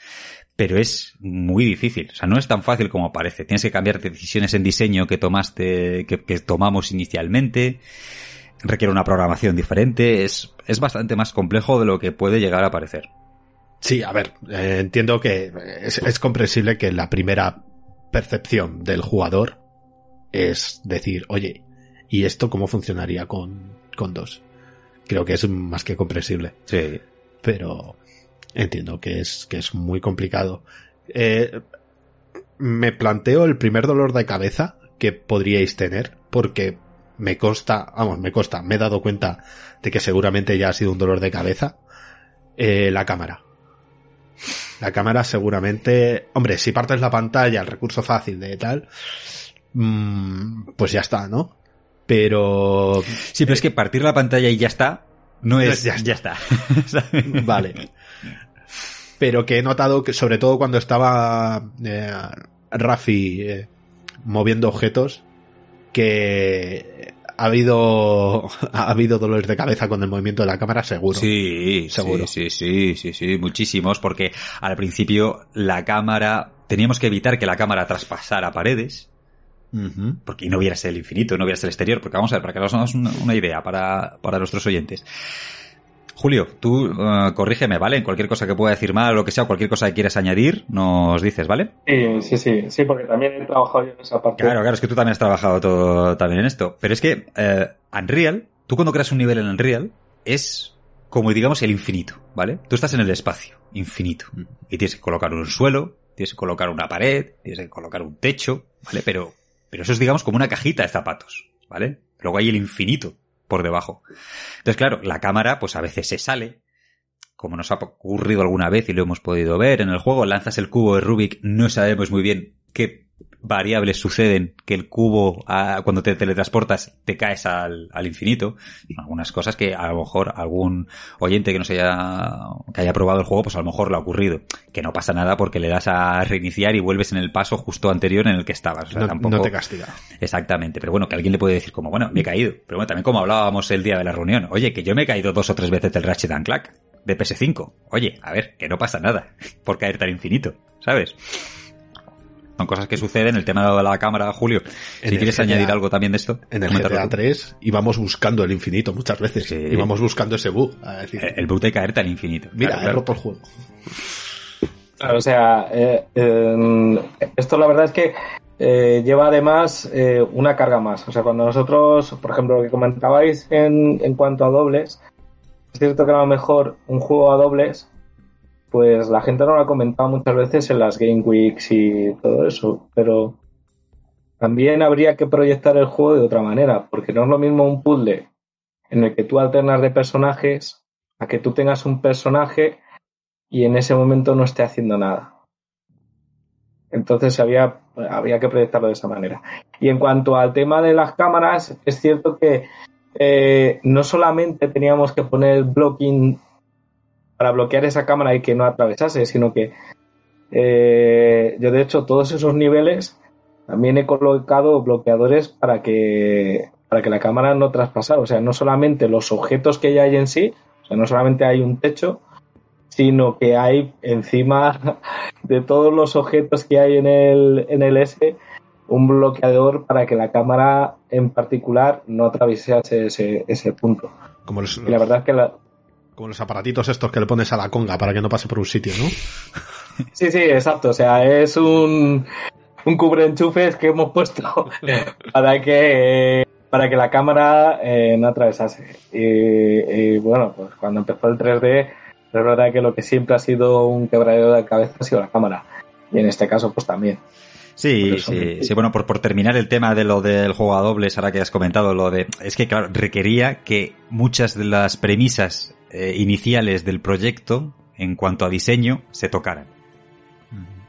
Pero es muy difícil. O sea, no es tan fácil como parece. Tienes que cambiar decisiones en diseño que tomaste, que, tomamos inicialmente. Requiere una programación diferente. Es, es bastante más complejo de lo que puede llegar a parecer. Sí, a ver, eh, entiendo que es, es comprensible que la primera percepción del jugador es decir, oye, ¿y esto cómo funcionaría con, con dos? Creo que es más que comprensible. Sí. Pero entiendo que es, que es muy complicado. Eh, me planteo el primer dolor de cabeza que podríais tener, porque me consta, vamos, me consta, me he dado cuenta de que seguramente ya ha sido un dolor de cabeza, eh, la cámara. La cámara seguramente, hombre, si partes la pantalla, el recurso fácil de tal, mm, pues ya está, ¿no? Pero... Sí, pero es que partir la pantalla y ya está, no es, ya ya está. [laughs] [laughs] Vale. Pero que he notado que, sobre todo cuando estaba eh, Rafi eh, moviendo objetos, que ha habido [laughs] ha habido dolores de cabeza con el movimiento de la cámara, seguro. Sí, Seguro. Sí, sí, sí, sí, sí, muchísimos, porque al principio la cámara, teníamos que evitar que la cámara traspasara paredes, porque no vieras el infinito, no vieras el exterior, porque vamos a ver, para que nos hagamos una, una idea para, para nuestros oyentes. Julio, tú eh, corrígeme, ¿vale? En cualquier cosa que pueda decir mal o lo que sea, cualquier cosa que quieras añadir, nos dices, ¿vale? Sí, sí, sí, sí, porque también he trabajado yo en esa parte. Claro, claro, es que tú también has trabajado todo también en esto. Pero es que eh, Unreal, tú cuando creas un nivel en Unreal, es como digamos el infinito, ¿vale? Tú estás en el espacio, infinito. Y tienes que colocar un suelo, tienes que colocar una pared, tienes que colocar un techo, ¿vale? Pero, pero eso es digamos como una cajita de zapatos, ¿vale? Luego hay el infinito por debajo. Entonces, claro, la cámara, pues a veces se sale, como nos ha ocurrido alguna vez y lo hemos podido ver en el juego, lanzas el cubo de Rubik, no sabemos muy bien qué variables suceden que el cubo, ah, cuando te teletransportas, te caes al, al infinito. Algunas cosas que a lo mejor algún oyente que no se haya, que haya probado el juego, pues a lo mejor le ha ocurrido. Que no pasa nada porque le das a reiniciar y vuelves en el paso justo anterior en el que estabas. O sea, no, tampoco... no te castiga. Exactamente, pero bueno, que alguien le puede decir como, bueno, me he caído. Pero bueno, también como hablábamos el día de la reunión, oye, que yo me he caído dos o tres veces del Ratchet and Clank de PS5. Oye, a ver, que no pasa nada [laughs] por caer tan infinito, ¿sabes? Son cosas que suceden, el tema de la cámara, Julio. En si quieres GTA añadir algo también de esto. En el GTA tú. 3 íbamos buscando el infinito muchas veces. Sí. Íbamos buscando ese bug. A decir, El, el bug de caer tan infinito. mira, Claro, he claro. roto el juego. Claro, o sea, eh, eh, esto la verdad es que eh, lleva además eh, una carga más. O sea, cuando nosotros, por ejemplo, lo que comentabais en, en cuanto a dobles, es cierto que a lo mejor un juego a dobles, pues la gente no lo ha comentado muchas veces en las Game Weeks y todo eso, pero también habría que proyectar el juego de otra manera, porque no es lo mismo un puzzle en el que tú alternas de personajes a que tú tengas un personaje y en ese momento no esté haciendo nada. Entonces había, había que proyectarlo de esa manera. Y en cuanto al tema de las cámaras, es cierto que eh, no solamente teníamos que poner blocking para bloquear esa cámara y que no atravesase, sino que eh, yo de hecho todos esos niveles también he colocado bloqueadores para que para que la cámara no traspasara. O sea, no solamente los objetos que ya hay en sí, o sea, no solamente hay un techo, sino que hay encima [laughs] de todos los objetos que hay en el, en el S un bloqueador para que la cámara en particular no atraviesase ese, ese punto. Como los, Y la verdad es que la, como los aparatitos estos que le pones a la conga para que no pase por un sitio, ¿no? [laughs] Sí, sí, exacto. O sea, es un, un cubre enchufes que hemos puesto [laughs] para que para que la cámara eh, no atravesase. Y, y, bueno, pues cuando empezó el 3D, es verdad que lo que siempre ha sido un quebradero de cabeza ha sido la cámara. Y en este caso, pues también. Sí, sí, sí, bueno, por, por terminar el tema de lo del juego a dobles, ahora que has comentado lo de... Es que, claro, requería que muchas de las premisas eh, iniciales del proyecto, en cuanto a diseño, se tocaran.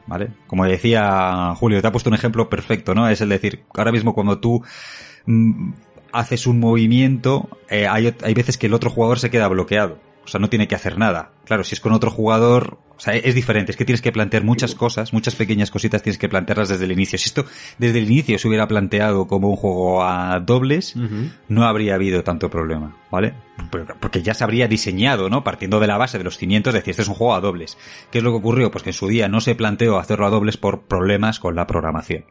¿Vale? Como decía Julio, te ha puesto un ejemplo perfecto, ¿no? Es el decir, ahora mismo cuando tú mm, haces un movimiento, eh, hay, hay veces que el otro jugador se queda bloqueado. O sea, no tiene que hacer nada. Claro, si es con otro jugador, O sea, es diferente, es que tienes que plantear muchas cosas, muchas pequeñas cositas tienes que plantearlas desde el inicio. Si esto desde el inicio se hubiera planteado como un juego a dobles, no habría habido tanto problema, ¿vale? Porque ya se habría diseñado, ¿no? Partiendo de la base de los cimientos, decir, este es un juego a dobles. ¿Qué es lo que ocurrió? Pues que en su día no se planteó hacerlo a dobles por problemas con la programación.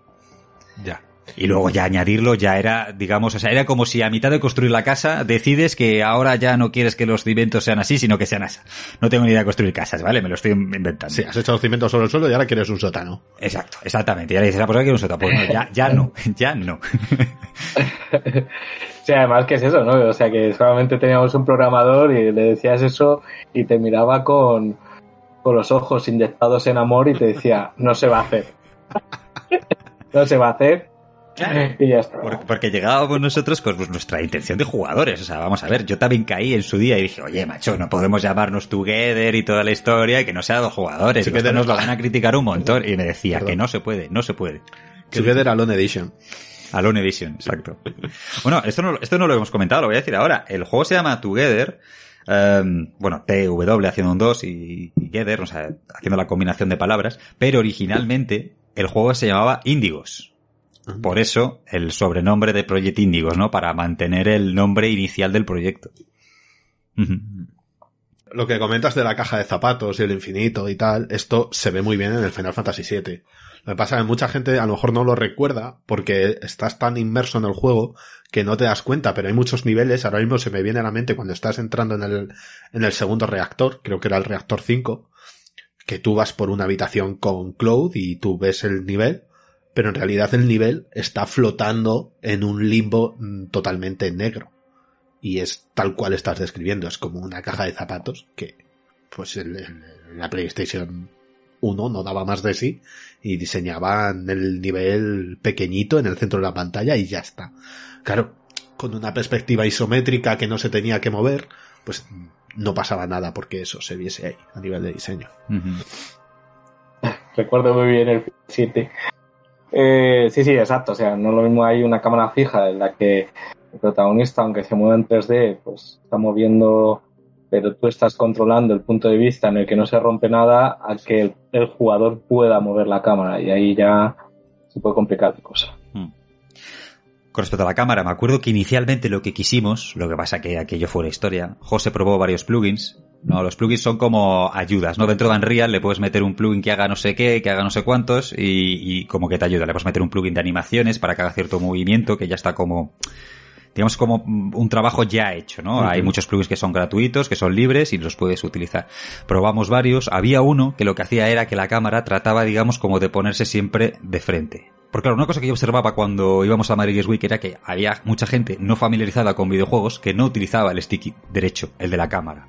Ya. Y luego ya añadirlo ya era, digamos, o sea, era como si a mitad de construir la casa decides que ahora ya no quieres que los cimientos sean así, sino que sean así. No tengo ni idea de construir casas, ¿vale? Me lo estoy inventando. Sí, has hecho los cimientos sobre el suelo y ahora quieres un sótano. Exacto, exactamente. Y ahora dices, ah, pues ahora quiero un sótano. Pues no, ya, ya no, [laughs] ya no. [laughs] sí, además que es eso, ¿no? O sea, que solamente teníamos un programador y le decías eso y te miraba con, con los ojos inyectados en amor y te decía, no se va a hacer. [laughs] no se va a hacer y ya está. Porque, llegábamos nosotros con nuestra intención de jugadores. O sea, vamos a ver, yo también caí en su día y dije, oye, macho, no podemos llamarnos Together y toda la historia y que no sea dos jugadores. que nos lo van a criticar un montón. Y me decía que no se puede, no se puede. Together Alone Edition. Alone Edition, exacto. bueno, esto no, esto no lo hemos comentado, lo voy a decir ahora. El juego se llama Together. Um, bueno, TW haciendo un 2 y, y Together, o sea, haciendo la combinación de palabras, pero originalmente el juego se llamaba Índigos. Por eso el sobrenombre de Project Indigos, ¿no? Para mantener el nombre inicial del proyecto. Lo que comentas de la caja de zapatos y el infinito y tal, esto se ve muy bien en el Final Fantasy VII. Lo que pasa es que mucha gente a lo mejor no lo recuerda porque estás tan inmerso en el juego que no te das cuenta, pero hay muchos niveles, ahora mismo se me viene a la mente cuando estás entrando en el, en el segundo reactor, creo que era el reactor 5, que tú vas por una habitación con Cloud y tú ves el nivel pero en realidad el nivel está flotando en un limbo mm, totalmente negro. Y es tal cual estás describiendo, es como una caja de zapatos que, pues, en la PlayStation 1 no daba más de sí y diseñaban el nivel pequeñito en el centro de la pantalla y ya está. Claro, con una perspectiva isométrica que no se tenía que mover, pues no pasaba nada porque eso se viese ahí a nivel de diseño. Recuerdo muy bien el 7 eh, sí, sí, exacto. O sea, no lo mismo hay una cámara fija en la que el protagonista, aunque se mueva en 3D, pues está moviendo, pero tú estás controlando el punto de vista en el que no se rompe nada a que el, jugador pueda mover la cámara y ahí ya se puede complicar la cosa. Con respecto a la cámara, me acuerdo que inicialmente lo que quisimos, lo que pasa que aquello fue la historia, José probó varios plugins no, los plugins son como ayudas, ¿no? Dentro de Unreal le puedes meter un plugin que haga no sé qué, que haga no sé cuántos y, como que te ayuda. Le puedes meter un plugin de animaciones para que haga cierto movimiento que ya está como, digamos como un trabajo ya hecho, ¿no? Hay muchos plugins que son gratuitos, que son libres y los puedes utilizar. Probamos varios. Había uno que lo que hacía era que la cámara trataba, digamos, como de ponerse siempre de frente. Porque claro, una cosa que yo observaba cuando íbamos a Madrid Week era que había mucha gente no familiarizada con videojuegos que no utilizaba el stick derecho, el de la cámara.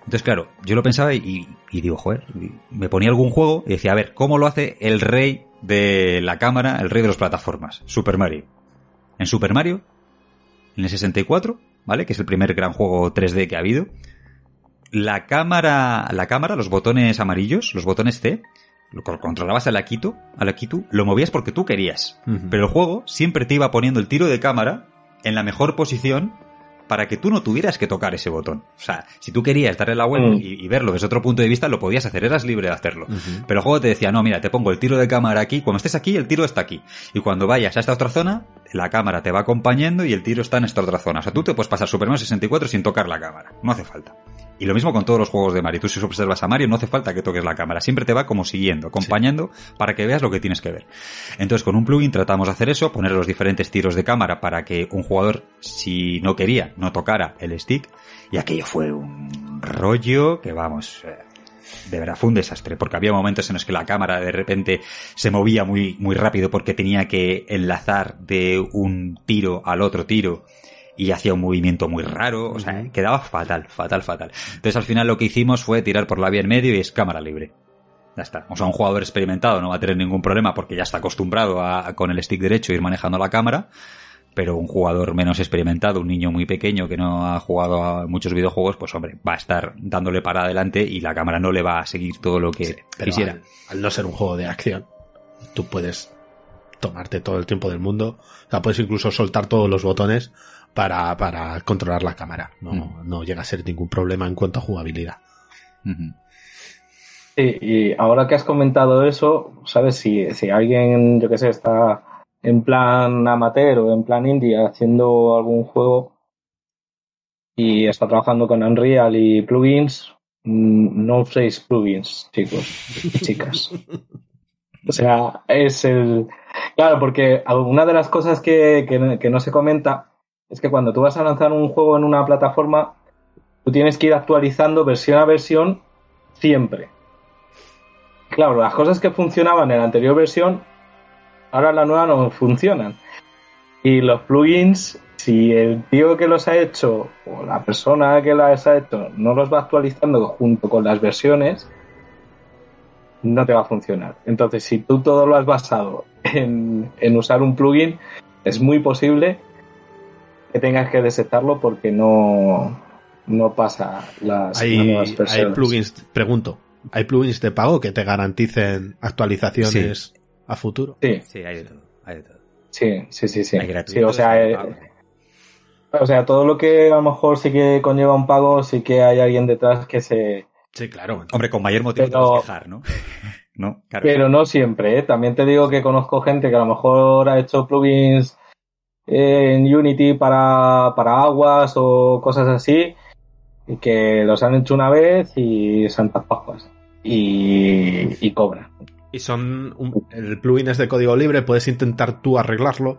Entonces, claro, yo lo pensaba y, digo, joder, me ponía algún juego y decía, a ver, ¿cómo lo hace el rey de la cámara, el rey de las plataformas? Super Mario. En Super Mario, en el 64, ¿vale? Que es el primer gran juego 3D que ha habido. La cámara, la cámara, los botones amarillos, los botones C, controlabas al Akito, al Akitu, lo movías porque tú querías. Pero el juego siempre te iba poniendo el tiro de cámara en la mejor posición para que tú no tuvieras que tocar ese botón. O sea, si tú querías darle la vuelta mm. y, verlo desde otro punto de vista, lo podías hacer, eras libre de hacerlo. Pero el juego te decía, no, mira, te pongo el tiro de cámara aquí, cuando estés aquí, el tiro está aquí. Y cuando vayas a esta otra zona, la cámara te va acompañando y el tiro está en esta otra zona. O sea, tú te puedes pasar Superman 64 sin tocar la cámara. No hace falta. Y lo mismo con todos los juegos de Mario. Tú si observas a Mario no hace falta que toques la cámara. Siempre te va como siguiendo, acompañando para que veas lo que tienes que ver. Entonces con un plugin tratamos de hacer eso, poner los diferentes tiros de cámara para que un jugador, si no quería, no tocara el stick. Y aquello fue un rollo que vamos, eh, de verdad fue un desastre, porque había momentos en los que la cámara de repente se movía muy, muy rápido porque tenía que enlazar de un tiro al otro tiro y hacía un movimiento muy raro, o sea, quedaba fatal, fatal, fatal. Entonces al final lo que hicimos fue tirar por la vía en medio y es cámara libre. Ya está. O sea, un jugador experimentado no va a tener ningún problema porque ya está acostumbrado a con el stick derecho ir manejando la cámara, pero un jugador menos experimentado, un niño muy pequeño que no ha jugado a muchos videojuegos, pues hombre, va a estar dándole para adelante y la cámara no le va a seguir todo lo que quisiera. al no ser un juego de acción, tú puedes tomarte todo el tiempo del mundo, o sea, puedes incluso soltar todos los botones para, para controlar la cámara. No, no llega a ser ningún problema en cuanto a jugabilidad. Sí, y ahora que has comentado eso, ¿sabes? Si, si alguien, yo qué sé, está en plan amateur o en plan indie haciendo algún juego y está trabajando con Unreal y plugins, mm, no uséis plugins, chicos, chicas. O sea, es el... Claro, porque una de las cosas que, que, que no se comenta es que cuando tú vas a lanzar un juego en una plataforma, tú tienes que ir actualizando versión a versión siempre. Claro, las cosas que funcionaban en la anterior versión, ahora en la nueva no funcionan. Y los plugins, si el tío que los ha hecho o la persona que los ha hecho no los va actualizando junto con las versiones, no te va a funcionar. Entonces, si tú todo lo has basado en, en usar un plugin, es muy posible que tengas que desetarlo porque no, no pasa las, hay, nuevas versiones. Hay plugins, pregunto, ¿hay plugins de pago que te garanticen actualizaciones Sí. a futuro? Sí, Sí, hay de todo. Hay de todo. sí, sí, sí, sí. Hay Sí, o sea, hay eh, o sea, todo lo que a lo mejor sí que conlleva un pago, sí que hay alguien detrás que se... Sí, claro. Hombre, con mayor motivo Pero- te vas a quejar, ¿no? [laughs] no, claro. Pero no siempre, ¿eh? También te digo que conozco gente que a lo mejor ha hecho plugins eh, en Unity para, para aguas o cosas así, y que los han hecho una vez y santas pascuas. Y, y cobran. Y son un- el plugin es de código libre, puedes intentar tú arreglarlo.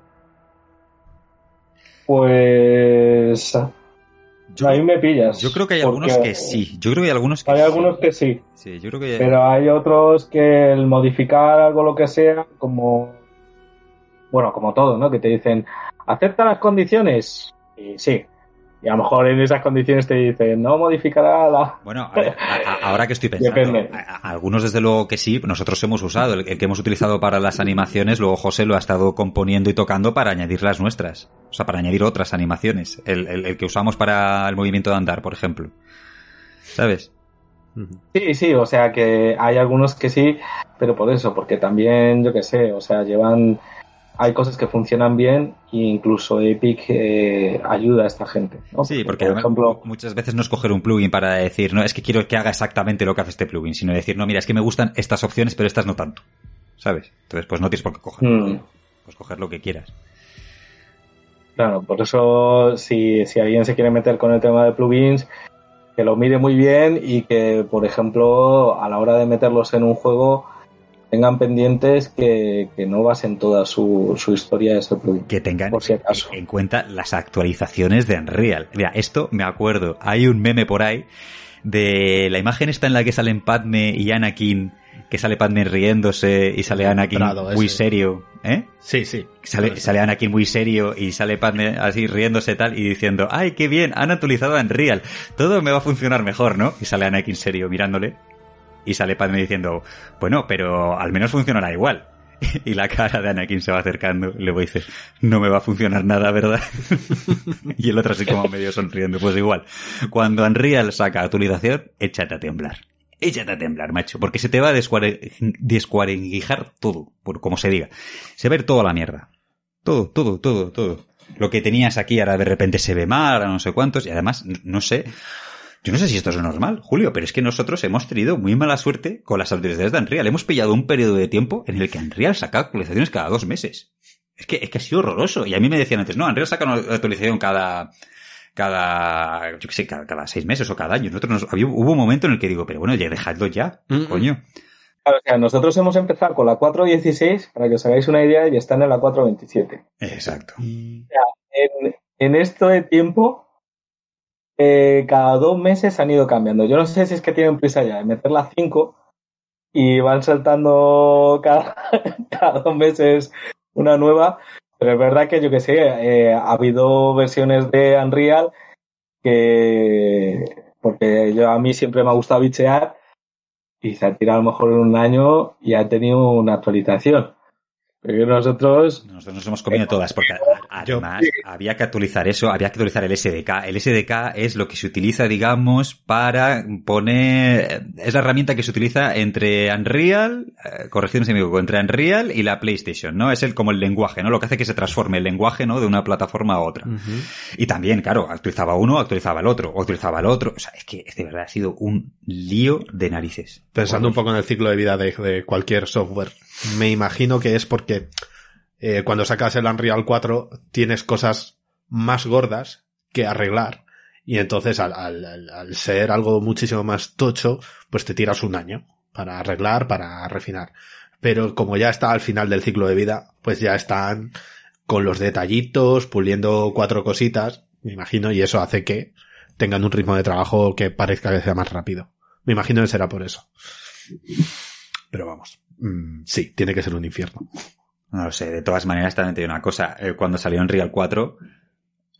Pues... ahí me pillas. Yo creo que hay algunos que sí. Yo creo que hay algunos que Hay sí. algunos que sí. Sí, yo creo que Pero hay otros que el modificar algo lo que sea, como bueno, como todo, ¿no? Que te dicen, acepta las condiciones. Y sí. Y a lo mejor en esas condiciones te dicen, no modificará la. Bueno, a ver, a- a- ahora que estoy pensando, algunos desde luego que sí, nosotros hemos usado, el, el que hemos utilizado para las animaciones, luego José lo ha estado componiendo y tocando para añadir las nuestras, o sea, para añadir otras animaciones, el, el- el que usamos para el movimiento de andar, por ejemplo. ¿Sabes? Sí, sí, o sea que hay algunos que sí, pero por eso, porque también, yo qué sé, o sea, llevan. Hay cosas que funcionan bien e incluso Epic eh, ayuda a esta gente. ¿no? Sí, porque por además, ejemplo, muchas veces no es coger un plugin para decir, no, es que quiero que haga exactamente lo que hace este plugin, sino decir, no, mira, es que me gustan estas opciones, pero estas no tanto. ¿Sabes? Entonces, pues no tienes por qué coger. Mm. Pues coger lo que quieras. Claro, por eso si, si alguien se quiere meter con el tema de plugins, que lo mire muy bien y que, por ejemplo, a la hora de meterlos en un juego, tengan pendientes que, que no basen toda su, su historia de ese plugin. que tengan Por si acaso. en cuenta las actualizaciones de Unreal. Mira, esto me acuerdo, hay un meme por ahí de la imagen está en la que salen Padme y Anakin, que sale Padme riéndose y sale Anakin Prado, muy serio, ¿eh? Sí, sí. Sale, sale Anakin muy serio y sale Padme así riéndose tal y diciendo, ¡ay, qué bien! Han actualizado a Unreal. Todo me va a funcionar mejor, ¿no? Y sale Anakin serio mirándole y sale Padme diciendo, bueno, pero al menos funcionará igual. [laughs] Y la cara de Anakin se va acercando y luego dice, no me va a funcionar nada, ¿verdad? [laughs] y el otro así como medio sonriendo. Pues igual, cuando Unreal saca actualización, échate a temblar. Échate a temblar, macho, porque se te va a descuare- descuarenguijar todo, por como se diga. Se ir toda la mierda. Todo, todo, todo, todo. Lo que tenías aquí ahora de repente se ve mal, ahora no sé cuántos, y además, no sé, yo no sé si esto es normal, Julio, pero es que nosotros hemos tenido muy mala suerte con las actualizaciones de Unreal. Hemos pillado un periodo de tiempo en el que Unreal saca actualizaciones cada dos meses. Es que, es que ha sido horroroso. Y a mí me decían antes, no, Unreal saca una actualización cada, cada, yo qué sé, cada, cada seis meses o cada año. Nosotros nos, había, hubo un momento en el que digo, pero bueno, ya dejadlo ya, Mm, mm. coño. Claro, o sea, nosotros hemos empezado con la 4.16, para que os hagáis una idea, y están en la 4.27. Exacto. En, en esto de tiempo, eh, cada dos meses han ido cambiando. Yo no sé si es que tienen prisa ya de meter la 5 y van saltando [laughs] cada, dos meses una nueva, pero es verdad que yo que sé, eh, ha habido versiones de Unreal que, porque yo a mí siempre me ha gustado bichear y se ha tirado a lo mejor en un año y ha tenido una actualización. nosotros... Nosotros nos hemos comido todas, porque además había que actualizar eso, había que actualizar el SDK. El SDK es lo que se utiliza, digamos, para poner... Es la herramienta que se utiliza entre Unreal, eh, me equivoco, entre Unreal y la PlayStation, ¿no? Es el como el lenguaje, ¿no? Lo que hace que se transforme el lenguaje, ¿no? De una plataforma a otra. Y también, claro, actualizaba uno, actualizaba el otro, actualizaba el otro. O sea, es que de verdad ha sido un lío de narices. Pensando un poco en el ciclo de vida de cualquier software, me imagino que es porque eh, cuando sacas el Unreal 4 tienes cosas más gordas que arreglar y entonces al, ser algo muchísimo más tocho, pues te tiras un año para arreglar, para refinar. Pero como ya está al final del ciclo de vida, pues ya están con los detallitos, puliendo cuatro cositas, me imagino, y eso hace que tengan un ritmo de trabajo que parezca que sea más rápido. Me imagino que será por eso. Pero vamos, mm, sí, tiene que ser un infierno. No lo sé, de todas maneras también te digo una cosa, eh, cuando salió Unreal 4,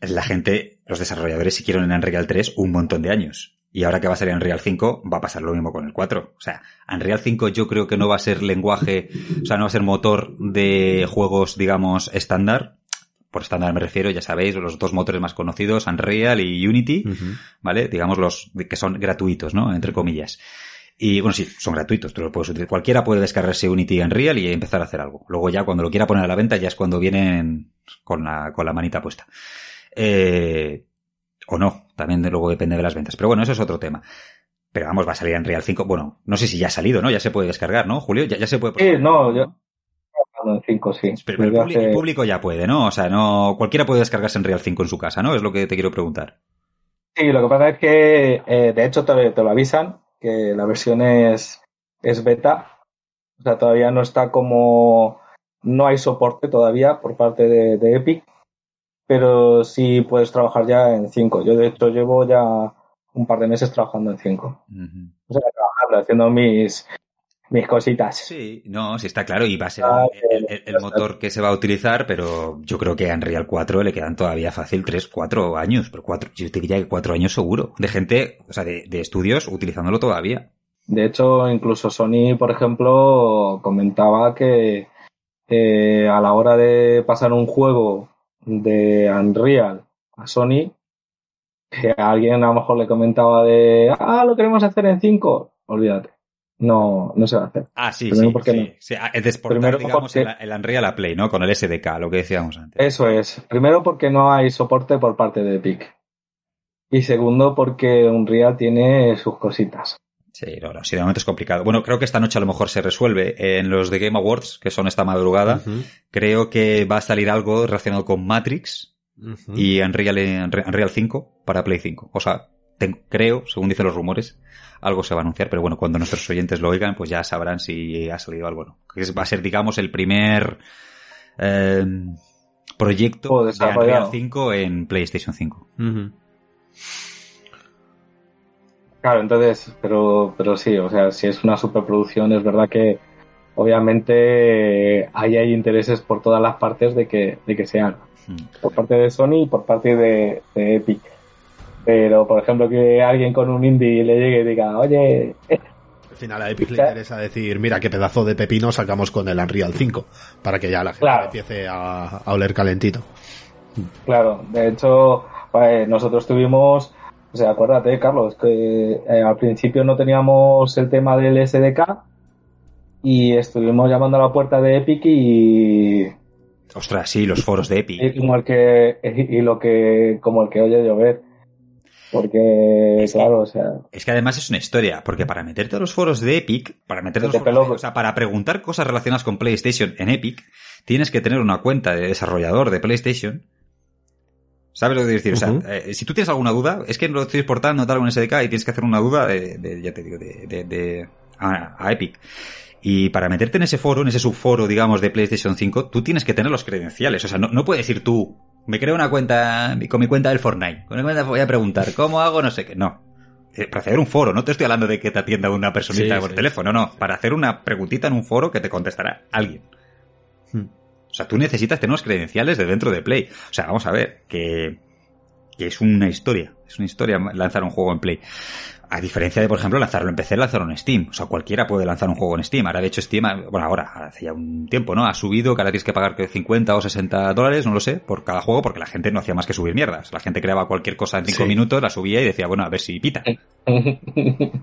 la gente, los desarrolladores siguieron en Unreal 3 un montón de años. Y ahora que va a salir Unreal 5, va a pasar lo mismo con el 4. O sea, Unreal 5 yo creo que no va a ser lenguaje, o sea, no va a ser motor de juegos, digamos, estándar. Por estándar me refiero, ya sabéis, los dos motores más conocidos, Unreal y Unity, ¿vale? Digamos los que son gratuitos, ¿no? Entre comillas. Y bueno, sí, son gratuitos, tú lo puedes utilizar. Cualquiera puede descargarse Unity en Real y empezar a hacer algo. Luego ya cuando lo quiera poner a la venta ya es cuando vienen con la, con la manita puesta. Eh, o no, también luego depende de las ventas. Pero bueno, eso es otro tema. Pero vamos, va a salir en Real 5. Bueno, no sé si ya ha salido, ¿no? Ya se puede descargar, ¿no, Julio? Ya, ya se puede. Sí, no, yo. En 5, sí. Pero, el, público ya puede, ¿no? O sea, no. Cualquiera puede descargarse en Real 5 en su casa, ¿no? Es lo que te quiero preguntar. Sí, lo que pasa es que, eh, de hecho, te, te, lo avisan que la versión es, es beta. O sea, todavía no está como. No hay soporte todavía por parte de, Epic, pero sí puedes trabajar ya en 5. Yo, de hecho, llevo ya un par de meses trabajando en 5. O sea, trabajando, haciendo mis, mis cositas. Sí, no, sí está claro y va a ser ah, el, motor que se va a utilizar, pero yo creo que a Unreal 4 le quedan todavía fácil 3, 4 años, pero cuatro, yo te diría que 4 años seguro, de gente, o sea, de, estudios utilizándolo todavía. De hecho, incluso Sony, por ejemplo, comentaba que a la hora de pasar un juego de Unreal a Sony, que a alguien a lo mejor le comentaba de, ah, lo queremos hacer en 5, olvídate no, no se va a hacer. Ah, sí, sí, sí, sí. Ah, Es Primero digamos, el, el, Unreal a Play, ¿no? Con el SDK, lo que decíamos antes. Eso es. Primero porque no hay soporte por parte de Epic. Y segundo porque Unreal tiene sus cositas. Sí, no, no, sí, de momento es complicado. Bueno, creo que esta noche a lo mejor se resuelve. En los de Game Awards, que son esta madrugada, creo que va a salir algo relacionado con Matrix y Unreal, Unreal 5 para Play 5. O sea, creo, según dicen los rumores, algo se va a anunciar, pero bueno, cuando nuestros oyentes lo oigan, pues ya sabrán si ha salido algo o no. va a ser, digamos, el primer eh, proyecto de Unreal 5 en PlayStation 5. Claro, entonces, pero, pero sí, o sea, si es una superproducción, es verdad que obviamente ahí hay intereses por todas las partes de que, de que se haga. Por parte de Sony y por parte de Epic. Pero, por ejemplo, que alguien con un indie le llegue y diga, oye... Al final a Epic le interesa decir, mira qué pedazo de pepino sacamos con el Unreal 5, para que ya la gente empiece a, oler calentito. Claro, de hecho, pues, nosotros tuvimos, o sea, acuérdate, Carlos, que eh, al principio no teníamos el tema del SDK y estuvimos llamando a la puerta de Epic y Ostras, sí, los foros de Epic. Y como el que, y lo que, como el que oye llover. Porque, claro, o sea. Es que además es una historia, porque para meterte a los foros de Epic, para meterte a los foros o sea, para preguntar cosas relacionadas con PlayStation en Epic, tienes que tener una cuenta de desarrollador de PlayStation. ¿Sabes lo que quiero decir? O sea, eh, si tú tienes alguna duda, es que lo estoy exportando tal un SDK y tienes que hacer una duda de, ya te digo, de, de, a, Epic. Y para meterte en ese foro, en ese subforo, digamos, de PlayStation 5, tú tienes que tener los credenciales. O sea, no, no puedes ir tú, me creo una cuenta con mi cuenta del Fortnite. Con mi cuenta voy a preguntar, ¿cómo hago? No sé qué. No. Eh, para hacer un foro, no te estoy hablando de que te atienda una personita por teléfono, no. Para hacer una preguntita en un foro que te contestará alguien. Hmm. O sea, tú necesitas tener unos credenciales de dentro de Play. O sea, vamos a ver, que, que es una historia. Es una historia lanzar un juego en Play. A diferencia de, por ejemplo, lanzarlo en PC, lanzarlo en Steam. O sea, cualquiera puede lanzar un juego en Steam. Ahora, de hecho, Steam, bueno, ahora, hace ya un tiempo, ¿no? Ha subido, que ahora tienes que pagar 50 o 60 dólares, no lo sé, por cada juego, porque la gente no hacía más que subir mierdas. La gente creaba cualquier cosa en 5 Sí. minutos, la subía y decía, bueno, a ver si pita. [laughs]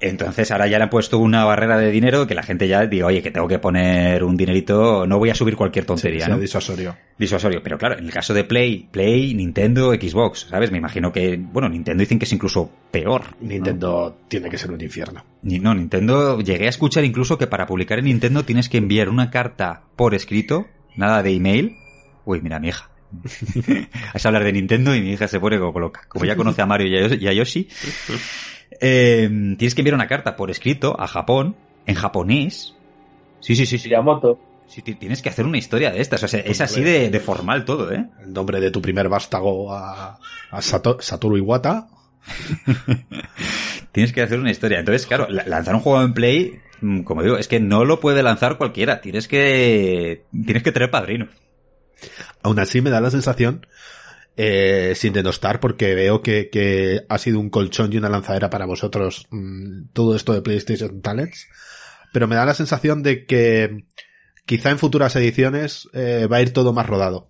Entonces ahora ya le han puesto una barrera de dinero que la gente ya diga, oye, que tengo que poner un dinerito, no voy a subir cualquier tontería, ¿no? disuasorio. Disuasorio. Pero claro, en el caso de Play, Play, Nintendo, Xbox, ¿sabes? Me imagino que, bueno, Nintendo dicen que es incluso peor. ¿no? Nintendo tiene que ser un infierno. No, Nintendo, llegué a escuchar incluso que para publicar en Nintendo tienes que enviar una carta por escrito, nada de email. Uy, mira, mi hija. [laughs] Has hablar de Nintendo y mi hija se pone como loca. Como ya conoce a Mario y a Yoshi, eh, tienes que enviar una carta por escrito a Japón, en japonés. Sí, sí, sí, sí. Miyamoto. Sí, ti- tienes que hacer una historia de estas. O sea, es así de, de formal todo, ¿eh? El nombre de tu primer vástago a, a Sato- Satoru Iwata. [laughs] Tienes que hacer una historia. Entonces, claro, la- lanzar un juego en Play, mm, como digo, es que no lo puede lanzar cualquiera. Tienes que, tienes que tener padrino. Aún así me da la sensación, eh, sin denostar, porque veo que, que ha sido un colchón y una lanzadera para vosotros mm, todo esto de PlayStation Talents, pero me da la sensación de que quizá en futuras ediciones eh, va a ir todo más rodado.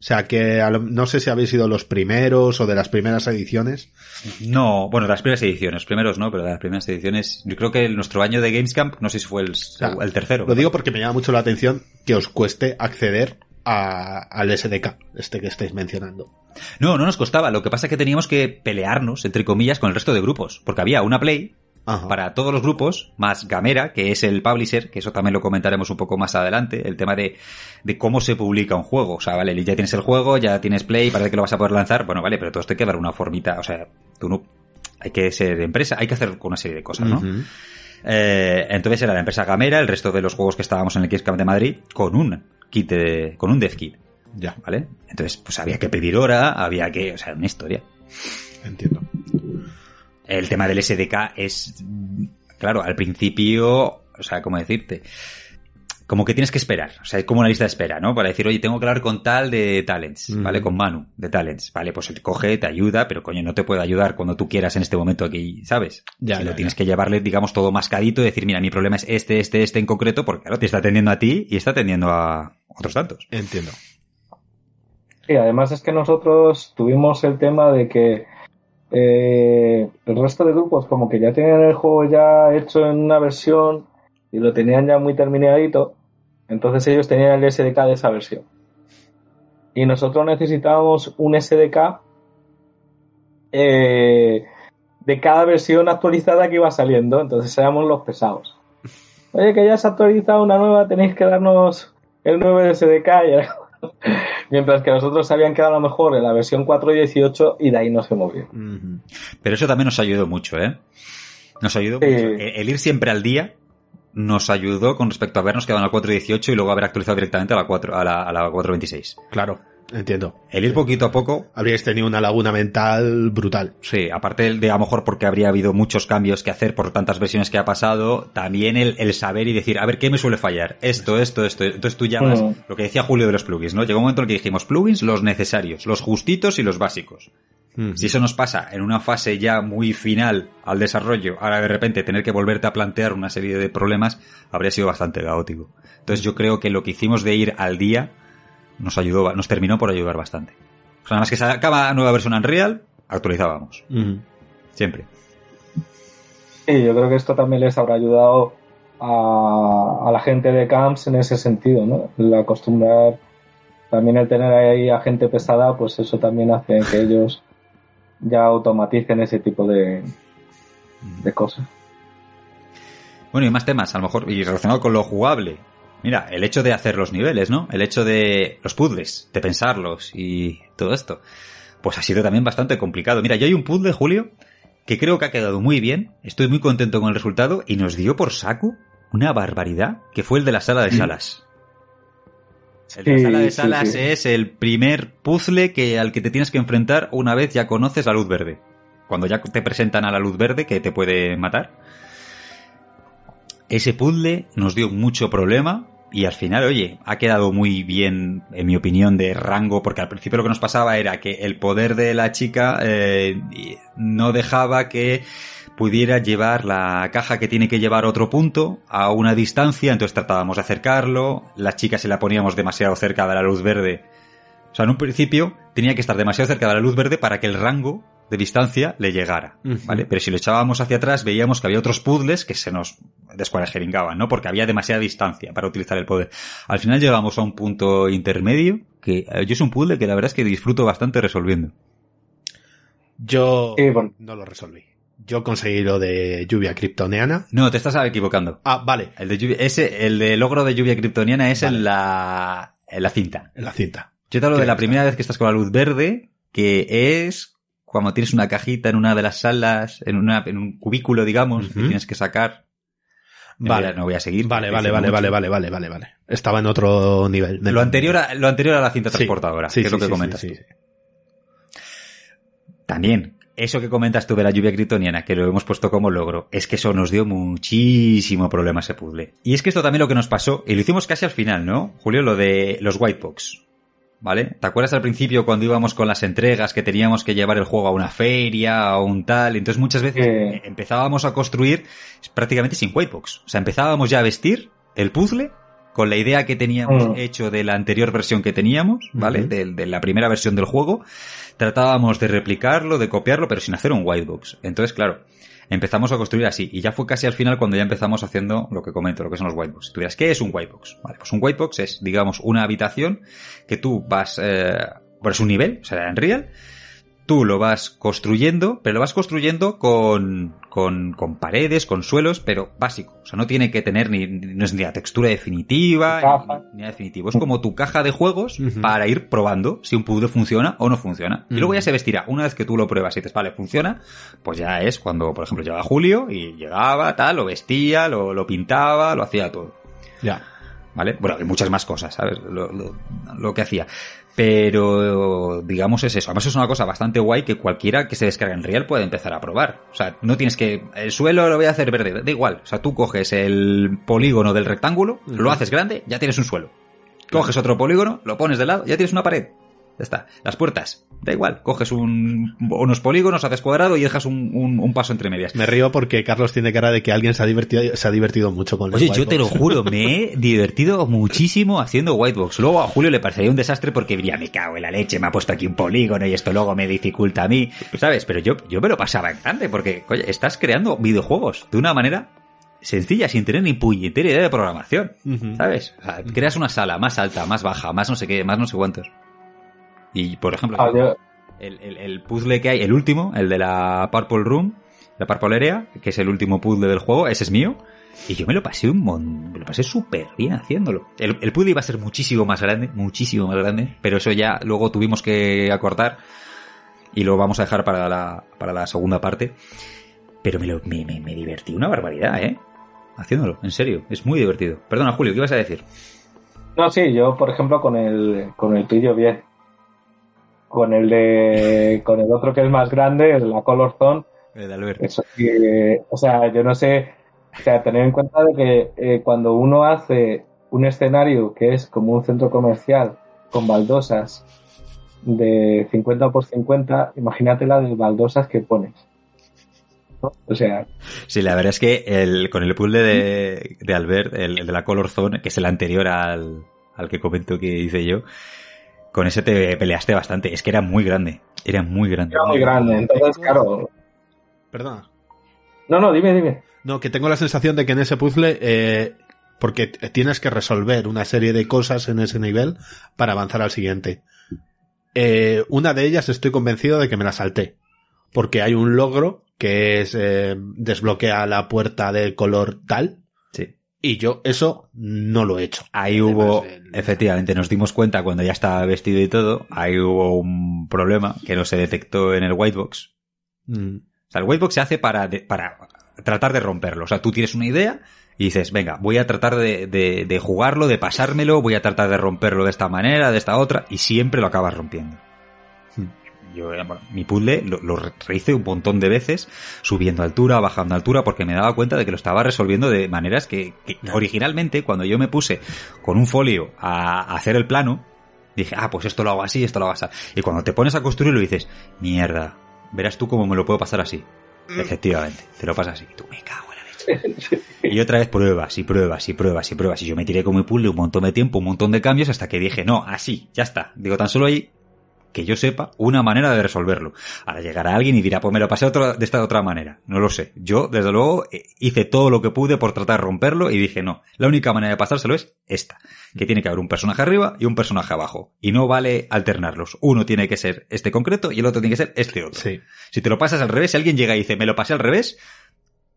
O sea que lo- no sé si habéis sido los primeros o de las primeras ediciones. No, bueno, de las primeras ediciones, primeros no, pero de las primeras ediciones, yo creo que nuestro año de Gamescamp, no sé si fue el, sea, el tercero. Lo digo porque me llama mucho la atención que os cueste acceder a- al SDK, este que estáis mencionando. No, no nos costaba. Lo que pasa es que teníamos que pelearnos, entre comillas, con el resto de grupos. Porque había una Play Ajá. para todos los grupos, más Gamera, que es el publisher, que eso también lo comentaremos un poco más adelante, el tema de, de cómo se publica un juego. O sea, vale, ya tienes el juego, ya tienes Play, parece que lo vas a poder lanzar. Bueno, vale, pero todo esto hay que dar una formita. O sea, tú no, hay que ser empresa, hay que hacer una serie de cosas, ¿no? Eh, entonces era la empresa Gamera, el resto de los juegos que estábamos en el Gamescom de Madrid, con un kit de- con un dev kit, Ya, ¿vale? Entonces, pues había que pedir hora, había que, o sea, una historia. entiendo. El tema del SDK es, claro, al principio, o sea, ¿cómo decirte? Como que tienes que esperar, o sea, es como una lista de espera, ¿no? Para decir, oye, tengo que hablar con tal de talents. ¿vale? Con Manu, de talents, ¿vale? Pues él coge, te ayuda, pero coño, no te puede ayudar cuando tú quieras en este momento aquí, ¿sabes? Ya, Si ya, lo tienes ya. que llevarle, digamos, todo mascadito y decir, mira, mi problema es este, este, este en concreto, porque claro, te está atendiendo a ti y está atendiendo a otros tantos. Entiendo. Sí, además es que nosotros tuvimos el tema de que eh, el resto de grupos como que ya tenían el juego ya hecho en una versión y lo tenían ya muy terminadito, entonces ellos tenían el SDK de esa versión. Y nosotros necesitábamos un SDK eh, de cada versión actualizada que iba saliendo, entonces éramos los pesados. Oye, que ya se ha actualizado una nueva, tenéis que darnos el nuevo SDK. Y era- [laughs] Mientras que nosotros habían quedado a lo mejor en la versión 4.18 y de ahí no se movió. Pero eso también nos ayudó mucho, ¿eh? Nos ayudó Sí. mucho. El, el ir siempre al día nos ayudó con respecto a habernos quedado en la 4.18 y luego haber actualizado directamente a la 4, a la, a la 4.26. Claro, entiendo. El ir poquito a poco, Habríais tenido una laguna mental brutal. sí, aparte de a lo mejor porque habría habido muchos cambios que hacer por tantas versiones que ha pasado, también el, el saber y decir, a ver, ¿qué me suele fallar? Esto, esto, esto. Entonces tú llamas Mm. lo que decía Julio de los plugins, ¿no? Llegó un momento en el que dijimos plugins, los necesarios, los justitos y los básicos. Si eso nos pasa en una fase ya muy final al desarrollo, ahora de repente tener que volverte a plantear una serie de problemas, habría sido bastante caótico. Entonces yo creo que lo que hicimos de ir al día nos ayudó, nos terminó por ayudar bastante. O sea, nada más que sacaba nueva versión Unreal, actualizábamos. Siempre. Sí, yo creo que esto también les habrá ayudado a, a la gente de camps en ese sentido, ¿no? El acostumbrar también el tener ahí a gente pesada, pues eso también hace que ellos ya automaticen ese tipo de, de cosas. Bueno, y más temas, a lo mejor, y relacionado con lo jugable. Mira, el hecho de hacer los niveles, ¿no? El hecho de los puzzles, de pensarlos y todo esto. Pues ha sido también bastante complicado. Mira, yo hay un puzzle, Julio, que creo que ha quedado muy bien. Estoy muy contento con el resultado y nos dio por saco una barbaridad, que fue el de la sala de salas. El de la sala de sí, salas sí. es el primer puzzle que, al que te tienes que enfrentar una vez ya conoces la luz verde. Cuando ya te presentan a la luz verde que te puede matar. Ese puzzle nos dio mucho problema y al final, oye, ha quedado muy bien, en mi opinión, de rango, porque al principio lo que nos pasaba era que el poder de la chica eh, no dejaba que pudiera llevar la caja que tiene que llevar a otro punto a una distancia, entonces tratábamos de acercarlo, la chica se la poníamos demasiado cerca de la luz verde. O sea, en un principio tenía que estar demasiado cerca de la luz verde para que el rango de distancia le llegara, ¿vale? Pero si lo echábamos hacia atrás veíamos que había otros puzzles que se nos descuadrejeringaban, ¿no? Porque había demasiada distancia para utilizar el poder. Al final llegamos a un punto intermedio que eh, yo es un puzzle que la verdad es que disfruto bastante resolviendo. Yo bueno. no lo resolví. Yo conseguí lo de lluvia kryptoniana. No, te estás equivocando. Ah, vale, El de lluvia, ese, el de logro de lluvia kryptoniana es Vale. en la, en la cinta. en la cinta. Yo te hablo de la que primera vez que estás con la luz verde, que es cuando tienes una cajita en una de las salas, en, una, en un cubículo, digamos, que Ujú. tienes que sacar. Vale. Mira, no voy a seguir. Vale, vale, vale, mucho. vale, vale, vale, vale, vale. Estaba en otro nivel. Lo anterior, a, lo anterior a la cinta transportadora, Sí, que es lo que sí, comentas tú. También, eso que comentas tú de la lluvia kryptoniana, que lo hemos puesto como logro, es que eso nos dio muchísimo problema ese puzzle. Y es que esto también lo que nos pasó, y lo hicimos casi al final, ¿no? Julio, lo de los white box. ¿Vale? ¿Te acuerdas al principio cuando íbamos con las entregas que teníamos que llevar el juego a una feria, a un tal? Entonces muchas veces eh, empezábamos a construir prácticamente sin white box. O sea, empezábamos ya a vestir el puzzle con la idea que teníamos Mm. hecho de la anterior versión que teníamos, ¿vale? De la primera versión del juego. Tratábamos de replicarlo, de copiarlo, pero sin hacer un whitebox. Entonces, claro, empezamos a construir así. Y ya fue casi al final cuando ya empezamos haciendo lo que comento, lo que son los whitebox. Tú dirás, ¿qué es un whitebox? Vale, pues un whitebox es, digamos, una habitación que tú vas, eh, es un nivel, o sea, en real, tú lo vas construyendo, pero lo vas construyendo con, con, con paredes, con suelos, pero básico. O sea, no tiene que tener ni, no es ni la textura definitiva, ni, ni definitivo. Es como tu caja de juegos para ir probando si un puzzle funciona o no funciona. Y luego ya se vestirá. Una vez que tú lo pruebas y dices, vale, funciona, pues ya es cuando, por ejemplo, llegaba Julio y llegaba, tal, lo vestía, lo, lo pintaba, lo hacía todo. Ya. ¿vale? Bueno, hay muchas más cosas, ¿sabes? Lo, lo- lo que hacía. Pero, digamos, es eso. Además, es una cosa bastante guay que cualquiera que se descargue en Real puede empezar a probar. O sea, no tienes que. El suelo lo voy a hacer verde, da igual. O sea, tú coges el polígono del rectángulo, lo haces grande, ya tienes un suelo. Coges otro polígono, lo pones de lado, ya tienes una pared. Ya está. Las puertas, da igual. Coges un, unos polígonos, haces cuadrado y dejas un, un- un paso entre medias. Me río porque Carlos tiene cara de que alguien se ha divertido, se ha divertido mucho con Oye, yo te lo juro, me he [laughs] divertido muchísimo haciendo Whitebox. Luego a Julio le parecería un desastre porque diría, me cago en la leche, me ha puesto aquí un polígono y esto luego me dificulta a mí, ¿sabes? Pero yo, yo me lo pasaba en grande porque, oye, estás creando videojuegos de una manera sencilla, sin tener ni puñetera idea de programación. ¿sabes? O sea, creas una sala más alta, más baja, más no sé qué, más no sé cuántos. Y, por ejemplo, Ah, el, el- el puzzle que hay, el último, el de la Purple Room, la Purple Area, que es el último puzzle del juego, ese es mío. Y yo me lo pasé un mon... me lo pasé súper bien haciéndolo. El, el puzzle iba a ser muchísimo más grande, muchísimo más grande, pero eso ya luego tuvimos que acortar y lo vamos a dejar para la, para la segunda parte. Pero me, lo, me, me, me divertí una barbaridad, ¿eh? Haciéndolo, en serio, es muy divertido. Perdona, Julio, ¿qué ibas a decir? No, sí, yo, por ejemplo, con el, con el tuyo, bien. Con el de, con el otro que es más grande, el de la Color Zone, Eh, de Albert. eso o sea, yo no sé, o sea, tener en cuenta de que eh, cuando uno hace un escenario que es como un centro comercial con baldosas de 50 por 50, imagínate la de baldosas que pones. O sea, Sí, la verdad es que el, con el puzzle de, de Albert, el, el de la Color Zone, que es el anterior al, al que comento que hice yo, con ese te peleaste bastante. Es que era muy grande. Era muy grande. era muy grande, entonces, claro. Perdona. No, no, dime, dime. No, que tengo la sensación de que en ese puzzle, eh, porque tienes que resolver una serie de cosas en ese nivel para avanzar al siguiente. Eh, una de ellas estoy convencido de que me la salté. Porque hay un logro que es eh, desbloquea la puerta de color tal. Y yo eso no lo he hecho. Ahí Además, hubo, efectivamente, nos dimos cuenta cuando ya estaba vestido y todo, ahí hubo un problema que no se detectó en el whitebox. Mm, O sea, el whitebox se hace para, de- para tratar de romperlo. O sea, tú tienes una idea y dices, venga, voy a tratar de, de- de jugarlo, de pasármelo, voy a tratar de romperlo de esta manera, de esta otra, y siempre lo acabas rompiendo. Yo, mi puzzle lo, lo rehice un montón de veces, subiendo altura, bajando altura, porque me daba cuenta de que lo estaba resolviendo de maneras que, que originalmente, cuando yo me puse con un folio a hacer el plano, dije, ah, pues esto lo hago así, esto lo hago así. Y cuando te pones a construirlo dices, mierda, verás tú cómo me lo puedo pasar así. Efectivamente, te lo pasas así. Y tú me cago en la leche. [laughs] Y otra vez pruebas y pruebas y pruebas y pruebas. Y yo me tiré con mi puzzle un montón de tiempo, un montón de cambios, hasta que dije, no, así, ya está. Digo, tan solo hay que yo sepa una manera de resolverlo. Ahora llegará alguien y dirá, pues me lo pasé de esta otra manera. No lo sé. Yo, desde luego, eh, hice todo lo que pude por tratar de romperlo y dije, no, la única manera de pasárselo es esta. Que tiene que haber un personaje arriba y un personaje abajo. Y no vale alternarlos. Uno tiene que ser este concreto y el otro tiene que ser este otro. Sí. Si te lo pasas al revés, si alguien llega y dice, me lo pasé al revés,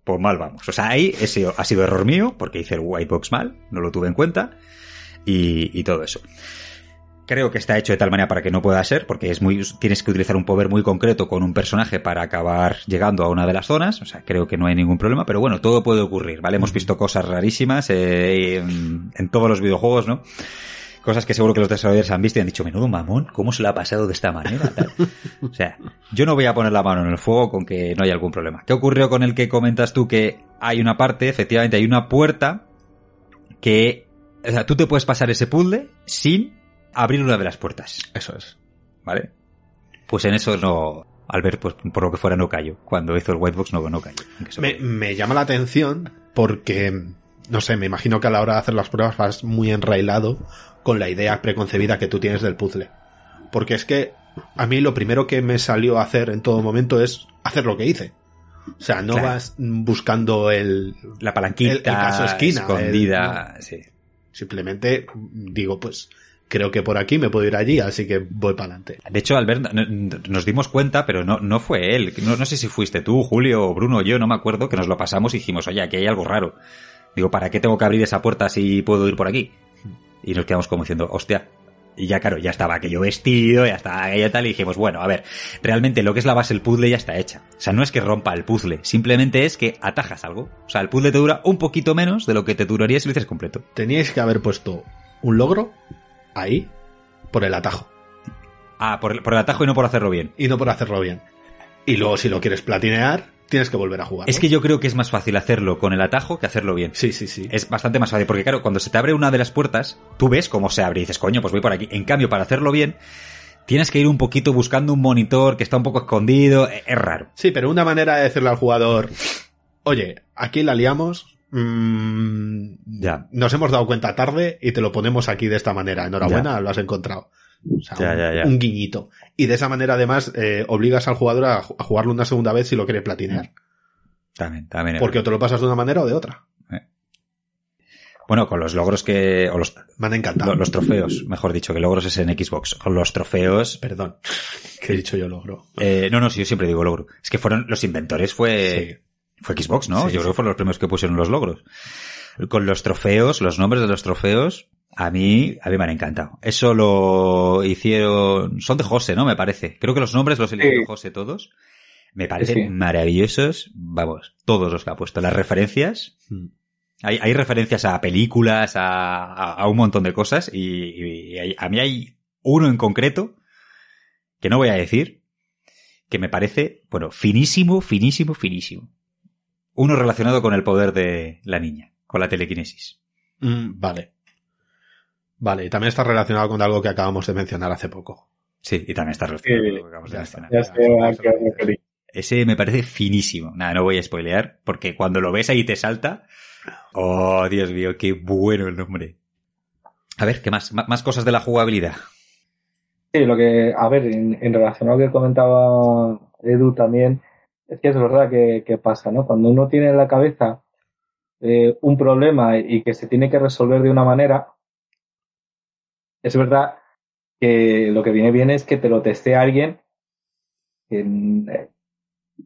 pues mal vamos. O sea, ahí ese ha sido error mío, porque hice el white box mal, no lo tuve en cuenta, y, y todo eso. Creo que está hecho de tal manera para que no pueda ser, porque es muy, tienes que utilizar un poder muy concreto con un personaje para acabar llegando a una de las zonas. O sea, creo que no hay ningún problema, pero bueno, todo puede ocurrir, ¿vale? Hemos visto cosas rarísimas eh, en, en todos los videojuegos, ¿no? Cosas que seguro que los desarrolladores han visto y han dicho, menudo mamón, ¿cómo se lo ha pasado de esta manera? O sea, yo no voy a poner la mano en el fuego con que no hay algún problema. ¿Qué ocurrió con el que comentas tú que hay una parte, efectivamente hay una puerta que, o sea, tú te puedes pasar ese puzzle sin abrir una de las puertas, Eso es. ¿vale? Pues en eso no, Albert, pues por lo que fuera no cayó. Cuando hizo el whitebox no, no cayó. Me, me llama la atención porque, no sé, me imagino que a la hora de hacer las pruebas vas muy enrailado con la idea preconcebida que tú tienes del puzzle. Porque es que a mí lo primero que me salió a hacer en todo momento es hacer lo que hice. O sea, no Claro. vas buscando el... la palanquita el- el caso esquina, escondida, sí. Simplemente digo, pues creo que por aquí me puedo ir allí, así que voy para adelante. De hecho, Albert, nos dimos cuenta, pero no, no fue él. No, no sé si fuiste tú, Julio, Bruno o yo, no me acuerdo, que nos lo pasamos y dijimos, oye, aquí hay algo raro. Digo, ¿para qué tengo que abrir esa puerta si puedo ir por aquí? Y nos quedamos como diciendo, hostia. Y ya, claro, ya estaba aquello vestido, ya estaba aquello tal, y dijimos, bueno, a ver, realmente lo que es la base del puzzle ya está hecha. O sea, no es que rompa el puzzle, simplemente es que atajas algo. O sea, el puzzle te dura un poquito menos de lo que te duraría si lo hicieras completo. Teníais que haber puesto un logro ahí por el atajo. Ah, por el, por el atajo y no por hacerlo bien. y no por hacerlo bien. Y luego, si lo quieres platinear, tienes que volver a jugar. Es que yo creo que es más fácil hacerlo con el atajo que hacerlo bien. Sí, sí, sí. Es bastante más fácil, porque claro, cuando se te abre una de las puertas, tú ves cómo se abre y dices, coño, pues voy por aquí. En cambio, para hacerlo bien, tienes que ir un poquito buscando un monitor que está un poco escondido. e- Es raro. Sí, pero una manera de decirle al jugador, oye, aquí la liamos, mm, Ya. nos hemos dado cuenta tarde y te lo ponemos aquí de esta manera. Enhorabuena, lo has encontrado. O sea, Ya, un, ya, ya. un guiñito. Y de esa manera, además, eh, obligas al jugador a, ju- a jugarlo una segunda vez si lo quiere platinear. También, también. Porque o te lo pasas de una manera o de otra. Bueno, con los logros que... O los, Me han encantado. lo- los trofeos, mejor dicho, que logros es en Xbox. Con los trofeos... Perdón, [laughs] que he dicho yo logro. Eh, no, no, sí, yo siempre digo logro. Es que fueron los inventores, fue... Fue Xbox, ¿no? Sí, Yo sí. creo que fueron los primeros que pusieron los logros. Con los trofeos, los nombres de los trofeos, a mí, a mí me han encantado. Eso lo hicieron, son de José, ¿no? Me parece. Creo que los nombres los eligió Sí. José todos. Me parecen Sí. maravillosos, vamos, todos los que ha puesto. Las referencias, Mm. hay, hay referencias a películas, a, a- a un montón de cosas, y, y hay- a mí hay uno en concreto, que no voy a decir, que me parece, bueno, finísimo, finísimo, finísimo. Uno relacionado con el poder de la niña, con la telequinesis. Mm, vale. Vale, y también está relacionado con algo que acabamos de mencionar hace poco. Sí, y también está relacionado Sí, con lo que acabamos de mencionar. Ya. Ese me parece finísimo. Nada, no voy a spoilear, porque cuando lo ves ahí te salta. Oh, Dios mío, qué bueno el nombre. A ver, ¿qué más? M- más cosas de la jugabilidad. Sí, lo que, a ver, en, en relación a lo que comentaba Edu también, es que es verdad que, que pasa, ¿no? Cuando uno tiene en la cabeza eh, un problema y que se tiene que resolver de una manera, es verdad que lo que viene bien es que te lo teste alguien que, eh,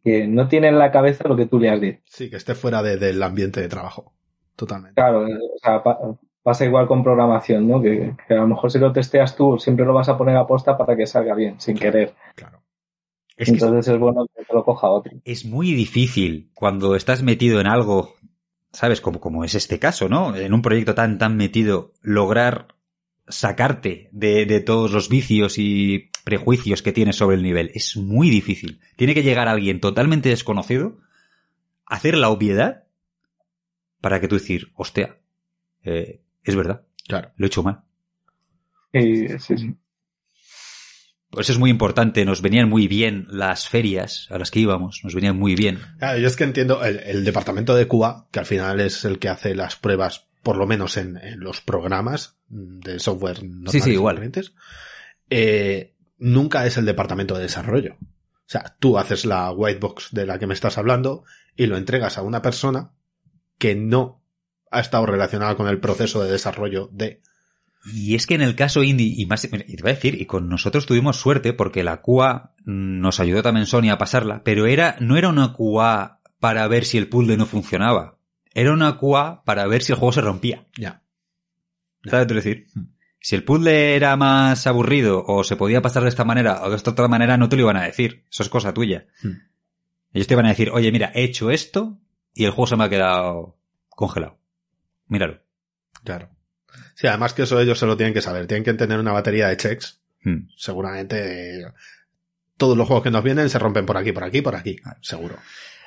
que no tiene en la cabeza lo que tú le has dicho. Sí, que esté fuera de- del ambiente de trabajo. Totalmente. Claro, eh, o sea, pa- pasa igual con programación, ¿no? Que, que a lo mejor si lo testeas tú, siempre lo vas a poner a posta para que salga bien, sin querer. Claro. Es que es- Entonces es bueno que te lo coja otro. es muy difícil cuando estás metido en algo, ¿sabes? Como, como es este caso, ¿no? En un proyecto tan, tan metido, lograr sacarte de, de todos los vicios y prejuicios que tienes sobre el nivel. Es muy difícil. Tiene que llegar alguien totalmente desconocido, hacer la obviedad para que tú decir, hostia, eh, es verdad, Claro. lo he hecho mal. Sí, sí, sí. Por eso es muy importante, nos venían muy bien las ferias a las que íbamos, nos venían muy bien. Claro, yo es que entiendo el, el departamento de Cuba, que al final es el que hace las pruebas, por lo menos en, en los programas de software normales Sí, sí, igual. eh, nunca es el departamento de desarrollo. O sea, tú haces la white box de la que me estás hablando y lo entregas a una persona que no ha estado relacionada con el proceso de desarrollo de... Y es que en el caso indie, y más, y te voy a decir, y con nosotros tuvimos suerte porque la QA nos ayudó también Sony a pasarla, pero era, no era una QA para ver si el puzzle no funcionaba. Era una QA para ver si el juego se rompía. Ya. ¿Sabes qué decir? Si el puzzle era más aburrido o se podía pasar de esta manera o de esta otra manera, no te lo iban a decir. Eso es cosa tuya. Hmm. Ellos te iban a decir, oye, mira, he hecho esto y el juego se me ha quedado congelado. Míralo. Claro. Sí, además que eso ellos se lo tienen que saber. Tienen que tener una batería de checks. Hmm. Seguramente todos los juegos que nos vienen se rompen por aquí, por aquí, por aquí. Seguro.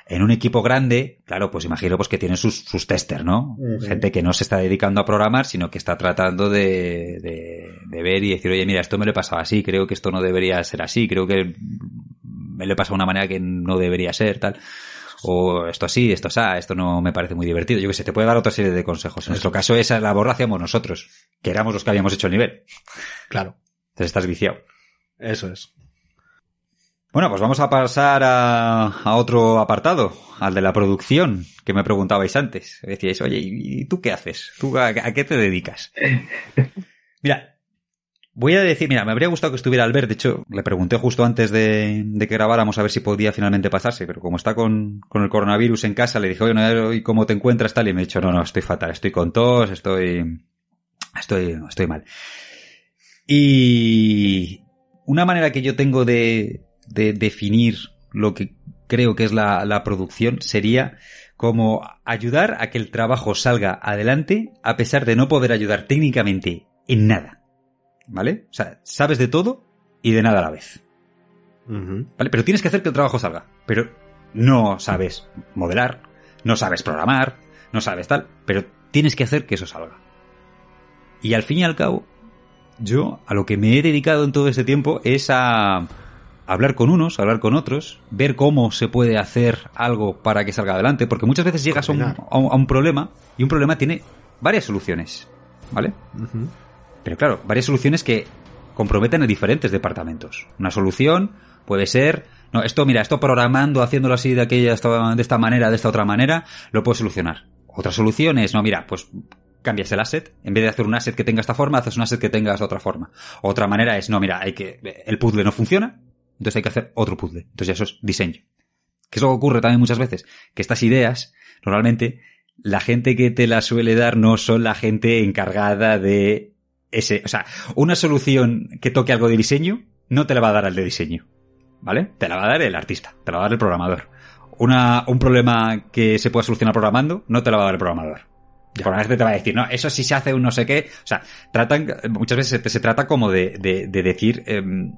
En un equipo grande, claro, pues imagino pues que tienen sus, sus testers, ¿no? Gente que no se está dedicando a programar, sino que está tratando de, de, de ver y decir, oye, mira, esto me lo he pasado así, creo que esto no debería ser así, creo que me lo he pasado de una manera que no debería ser, tal. O esto así, esto así, esto no me parece muy divertido. Yo que sé, te puede dar otra serie de consejos. En nuestro caso, esa labor la hacíamos nosotros, que éramos los que habíamos hecho el nivel. Claro. Entonces estás viciado. Eso es. Bueno, pues vamos a pasar a, a otro apartado, al de la producción, que me preguntabais antes. Decíais, oye, ¿y y tú qué haces? ¿Tú a, a qué te dedicas? [laughs] Mira, voy a decir, mira, me habría gustado que estuviera Albert, de hecho, le pregunté justo antes de, de que grabáramos a ver si podía finalmente pasarse, pero como está con, con el coronavirus en casa, le dije, oye, no, ¿y cómo te encuentras tal? Y me ha dicho, no, no, estoy fatal, estoy con tos, estoy, estoy, estoy mal. Y una manera que yo tengo de, de definir lo que creo que es la, la producción sería como ayudar a que el trabajo salga adelante a pesar de no poder ayudar técnicamente en nada. ¿Vale? O sea, sabes de todo y de nada a la vez. ¿Vale? Pero tienes que hacer que el trabajo salga. Pero no sabes modelar, no sabes programar, no sabes tal, pero tienes que hacer que eso salga. Y al fin y al cabo, yo a lo que me he dedicado en todo este tiempo es a hablar con unos, hablar con otros, ver cómo se puede hacer algo para que salga adelante, porque muchas veces llegas a un, a un- problema y un problema tiene varias soluciones, ¿vale? Pero claro, varias soluciones que comprometen a diferentes departamentos. Una solución puede ser, no, esto, mira, esto programando, haciéndolo así de aquella, de esta manera, de esta otra manera, lo puedes solucionar. Otra solución es, no, mira, pues cambias el asset. En vez de hacer un asset que tenga esta forma, haces un asset que tenga esta otra forma. Otra manera es, no, mira, hay que, el puzzle no funciona, entonces hay que hacer otro puzzle. Entonces ya eso es diseño. Que eso ocurre también muchas veces, que estas ideas, normalmente, la gente que te las suele dar no son la gente encargada de ese, o sea, una solución que toque algo de diseño no te la va a dar al de diseño, ¿vale? Te la va a dar el artista, te la va a dar el programador. Una, un problema que se pueda solucionar programando no te la va a dar el programador. El programador te va a decir, no, eso sí se hace un no sé qué. O sea, tratan, muchas veces se, se trata como de, de, de decir, em,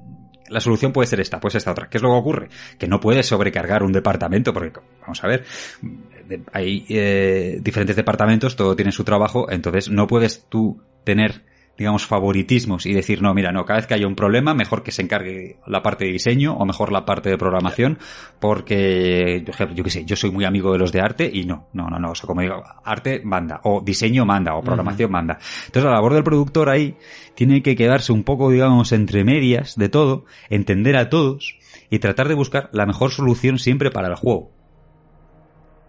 la solución puede ser esta, puede ser esta otra. ¿Qué es lo que ocurre? Que no puedes sobrecargar un departamento, porque, vamos a ver, hay eh, diferentes departamentos, todo tiene su trabajo, entonces no puedes tú tener, digamos, favoritismos y decir, no, mira, no, cada vez que haya un problema, mejor que se encargue la parte de diseño o mejor la parte de programación, porque, por ejemplo, yo qué sé, yo soy muy amigo de los de arte y no, no, no, no, o sea, como digo, arte manda, o diseño manda, o programación manda. Entonces la labor del productor ahí tiene que quedarse un poco, digamos, entre medias de todo, entender a todos y tratar de buscar la mejor solución siempre para el juego.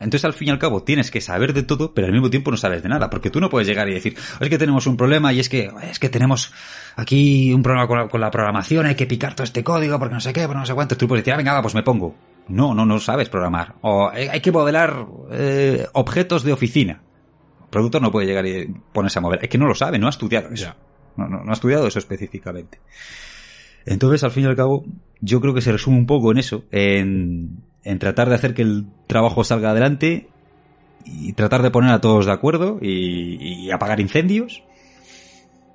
Entonces, al fin y al cabo, tienes que saber de todo, pero al mismo tiempo no sabes de nada, porque tú no puedes llegar y decir, es que tenemos un problema y es que, es que tenemos aquí un problema con la, con la programación, hay que picar todo este código porque no sé qué, porque no sé cuánto. Tú puedes decir, ah, venga, va, pues me pongo. No, no, no sabes programar. O eh, hay que modelar eh, objetos de oficina. El productor no puede llegar y ponerse a mover. Es que no lo sabe, no ha estudiado eso. No, no, no ha estudiado eso específicamente. Entonces, al fin y al cabo, yo creo que se resume un poco en eso, en, en tratar de hacer que el trabajo salga adelante y tratar de poner a todos de acuerdo y, y apagar incendios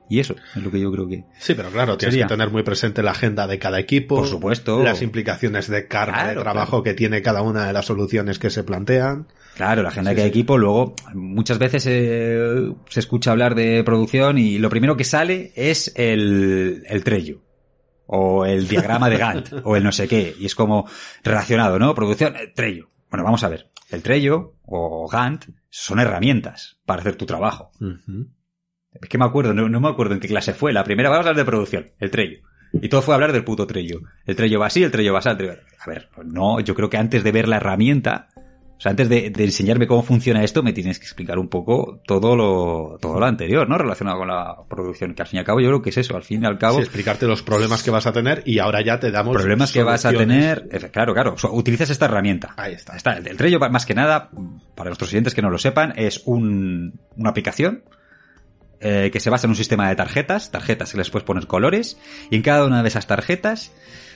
Y eso es lo que yo creo que... Sí, pero claro, tienes Sería. que tener muy presente la agenda de cada equipo. Por supuesto. Las implicaciones de carga Claro, de trabajo que tiene cada una de las soluciones que se plantean. Claro, la agenda Sí, de cada sí. equipo, luego muchas veces eh, se escucha hablar de producción y lo primero que sale es el, el Trello. O el diagrama de Gantt, o el no sé qué. Y es como relacionado, ¿no? Producción, Trello. Bueno, vamos a ver. El Trello o Gantt son herramientas para hacer tu trabajo. Es que me acuerdo, no, no me acuerdo en qué clase fue. La primera, vamos a hablar de producción, el Trello. Y todo fue hablar del puto Trello. El Trello va así, el Trello va así. el Trello- A ver, no, yo creo que antes de ver la herramienta, sea, antes de, de enseñarme cómo funciona esto, me tienes que explicar un poco todo lo, todo lo anterior, ¿no? Relacionado con la producción. Que al fin y al cabo yo creo que es eso, al fin y al cabo. Sí, explicarte los problemas que vas a tener y ahora ya te damos problemas que vas a tener. Claro, claro. Utilizas esta herramienta. Ahí está. Está, el Trello, más que nada, para nuestros oyentes que no lo sepan, es un, una aplicación eh, que se basa en un sistema de tarjetas, tarjetas que les puedes poner colores, y en cada una de esas tarjetas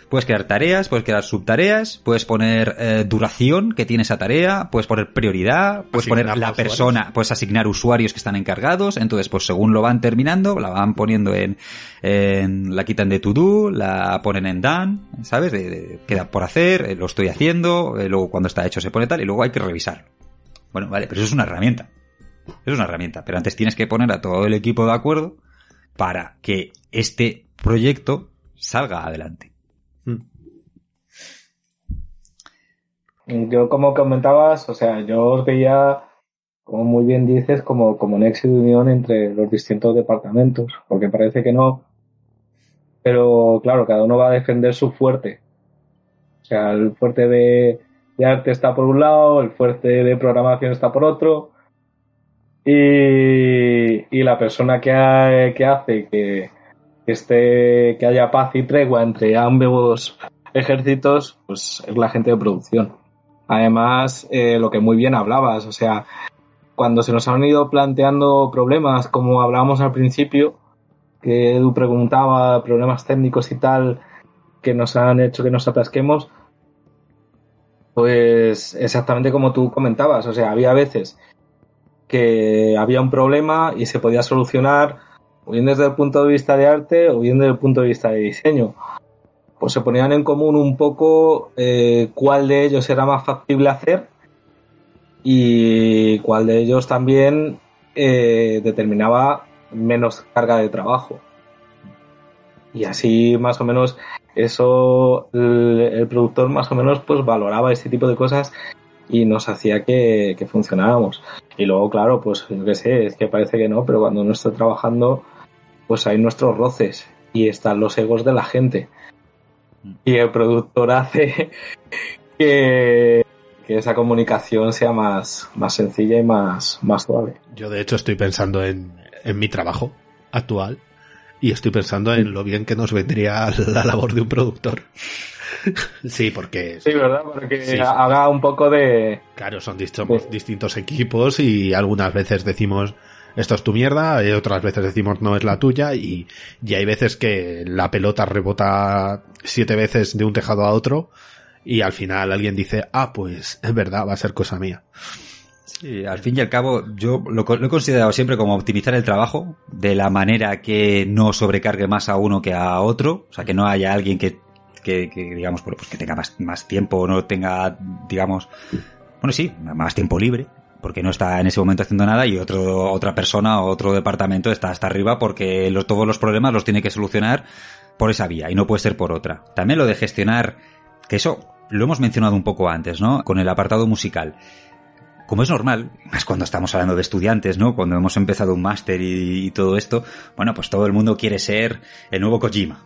puedes crear tareas, puedes crear subtareas, puedes poner eh, duración que tiene esa tarea, puedes poner prioridad, puedes Asignar poner la usuarios. persona, puedes asignar usuarios que están encargados, entonces pues según lo van terminando, la van poniendo en, en la quitan de to do, la ponen en done, ¿sabes? De, de- queda por hacer, eh, lo estoy haciendo, eh, luego cuando está hecho se pone tal y luego hay que revisarlo. Bueno, vale, pero eso es una herramienta. Es una herramienta, pero antes tienes que poner a todo el equipo de acuerdo para que este proyecto salga adelante. Yo, como comentabas, o sea, yo os veía, como muy bien dices, como, como nexo de unión entre los distintos departamentos, porque parece que no. Pero claro, cada uno va a defender su fuerte. O sea, el fuerte de, arte está por un lado, el fuerte de programación está por otro. Y, y la persona que hace que, que esté, que haya paz y tregua entre ambos ejércitos, pues es la gente de producción. Además, eh, lo que muy bien hablabas, o sea, cuando se nos han ido planteando problemas, como hablábamos al principio, que Edu preguntaba problemas técnicos y tal, que nos han hecho que nos atasquemos, pues exactamente como tú comentabas, o sea, había veces que había un problema y se podía solucionar o bien desde el punto de vista de arte o bien desde el punto de vista de diseño pues se ponían en común un poco eh, cuál de ellos era más factible hacer y cuál de ellos también eh, determinaba menos carga de trabajo. Y así más o menos eso el, productor más o menos pues valoraba este tipo de cosas y nos hacía que, que funcionáramos. Y luego, claro, pues yo qué sé, es que parece que no, pero cuando uno está trabajando, pues hay nuestros roces y están los egos de la gente y el productor hace [laughs] que, que esa comunicación sea más, más sencilla y más, más suave. Yo de hecho estoy pensando en, en mi trabajo actual y estoy pensando en lo bien que nos vendría [laughs] la labor de un productor. [laughs] sí, porque Sí, ¿verdad? Porque Sí, haga un poco de... claro, son dist- somos distintos equipos y algunas veces decimos esto es tu mierda, y otras veces decimos no es la tuya y, y hay veces que la pelota rebota siete veces de un tejado a otro y al final alguien dice, ah, pues es verdad, va a ser cosa mía. Sí, al fin y al cabo, yo lo, he considerado siempre como optimizar el trabajo de la manera que no sobrecargue más a uno que a otro. O sea, que no haya alguien que, que, digamos, bueno, pues que tenga más, más tiempo o no tenga, digamos, bueno, sí, más tiempo libre, porque no está en ese momento haciendo nada y otro, otra persona o otro departamento está hasta arriba porque lo- todos los problemas los tiene que solucionar por esa vía y no puede ser por otra. También lo de gestionar, que eso lo hemos mencionado un poco antes, ¿no? Con el apartado musical como es normal, más cuando estamos hablando de estudiantes, ¿no? Cuando hemos empezado un máster y, y todo esto, bueno, pues todo el mundo quiere ser el nuevo Kojima.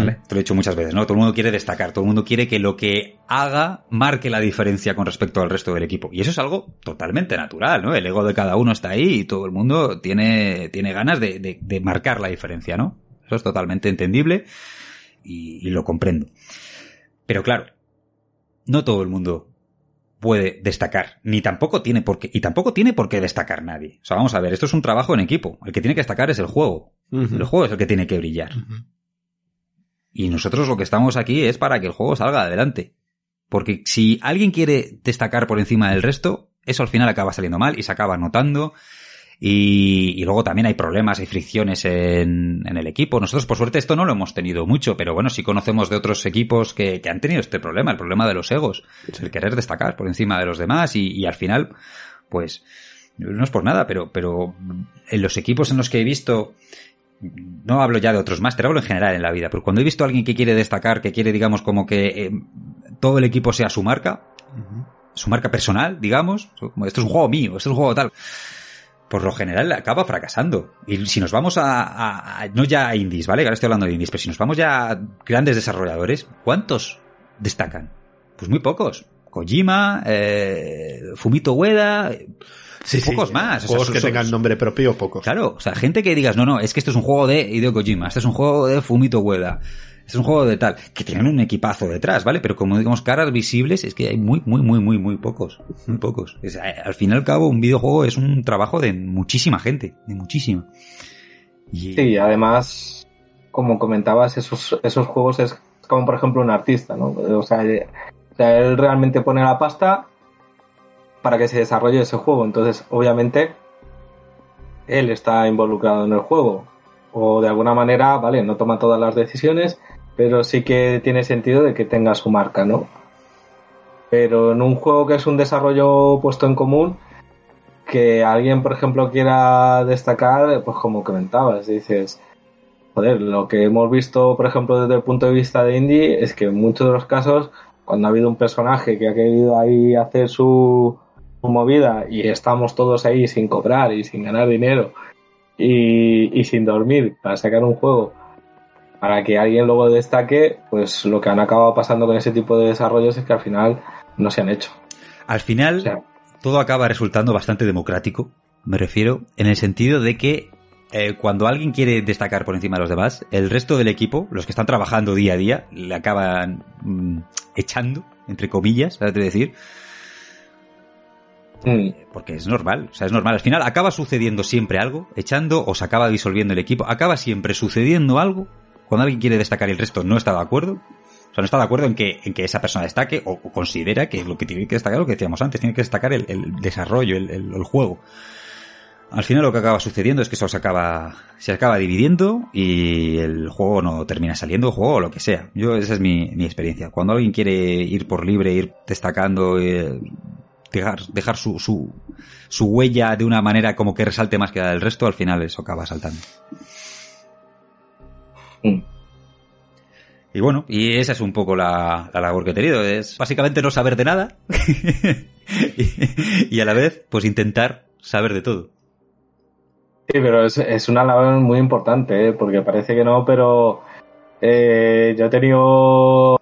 ¿Vale? Te lo he dicho muchas veces, ¿no? Todo el mundo quiere destacar, todo el mundo quiere que lo que haga marque la diferencia con respecto al resto del equipo. Y eso es algo totalmente natural, ¿no? El ego de cada uno está ahí y todo el mundo tiene, tiene ganas de, de- de marcar la diferencia, ¿no? Eso es totalmente entendible y, y lo comprendo. Pero claro, no todo el mundo puede destacar, ni tampoco tiene por qué, y tampoco tiene por qué destacar nadie. O sea, vamos a ver, esto es un trabajo en equipo. El que tiene que destacar es el juego. El juego es el que tiene que brillar. Y nosotros lo que estamos aquí es para que el juego salga adelante. Porque si alguien quiere destacar por encima del resto, eso al final acaba saliendo mal y se acaba notando. Y, y, luego también hay problemas, hay fricciones en, en, el equipo. Nosotros, por suerte, esto no lo hemos tenido mucho, pero bueno, sí conocemos de otros equipos que, que han tenido este problema, el problema de los egos, sí. el querer destacar por encima de los demás y, y, al final, pues, no es por nada, pero, pero en los equipos en los que he visto, no hablo ya de otros máster, hablo en general en la vida, pero cuando he visto a alguien que quiere destacar, que quiere, digamos, como que eh, todo el equipo sea su marca, uh -huh. su marca personal, digamos, como esto es un juego mío, esto es un juego tal por lo general acaba fracasando. Y si nos vamos a, a, a, no ya a indies, ¿vale? Ahora estoy hablando de indies, pero si nos vamos ya a grandes desarrolladores, ¿cuántos destacan? Pues muy pocos. Kojima, eh, Fumito Ueda, sí, pocos sí, más. Juegos o sea, que son, tengan nombre propio, pocos. Claro, o sea, gente que digas, no, no, es que esto es un juego de Hideo Kojima, este es un juego de Fumito Ueda, es un juego de tal, que tienen un equipazo detrás, ¿vale? Pero como digamos caras visibles, es que hay muy, muy, muy, muy, muy pocos. Muy pocos. Es, al fin y al cabo, un videojuego es un trabajo de muchísima gente, de muchísima. Y... Sí, además, como comentabas, esos, esos juegos es como por ejemplo un artista, ¿no? O sea, o sea, él realmente pone la pasta para que se desarrolle ese juego. Entonces, obviamente, él está involucrado en el juego. O de alguna manera, vale, no toma todas las decisiones, pero sí que tiene sentido de que tenga su marca, ¿no? Pero en un juego que es un desarrollo puesto en común, que alguien, por ejemplo, quiera destacar, pues como comentabas, dices, joder, lo que hemos visto, por ejemplo, desde el punto de vista de indie, es que en muchos de los casos, cuando ha habido un personaje que ha querido ahí hacer su, movida y estamos todos ahí sin cobrar y sin ganar dinero y, y sin dormir para sacar un juego para que alguien luego destaque, pues lo que han acabado pasando con ese tipo de desarrollos es que al final no se han hecho. Al final, o sea, todo acaba resultando bastante democrático, me refiero, en el sentido de que eh, cuando alguien quiere destacar por encima de los demás, el resto del equipo, los que están trabajando día a día, le acaban mm, echando, entre comillas, ¿sabes decir? Mm. Porque es normal, o sea, es normal. Al final acaba sucediendo siempre algo, echando o se acaba disolviendo el equipo, acaba siempre sucediendo algo cuando alguien quiere destacar y el resto no está de acuerdo, o sea, no está de acuerdo en que, en que esa persona destaque o, considera que lo que tiene que destacar, lo que decíamos antes, tiene que destacar el, desarrollo, el, juego. Al final lo que acaba sucediendo es que eso se acaba, se acaba dividiendo y el juego no termina saliendo, el juego o lo que sea. Yo, esa es mi, mi experiencia. Cuando alguien quiere ir por libre, ir destacando, eh, dejar, dejar su, su, su huella de una manera como que resalte más que la del resto, al final eso acaba saltando. Y bueno, y esa es un poco la, la, labor que he tenido. Es básicamente no saber de nada [laughs] y, y, a la vez, pues intentar saber de todo. Sí, pero es, es una labor muy importante, ¿eh? porque parece que no, pero eh, yo he tenido,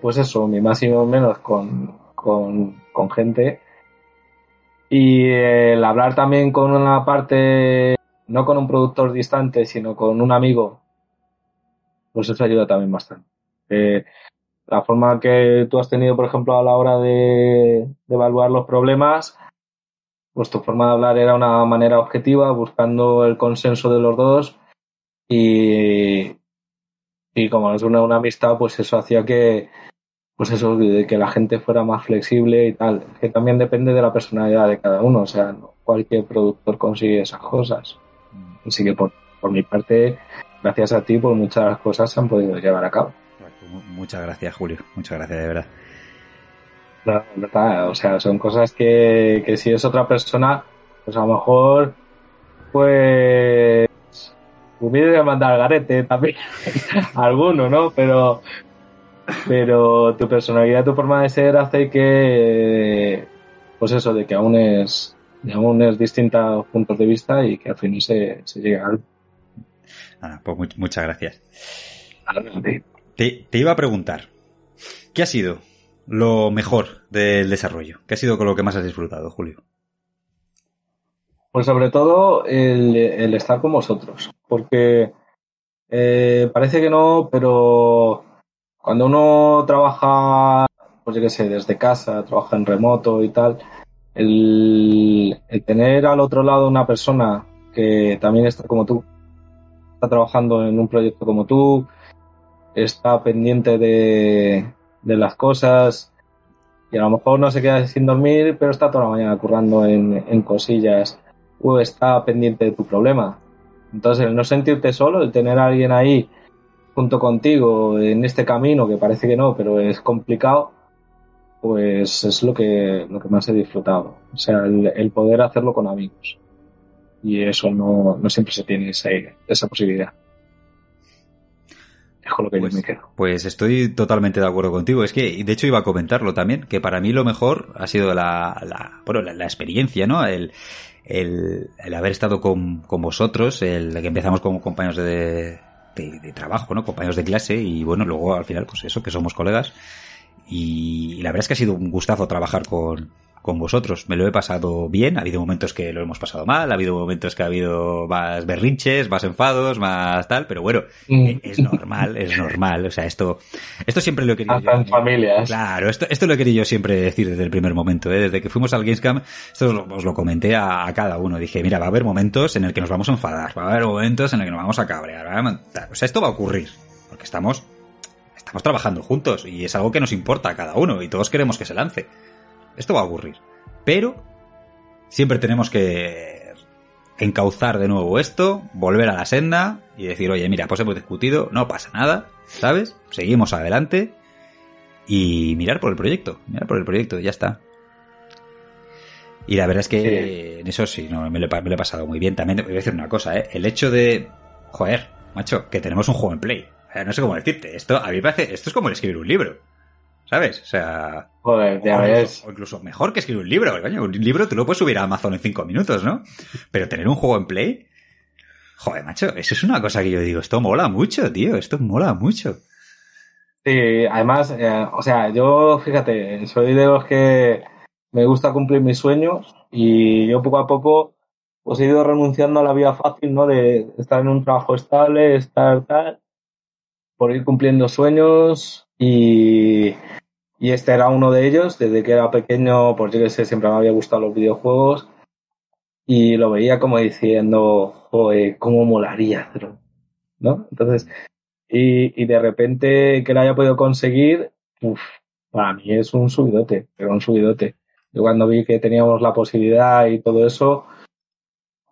pues eso, mi máximo menos con, con, con gente. Y el hablar también con una parte, no con un productor distante, sino con un amigo pues eso ayuda también bastante. Eh, la forma que tú has tenido, por ejemplo, a la hora de, de, evaluar los problemas, pues tu forma de hablar era una manera objetiva, buscando el consenso de los dos y, y como es una, una amistad, pues eso hacía que, pues eso, de que la gente fuera más flexible y tal, que también depende de la personalidad de cada uno, o sea, no cualquier productor consigue esas cosas. Así que por, por mi parte, gracias a ti, pues muchas cosas se han podido llevar a cabo. Muchas gracias, Julio. Muchas gracias, de verdad. La verdad, o sea, son cosas que, que si es otra persona, pues a lo mejor, pues, hubiera mandar al garete también, [laughs] alguno, ¿no? Pero, pero tu personalidad, tu forma de ser hace que, pues eso, de que aún es, aún es distinta puntos de vista y que al fin se, se llega a algo. Ah, pues muy, muchas gracias. Te, te, iba a preguntar, ¿qué ha sido lo mejor del desarrollo? ¿Qué ha sido con lo que más has disfrutado, Julio? Pues sobre todo el, el estar con vosotros, porque eh, parece que no, pero cuando uno trabaja, pues yo qué sé, desde casa, trabaja en remoto y tal, el, tener al otro lado una persona que también está como tú, está trabajando en un proyecto como tú, está pendiente de, de, las cosas y a lo mejor no se queda sin dormir, pero está toda la mañana currando en, en cosillas o está pendiente de tu problema. Entonces, el no sentirte solo, el tener a alguien ahí junto contigo en este camino, que parece que no, pero es complicado, pues es lo que, lo que más he disfrutado. O sea, el, poder hacerlo con amigos. Y eso no, no siempre se tiene esa, esa posibilidad. Es lo que pues, yo me quedo. Pues estoy totalmente de acuerdo contigo. Es que, de hecho, iba a comentarlo también, que para mí lo mejor ha sido la, la, bueno, la, experiencia, ¿no? El, el, el haber estado con, con, vosotros, el que empezamos como compañeros de, de, trabajo, ¿no? Compañeros de clase y bueno, luego al final, pues eso, que somos colegas. Y, la verdad es que ha sido un gustazo trabajar con, con vosotros. Me lo he pasado bien. Ha habido momentos que lo hemos pasado mal, ha habido momentos que ha habido más berrinches, más enfados, más tal, pero bueno, mm. e, es normal, es normal. O sea, esto, esto siempre lo he querido. Hasta en familias. Claro, esto, esto lo he querido yo siempre decir desde el primer momento, ¿eh? desde que fuimos al Gamescom, esto os lo, os lo comenté a, a, cada uno. Dije, mira, va a haber momentos en el que nos vamos a enfadar, va a haber momentos en el que nos vamos a cabrear. O sea, esto va a ocurrir, porque estamos estamos trabajando juntos y es algo que nos importa a cada uno y todos queremos que se lance. Esto va a ocurrir. Pero siempre tenemos que encauzar de nuevo esto, volver a la senda y decir, oye, mira, pues hemos discutido, no pasa nada, ¿sabes? Seguimos adelante y mirar por el proyecto, mirar por el proyecto, ya está. Y la verdad es que en eso sí, no, me, lo, he pasado muy bien. También te voy a decir una cosa, ¿eh? El hecho de, joder, macho, que tenemos un juego en play no sé cómo decirte. Esto a mí me parece. Esto es como el escribir un libro. ¿Sabes? O sea. Joder, ya ves. O incluso mejor que escribir un libro. un libro tú lo puedes subir a Amazon en cinco minutos, ¿no? Pero tener un juego en Play. Joder, macho, eso es una cosa que yo digo. Esto mola mucho, tío. Esto mola mucho. Sí, además, eh, o sea, yo, fíjate, soy de los que me gusta cumplir mis sueños y yo poco a poco pues he ido renunciando a la vida fácil, ¿no? De estar en un trabajo estable, estar tal por ir cumpliendo sueños y, y este era uno de ellos. Desde que era pequeño, pues yo que sé, siempre me había gustado los videojuegos y lo veía como diciendo, joder, cómo molaría ¿no? Entonces, y, y de repente que lo haya podido conseguir, uf, para mí es un subidote, pero un subidote. Yo cuando vi que teníamos la posibilidad y todo eso,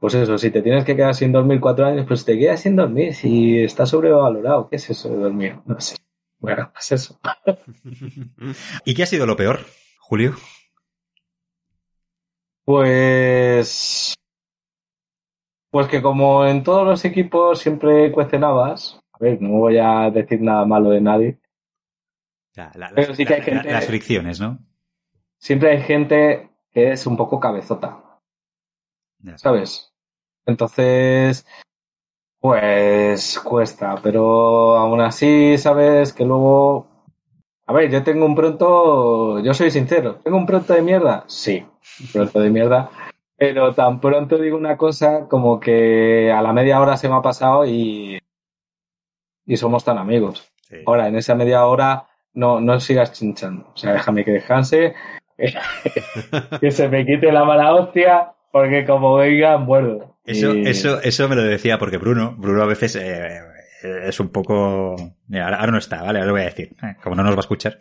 pues eso, si te tienes que quedar sin dormir cuatro años, pues te quedas sin dormir. Si está sobrevalorado, ¿qué es eso de dormir? No sé. Bueno, pues eso. [laughs] ¿Y qué ha sido lo peor, Julio? Pues. Pues que como en todos los equipos siempre cuestionabas. A ver, no voy a decir nada malo de nadie. pero sí que hay gente. Las fricciones, ¿no? Siempre hay gente que es un poco cabezota. ¿Sabes? Entonces, pues cuesta, pero aún así, sabes que luego... A ver, yo tengo un pronto, yo soy sincero, ¿tengo un pronto de mierda? Sí, un pronto de mierda. Pero tan pronto digo una cosa como que a la media hora se me ha pasado y, y somos tan amigos. Ahora, en esa media hora no, no sigas chinchando. O sea, déjame que descanse, [laughs] que se me quite la mala hostia porque como venga, muerdo. Eso, eso, eso me lo decía porque Bruno, Bruno a veces eh, es un poco... ahora, no está, ¿vale? Ahora lo voy a decir, eh, como no nos va a escuchar.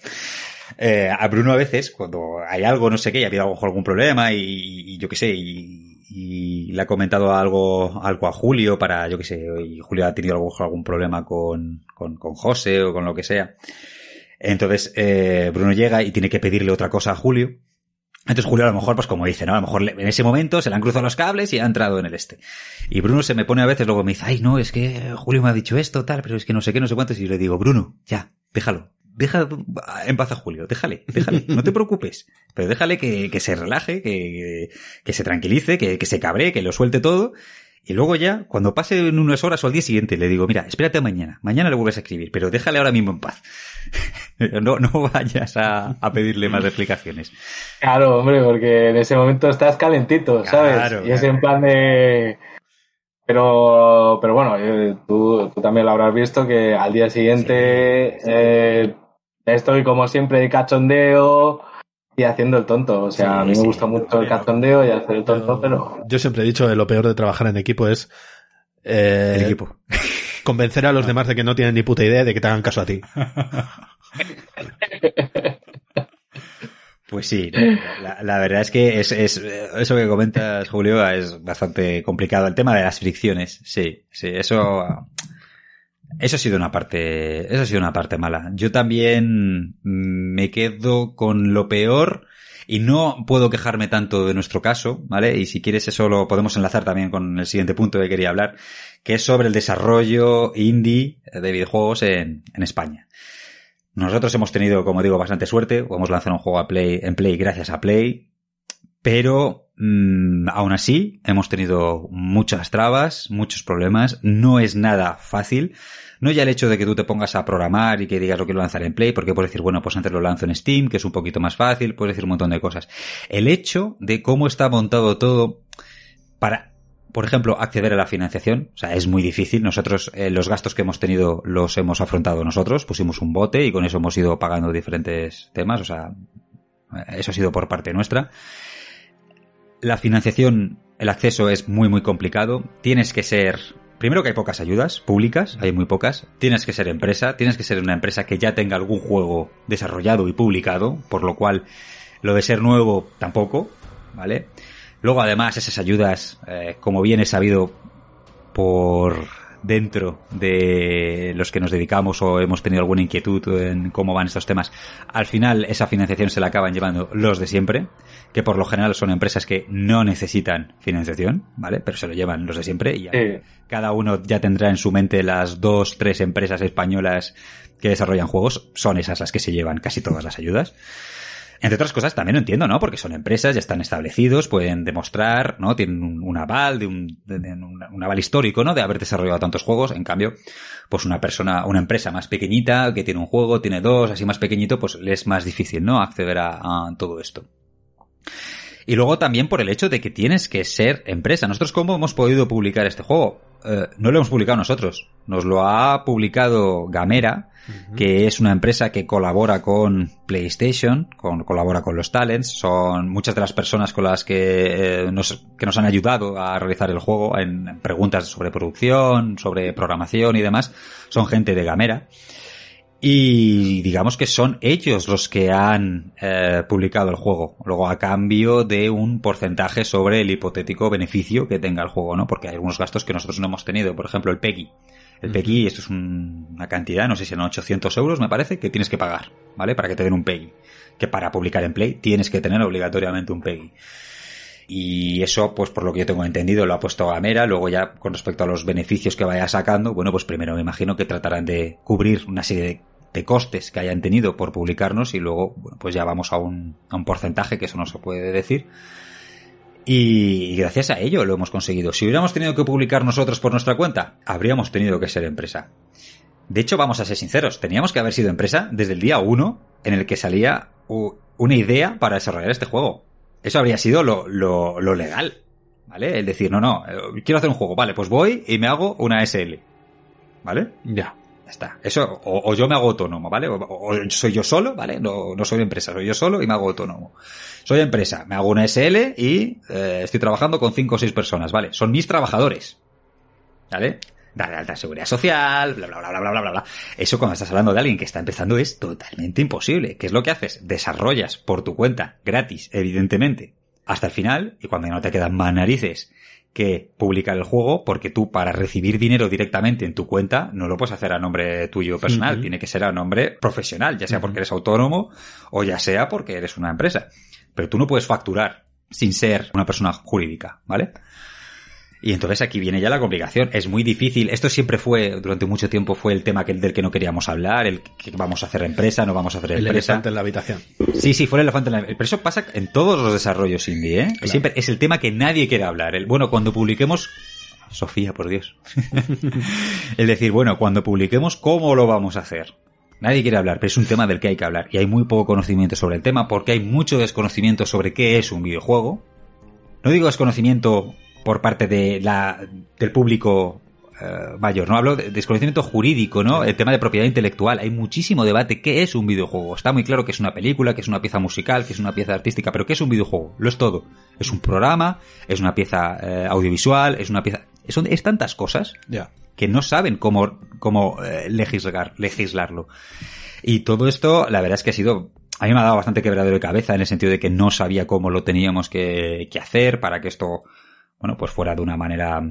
Eh, a Bruno a veces, cuando hay algo, no sé qué, y ha habido algún problema y, yo qué sé, y, le ha comentado algo, algo a Julio para, yo qué sé, y Julio ha tenido algún, algún problema con, con, con José o con lo que sea. Entonces, Bruno llega y tiene que pedirle otra cosa a Julio entonces Julio a lo mejor, pues como dice, ¿no? A lo mejor en ese momento se le han cruzado los cables y ha entrado en el este. Y Bruno se me pone a veces, luego me dice, ay, no, es que Julio me ha dicho esto, tal, pero es que no sé qué, no sé cuántos. Y yo le digo, Bruno, ya, déjalo. Deja en paz a Julio, déjale, déjale, no te preocupes. Pero déjale que, que se relaje, que, que se tranquilice, que, que se cabre, que lo suelte todo. Y luego ya, cuando pase en unas horas o al día siguiente, le digo, mira, espérate mañana, mañana le vuelves a escribir, pero déjale ahora mismo en paz. [laughs] no, no vayas a, a, pedirle más explicaciones. Claro, hombre, porque en ese momento estás calentito, ¿sabes? y es en plan de... Pero, pero bueno, eh, tú, tú, también lo habrás visto que al día siguiente eh, estoy como siempre de cachondeo, y haciendo el tonto. O sea, a mí me gusta mucho el cachondeo y hacer el tonto, pero. Yo siempre he dicho que lo peor de trabajar en equipo es. Eh, el equipo. [laughs] Convencer a los demás de que no tienen ni puta idea de que te hagan caso a ti. [laughs] Pues sí, la, la, verdad es que es, es, eso que comentas, Julio, es bastante complicado. El tema de las fricciones, sí, sí, eso, eso ha sido una parte, eso ha sido una parte mala. Yo también me quedo con lo peor y no puedo quejarme tanto de nuestro caso, ¿vale? Y si quieres eso lo podemos enlazar también con el siguiente punto que quería hablar, que es sobre el desarrollo indie de videojuegos en, en España. Nosotros hemos tenido, como digo, bastante suerte. Podemos lanzar un juego en Play gracias a Play. Pero mmm, aún así hemos tenido muchas trabas, muchos problemas. No es nada fácil. No ya el hecho de que tú te pongas a programar y que digas lo quiero lanzar en Play, porque puedes decir, bueno, pues antes lo lanzo en Steam, que es un poquito más fácil, puedes decir un montón de cosas. El hecho de cómo está montado todo para por ejemplo, acceder a la financiación. O sea, es muy difícil. Nosotros, eh, los gastos que hemos tenido los hemos afrontado nosotros. Pusimos un bote y con eso hemos ido pagando diferentes temas. O sea, eso ha sido por parte nuestra. La financiación, el acceso es muy, muy complicado. Tienes que ser Primero que hay pocas ayudas públicas, hay muy pocas. Tienes que ser empresa, tienes que ser una empresa que ya tenga algún juego desarrollado y publicado, por lo cual lo de ser nuevo tampoco, ¿vale? Luego, además, esas ayudas, eh, como bien he sabido por dentro de los que nos dedicamos o hemos tenido alguna inquietud en cómo van estos temas, al final esa financiación se la acaban llevando los de siempre, que por lo general son empresas que no necesitan financiación, ¿vale? Pero se lo llevan los de siempre y ya sí. cada uno ya tendrá en su mente las dos, tres empresas españolas que desarrollan juegos, son esas las que se llevan casi todas las ayudas. Entre otras cosas, también lo entiendo, ¿no? Porque son empresas, ya están establecidos, pueden demostrar, ¿no? Tienen un, aval, de un, de, de un, un, aval histórico, ¿no? De haber desarrollado tantos juegos. En cambio, pues una persona, una empresa más pequeñita, que tiene un juego, tiene dos, así más pequeñito, pues le es más difícil, ¿no? Acceder a, a todo esto. Y luego también por el hecho de que tienes que ser empresa. Nosotros, ¿cómo hemos podido publicar este juego? Eh, no lo hemos publicado nosotros. Nos lo ha publicado Gamera, uh -huh. que es una empresa que colabora con PlayStation, con, colabora con los talents. Son muchas de las personas con las que, eh, nos, que nos han ayudado a realizar el juego en preguntas sobre producción, sobre programación y demás. Son gente de Gamera. Y digamos que son ellos los que han eh, publicado el juego, luego a cambio de un porcentaje sobre el hipotético beneficio que tenga el juego, ¿no? Porque hay algunos gastos que nosotros no hemos tenido, por ejemplo el PEGI. El PEGI, esto es un, una cantidad, no sé si son 800 euros, me parece, que tienes que pagar, ¿vale? Para que te den un PEGI. Que para publicar en Play tienes que tener obligatoriamente un PEGI. Y eso, pues por lo que yo tengo entendido, lo ha puesto Gamera. Luego ya, con respecto a los beneficios que vaya sacando, bueno, pues primero me imagino que tratarán de cubrir una serie de de costes que hayan tenido por publicarnos y luego, bueno, pues ya vamos a un, a un porcentaje que eso no se puede decir. Y gracias a ello lo hemos conseguido. Si hubiéramos tenido que publicar nosotros por nuestra cuenta, habríamos tenido que ser empresa. De hecho, vamos a ser sinceros, teníamos que haber sido empresa desde el día uno en el que salía una idea para desarrollar este juego. Eso habría sido lo, lo, lo legal, ¿vale? El decir, no, no, quiero hacer un juego, vale, pues voy y me hago una SL, ¿vale? Ya. Ya está. Eso, o, yo me hago autónomo, ¿vale? O, soy yo solo, ¿vale? No, no soy empresa, soy yo solo y me hago autónomo. Soy empresa, me hago una SL y eh, estoy trabajando con cinco o seis personas, ¿vale? Son mis trabajadores. ¿Vale? Darle alta seguridad social, bla, bla, bla, bla, bla, bla, bla. Eso cuando estás hablando de alguien que está empezando es totalmente imposible. ¿Qué es lo que haces? Desarrollas por tu cuenta, gratis, evidentemente, hasta el final, y cuando ya no te quedan más narices que publicar el juego porque tú para recibir dinero directamente en tu cuenta no lo puedes hacer a nombre tuyo personal, uh -huh. tiene que ser a nombre profesional, ya sea porque eres autónomo o ya sea porque eres una empresa. Pero tú no puedes facturar sin ser una persona jurídica, ¿vale? Y entonces aquí viene ya la complicación. Es muy difícil. Esto siempre fue, durante mucho tiempo, fue el tema que, del que no queríamos hablar, el que vamos a hacer empresa, no vamos a hacer el empresa. El elefante en la habitación. Sí, sí, fue el elefante en la habitación. Pero eso pasa en todos los desarrollos indie, ¿eh? Claro. Siempre es el tema que nadie quiere hablar. El, bueno, cuando publiquemos... Sofía, por Dios. [laughs] el decir, bueno, cuando publiquemos, ¿cómo lo vamos a hacer? Nadie quiere hablar, pero es un tema del que hay que hablar. Y hay muy poco conocimiento sobre el tema porque hay mucho desconocimiento sobre qué es un videojuego. No digo desconocimiento por parte de la, del público uh, mayor, ¿no? Hablo de desconocimiento jurídico, ¿no? El tema de propiedad intelectual. Hay muchísimo debate. ¿Qué es un videojuego? Está muy claro que es una película, que es una pieza musical, que es una pieza artística, pero ¿qué es un videojuego? Lo es todo. Es un programa, es una pieza eh, audiovisual, es una pieza... Es, es tantas cosas yeah. que no saben cómo, cómo eh, legislar, legislarlo. Y todo esto, la verdad es que ha sido a mí me ha dado bastante quebradero de cabeza en el sentido de que no sabía cómo lo teníamos que, que hacer para que esto, bueno, pues fuera de una manera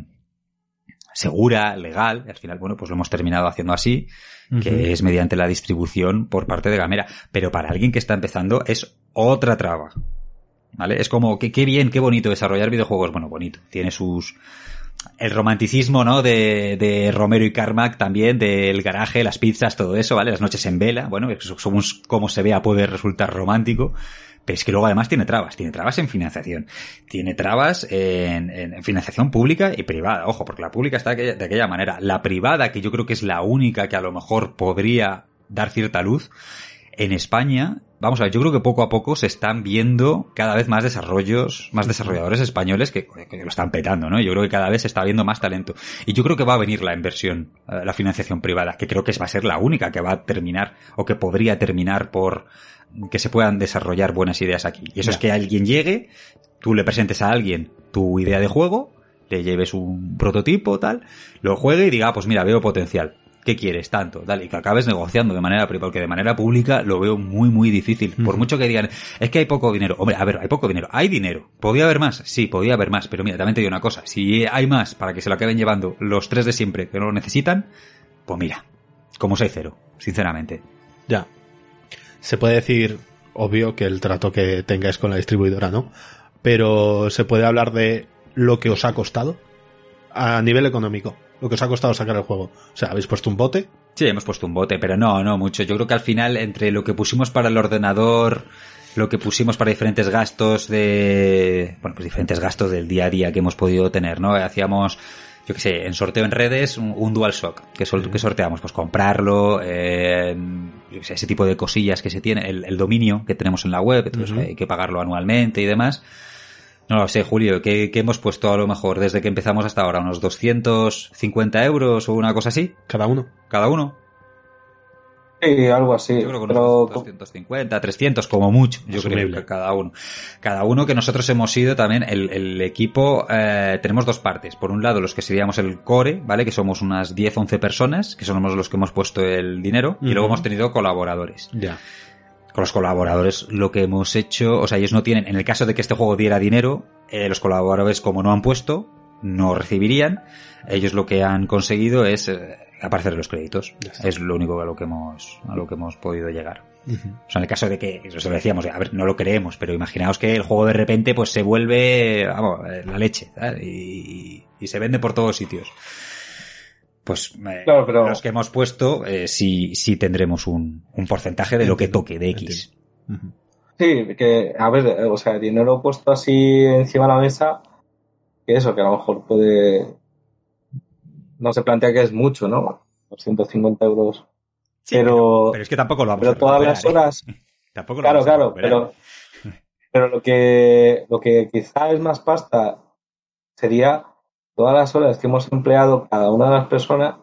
segura, legal, y al final, bueno, pues lo hemos terminado haciendo así, que es mediante la distribución por parte de Gamera. Pero para alguien que está empezando es otra traba. ¿Vale? Es como, que qué bien, qué bonito desarrollar videojuegos. Bueno, bonito. Tiene sus, el romanticismo, ¿no? De, de Romero y Carmack también, del garaje, las pizzas, todo eso, ¿vale? Las noches en vela, bueno, somos como se vea puede resultar romántico, pero es que luego además tiene trabas, tiene trabas en financiación, tiene trabas en, en financiación pública y privada, ojo, porque la pública está de aquella manera, la privada, que yo creo que es la única que a lo mejor podría dar cierta luz, en España, vamos a ver, yo creo que poco a poco se están viendo cada vez más desarrollos, más desarrolladores españoles que, lo están petando, ¿no? Yo creo que cada vez se está viendo más talento. Y yo creo que va a venir la inversión, eh, la financiación privada, que creo que va a ser la única que va a terminar, o que podría terminar por que se puedan desarrollar buenas ideas aquí. Y eso es que alguien llegue, tú le presentes a alguien tu idea de juego, le lleves un prototipo, tal, lo juegue y diga, ah, pues mira, veo potencial ¿qué quieres? Tanto, dale, y que acabes negociando de manera privada, porque de manera pública lo veo muy, muy difícil. Por mucho que digan, es que hay poco dinero. Hombre, a ver, hay poco dinero. ¿Hay dinero? ¿Podría haber más? Sí, podría haber más, pero mira, también te digo una cosa, si hay más para que se lo acaben llevando los tres de siempre que no lo necesitan, pues mira, como soy cero, sinceramente. Ya. Se puede decir, obvio, que el trato que tengáis con la distribuidora, ¿no? Pero se puede hablar de lo que os ha costado a nivel económico lo que os ha costado sacar el juego. O sea, ¿habéis puesto un bote? Sí, hemos puesto un bote, pero no, no mucho. Yo creo que al final, entre lo que pusimos para el ordenador, lo que pusimos para diferentes gastos de, bueno, pues diferentes gastos del día a día que hemos podido tener, ¿no? Hacíamos, yo qué sé, en sorteo en redes, un, DualShock, que, que sorteamos, pues comprarlo, eh, ese tipo de cosillas que se tiene, el, dominio que tenemos en la web, entonces hay que pagarlo anualmente y demás. No lo sé, Julio, ¿qué, hemos puesto a lo mejor desde que empezamos hasta ahora? ¿Unos 250 euros o una cosa así? Cada uno. ¿Cada uno? Sí, algo así. Yo creo que unos 250, 300 como mucho. Yo creo que cada uno. Cada uno que nosotros hemos sido también, el, equipo, eh, tenemos dos partes. Por un lado, los que seríamos el core, ¿vale? Que somos unas 10, 11 personas, que somos los que hemos puesto el dinero. Y luego hemos tenido colaboradores. Ya con los colaboradores lo que hemos hecho, o sea, ellos no tienen, en el caso de que este juego diera dinero, eh, los colaboradores como no han puesto, no recibirían. Ellos lo que han conseguido es eh, aparecer en los créditos. Es lo único a lo que hemos, a lo que hemos podido llegar. O sea, en el caso de que, eso lo decíamos, a ver, no lo creemos, pero imaginaos que el juego de repente pues se vuelve, vamos, eh, la leche, y, y, se vende por todos sitios pues eh, los que hemos puesto eh, sí, sí tendremos un, un porcentaje de lo que toque de X. Sí, que, a ver, eh, o sea, dinero puesto así encima de la mesa, que eso, que a lo mejor puede. No se plantea que es mucho, ¿no? 250 euros. pero, pero es que tampoco lo vamos pero todas las horas. [laughs] tampoco lo claro, claro, pero, pero lo que, lo que quizá es más pasta sería todas las horas que hemos empleado cada una de las personas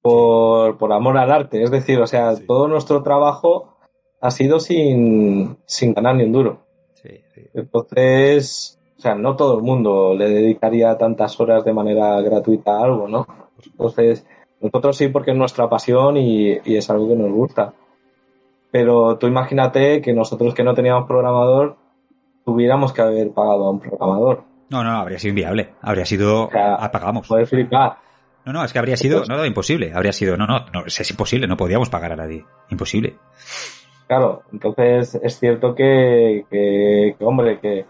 por, por amor al arte. Es decir, o sea, todo nuestro trabajo ha sido sin, sin ganar ni un duro. Entonces, o sea, no todo el mundo le dedicaría tantas horas de manera gratuita a algo, ¿no? Entonces, nosotros sí porque es nuestra pasión y, y es algo que nos gusta. Pero tú imagínate que nosotros que no teníamos programador tuviéramos que haber pagado a un programador. No, no, habría sido inviable. Habría sido. apagamos. Puedes flipar. No, no, es que habría sido. No, no, imposible. Habría sido. No, no, no, es imposible. No podíamos pagar a nadie. Imposible. Claro, entonces es cierto que, que, hombre, que,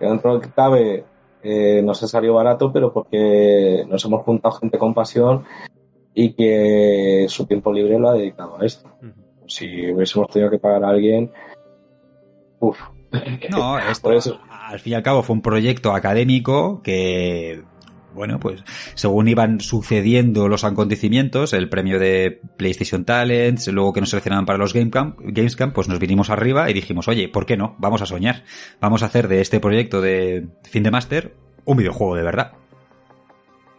dentro de lo que cabe eh, nos ha salido barato, pero porque nos hemos juntado gente con pasión y que su tiempo libre lo ha dedicado a esto. Si hubiésemos tenido que pagar a alguien, uff. No, [laughs] esto, Por eso al fin y al cabo fue un proyecto académico que bueno, pues según iban sucediendo los acontecimientos, el premio de PlayStation Talents, luego que nos seleccionaban para los Gamescamp, pues nos vinimos arriba y dijimos, oye, ¿por qué no? Vamos a soñar. Vamos a hacer de este proyecto de fin de máster un videojuego de verdad.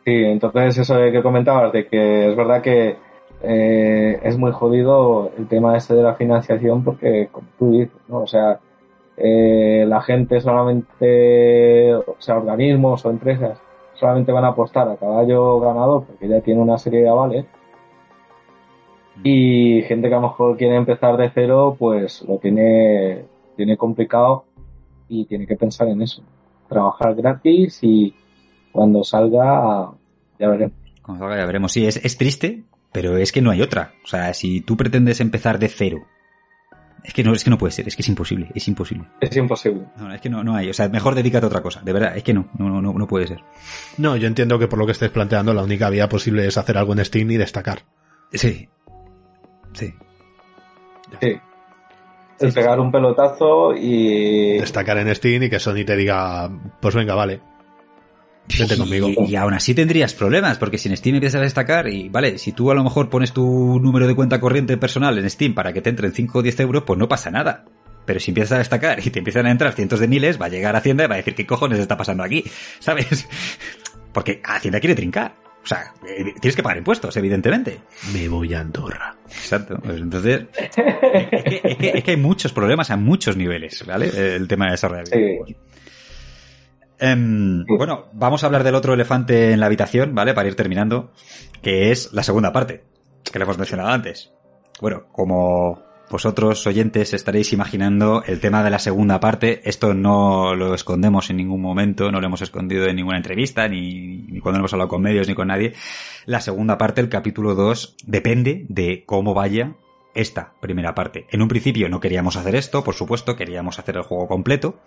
Sí, entonces eso que comentabas, de que es verdad que eh, es muy jodido el tema este de la financiación porque, como tú dices, ¿no? O sea, eh, la gente solamente, o sea, organismos o empresas solamente van a apostar a caballo ganador porque ya tiene una serie de avales. Y gente que a lo mejor quiere empezar de cero, pues lo tiene, tiene complicado y tiene que pensar en eso. Trabajar gratis y cuando salga, ya veremos. Cuando salga ya veremos. Sí, es, es triste, pero es que no hay otra. O sea, si tú pretendes empezar de cero es que no, es que no puede ser, es que es imposible, es imposible. Es imposible. No, es que no, no hay, o sea, mejor dedícate a otra cosa, de verdad, es que no, no, no, no puede ser. No, yo entiendo que por lo que estés planteando, la única vía posible es hacer algo en Steam y destacar. Sí. Sí. Sí. El pegar un pelotazo y. Destacar en Steam y que Sony te diga, pues venga, vale. Vente conmigo. Y, y, aún así tendrías problemas, porque si en Steam empiezas a destacar, y vale, si tú a lo mejor pones tu número de cuenta corriente personal en Steam para que te entren 5 o 10 euros, pues no pasa nada. Pero si empiezas a destacar y te empiezan a entrar cientos de miles, va a llegar Hacienda y va a decir qué cojones está pasando aquí, [laughs] ¿sabes? Porque Hacienda quiere trincar. O sea, tienes que pagar impuestos, evidentemente. Me voy a Andorra. Exacto. Pues entonces, es que, es, que, es que, hay muchos problemas a muchos niveles, ¿vale? El tema de desarrollo. Sí. Um, bueno, vamos a hablar del otro elefante en la habitación, ¿vale? Para ir terminando, que es la segunda parte, que le hemos mencionado antes. Bueno, como vosotros oyentes estaréis imaginando el tema de la segunda parte, esto no lo escondemos en ningún momento, no lo hemos escondido en ninguna entrevista, ni, ni cuando hemos hablado con medios, ni con nadie. La segunda parte, el capítulo 2, depende de cómo vaya esta primera parte. En un principio no queríamos hacer esto, por supuesto, queríamos hacer el juego completo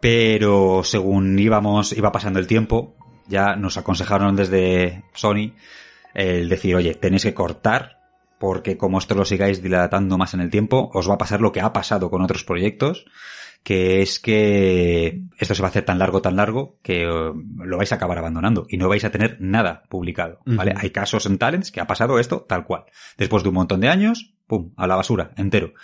pero según íbamos, iba pasando el tiempo, ya nos aconsejaron desde Sony el decir, oye, tenéis que cortar, porque como esto lo sigáis dilatando más en el tiempo, os va a pasar lo que ha pasado con otros proyectos, que es que esto se va a hacer tan largo, tan largo, que uh, lo vais a acabar abandonando y no vais a tener nada publicado, ¿vale? Uh -huh. Hay casos en Talents que ha pasado esto tal cual. Después de un montón de años, pum, a la basura, entero.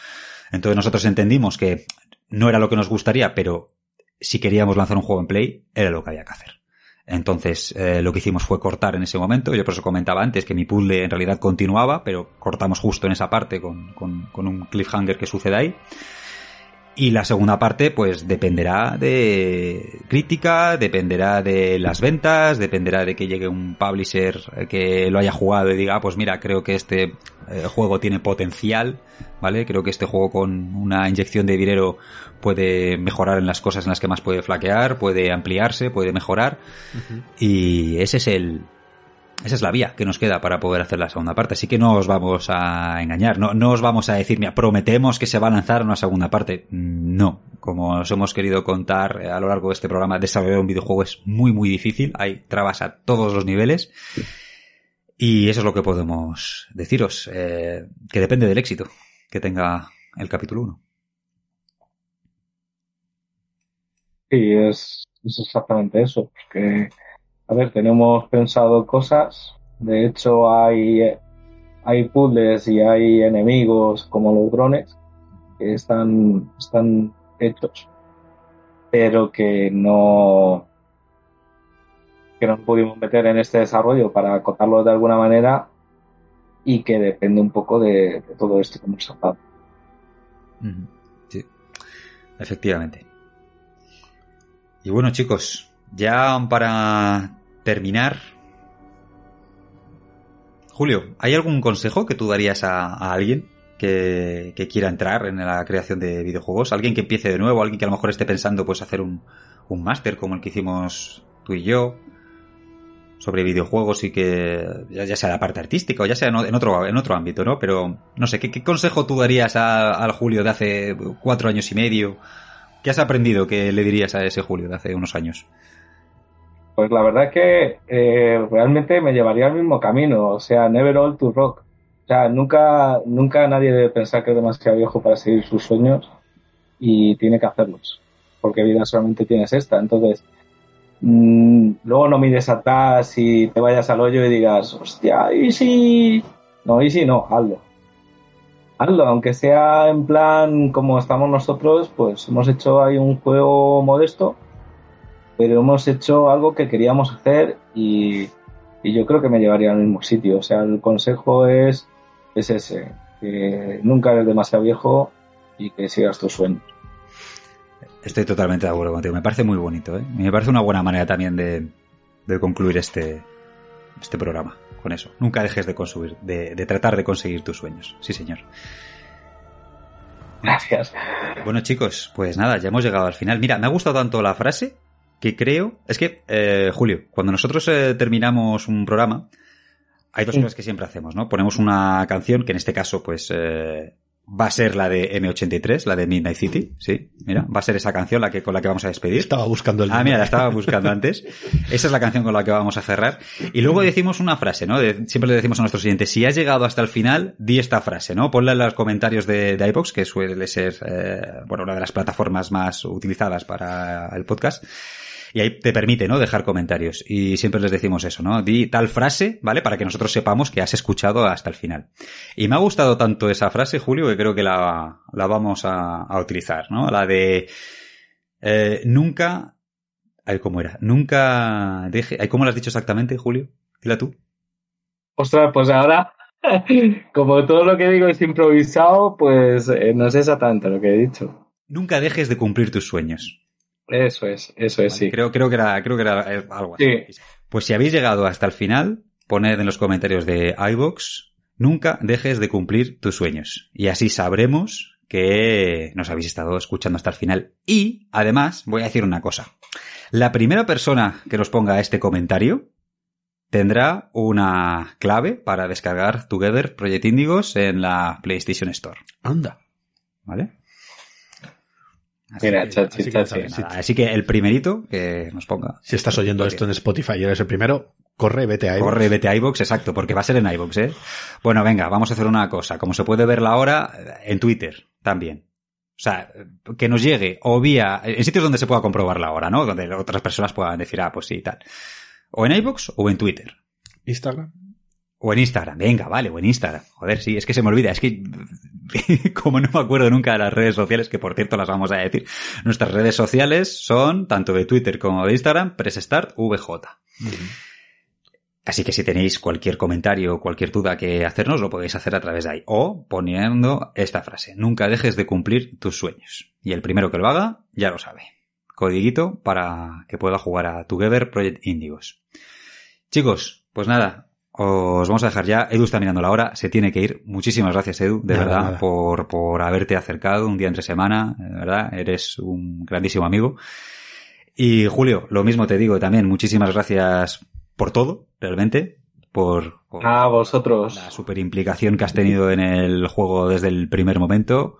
Entonces nosotros entendimos que no era lo que nos gustaría, pero si queríamos lanzar un juego en Play, era lo que había que hacer. Entonces, eh, lo que hicimos fue cortar en ese momento. Yo por eso comentaba antes que mi puzzle en realidad continuaba, pero cortamos justo en esa parte con, con, con un cliffhanger que sucede ahí. Y la segunda parte, pues dependerá de crítica, dependerá de las ventas, dependerá de que llegue un publisher que lo haya jugado y diga, ah, pues mira, creo que este eh, juego tiene potencial, ¿vale? Creo que este juego con una inyección de dinero puede mejorar en las cosas en las que más puede flaquear, puede ampliarse, puede mejorar. Uh -huh. Y ese es el, esa es la vía que nos queda para poder hacer la segunda parte. Así que no os vamos a engañar, no, no os vamos a decir, mira, prometemos que se va a lanzar una segunda parte. No, como os hemos querido contar a lo largo de este programa, desarrollar un videojuego es muy, muy difícil. Hay trabas a todos los niveles. Y eso es lo que podemos deciros, eh, que depende del éxito que tenga el capítulo 1. Sí, es, es exactamente eso. Porque a ver, tenemos pensado cosas. De hecho, hay, hay puzzles y hay enemigos como los drones que están, están hechos, pero que no, que no pudimos meter en este desarrollo para acotarlo de alguna manera y que depende un poco de, todo esto que hemos hablado. Sí, efectivamente. Y bueno, chicos, ya para terminar, Julio, ¿hay algún consejo que tú darías a, alguien que, quiera entrar en la creación de videojuegos? Alguien que empiece de nuevo, alguien que a lo mejor esté pensando pues hacer un, un máster como el que hicimos tú y yo sobre videojuegos y que ya sea la parte artística o ya sea en otro, en otro ámbito, ¿no? Pero no sé, ¿qué, qué consejo tú darías al Julio de hace cuatro años y medio? ¿Qué has aprendido que le dirías a ese Julio de hace unos años? Pues la verdad es que eh, realmente me llevaría al mismo camino, o sea, never all to rock. O sea, nunca, nunca nadie debe pensar que es demasiado viejo para seguir sus sueños y tiene que hacerlos, porque vida solamente tienes esta. Entonces, mmm, luego no mires atrás y te vayas al hoyo y digas, hostia, ¿y si...? No, y si no, hazlo. Hazlo, aunque sea en plan como estamos nosotros, pues hemos hecho ahí un juego modesto, pero hemos hecho algo que queríamos hacer y, y, yo creo que me llevaría al mismo sitio. O sea, el consejo es, es ese, que nunca eres demasiado viejo y que sigas tus sueños. Estoy totalmente de acuerdo contigo. Me parece muy bonito, ¿eh? Me parece una buena manera también de, de concluir este, este programa con eso. Nunca dejes de conseguir, de, de tratar de conseguir tus sueños. Sí, señor. Gracias. Bueno, chicos, pues nada, ya hemos llegado al final. Mira, me ha gustado tanto la frase que creo. Es que, eh, Julio, cuando nosotros eh, terminamos un programa, hay dos Sí. cosas que siempre hacemos, ¿no? Ponemos una canción, que en este caso, pues, eh, va a ser la de M83, la de Midnight City, sí, mira, va a ser esa canción la que, con la que vamos a despedir. Estaba buscando el Ah, mira, la estaba buscando antes. [laughs] Esa es la canción con la que vamos a cerrar. Y luego decimos una frase, ¿no? De- siempre le decimos a nuestros oyentes, si has llegado hasta el final, di esta frase, ¿no? Ponla en los comentarios de, de iVoox, que suele ser, eh, bueno, una de las plataformas más utilizadas para el podcast. Y ahí te permite, ¿no? Dejar comentarios. Y siempre les decimos eso, ¿no? Di tal frase, ¿vale? Para que nosotros sepamos que has escuchado hasta el final. Y me ha gustado tanto esa frase, Julio, que creo que la, la vamos a, a utilizar, ¿no? La de, eh, nunca, ay, ¿cómo era? Nunca deje, ¿cómo lo has dicho exactamente, Julio? Dila tú. Ostras, pues ahora, [laughs] como todo lo que digo es improvisado, pues eh, no sé exactamente lo que he dicho. Nunca dejes de cumplir tus sueños. Eso es, eso es, Vale, sí. Creo, creo que era, creo que era eh, algo así. Sí. Pues si habéis llegado hasta el final, poned en los comentarios de iVoox, nunca dejes de cumplir tus sueños. Y así sabremos que nos habéis estado escuchando hasta el final. Y, además, voy a decir una cosa. La primera persona que nos ponga este comentario tendrá una clave para descargar Together Project Indigos en la PlayStation Store. Anda. ¿Vale? Así Mira, que- chachi, así que chachi. sabes. nada, así que el primerito que nos ponga. Si estás oyendo Porque- esto en Spotify y eres el primero, corre, vete a Corre, vete a iVoox, exacto, porque va a ser en iVoox, ¿eh? Bueno, venga, vamos a hacer una cosa. Como se puede ver la hora, eh, en Twitter también. O sea, que nos llegue o vía, en sitios donde se pueda comprobar la hora, ¿no? Donde otras personas puedan decir, ah, pues sí, tal. O en iVoox o en Twitter. Instagram. O en Instagram, venga, vale, o en Instagram. Joder, sí, es que se me olvida, es que [laughs] como no me acuerdo nunca de las redes sociales, que por cierto las vamos a decir, nuestras redes sociales son, tanto de Twitter como de Instagram, PressStartVJ. Así que si tenéis cualquier comentario o cualquier duda que hacernos, lo podéis hacer a través de ahí. O poniendo esta frase. Nunca dejes de cumplir tus sueños. Y el primero que lo haga, ya lo sabe. Codiguito para que pueda jugar a Together Project Indigos. Chicos, pues nada, os vamos a dejar ya. Edu está mirando la hora, se tiene que ir. Muchísimas gracias, Edu, de Nada, verdad, nada. por, por haberte acercado un día entre semana. De verdad, eres un grandísimo amigo. Y Julio, lo mismo te digo también, muchísimas gracias por todo, realmente, por, por A vosotros. la super implicación que has tenido en el juego desde el primer momento,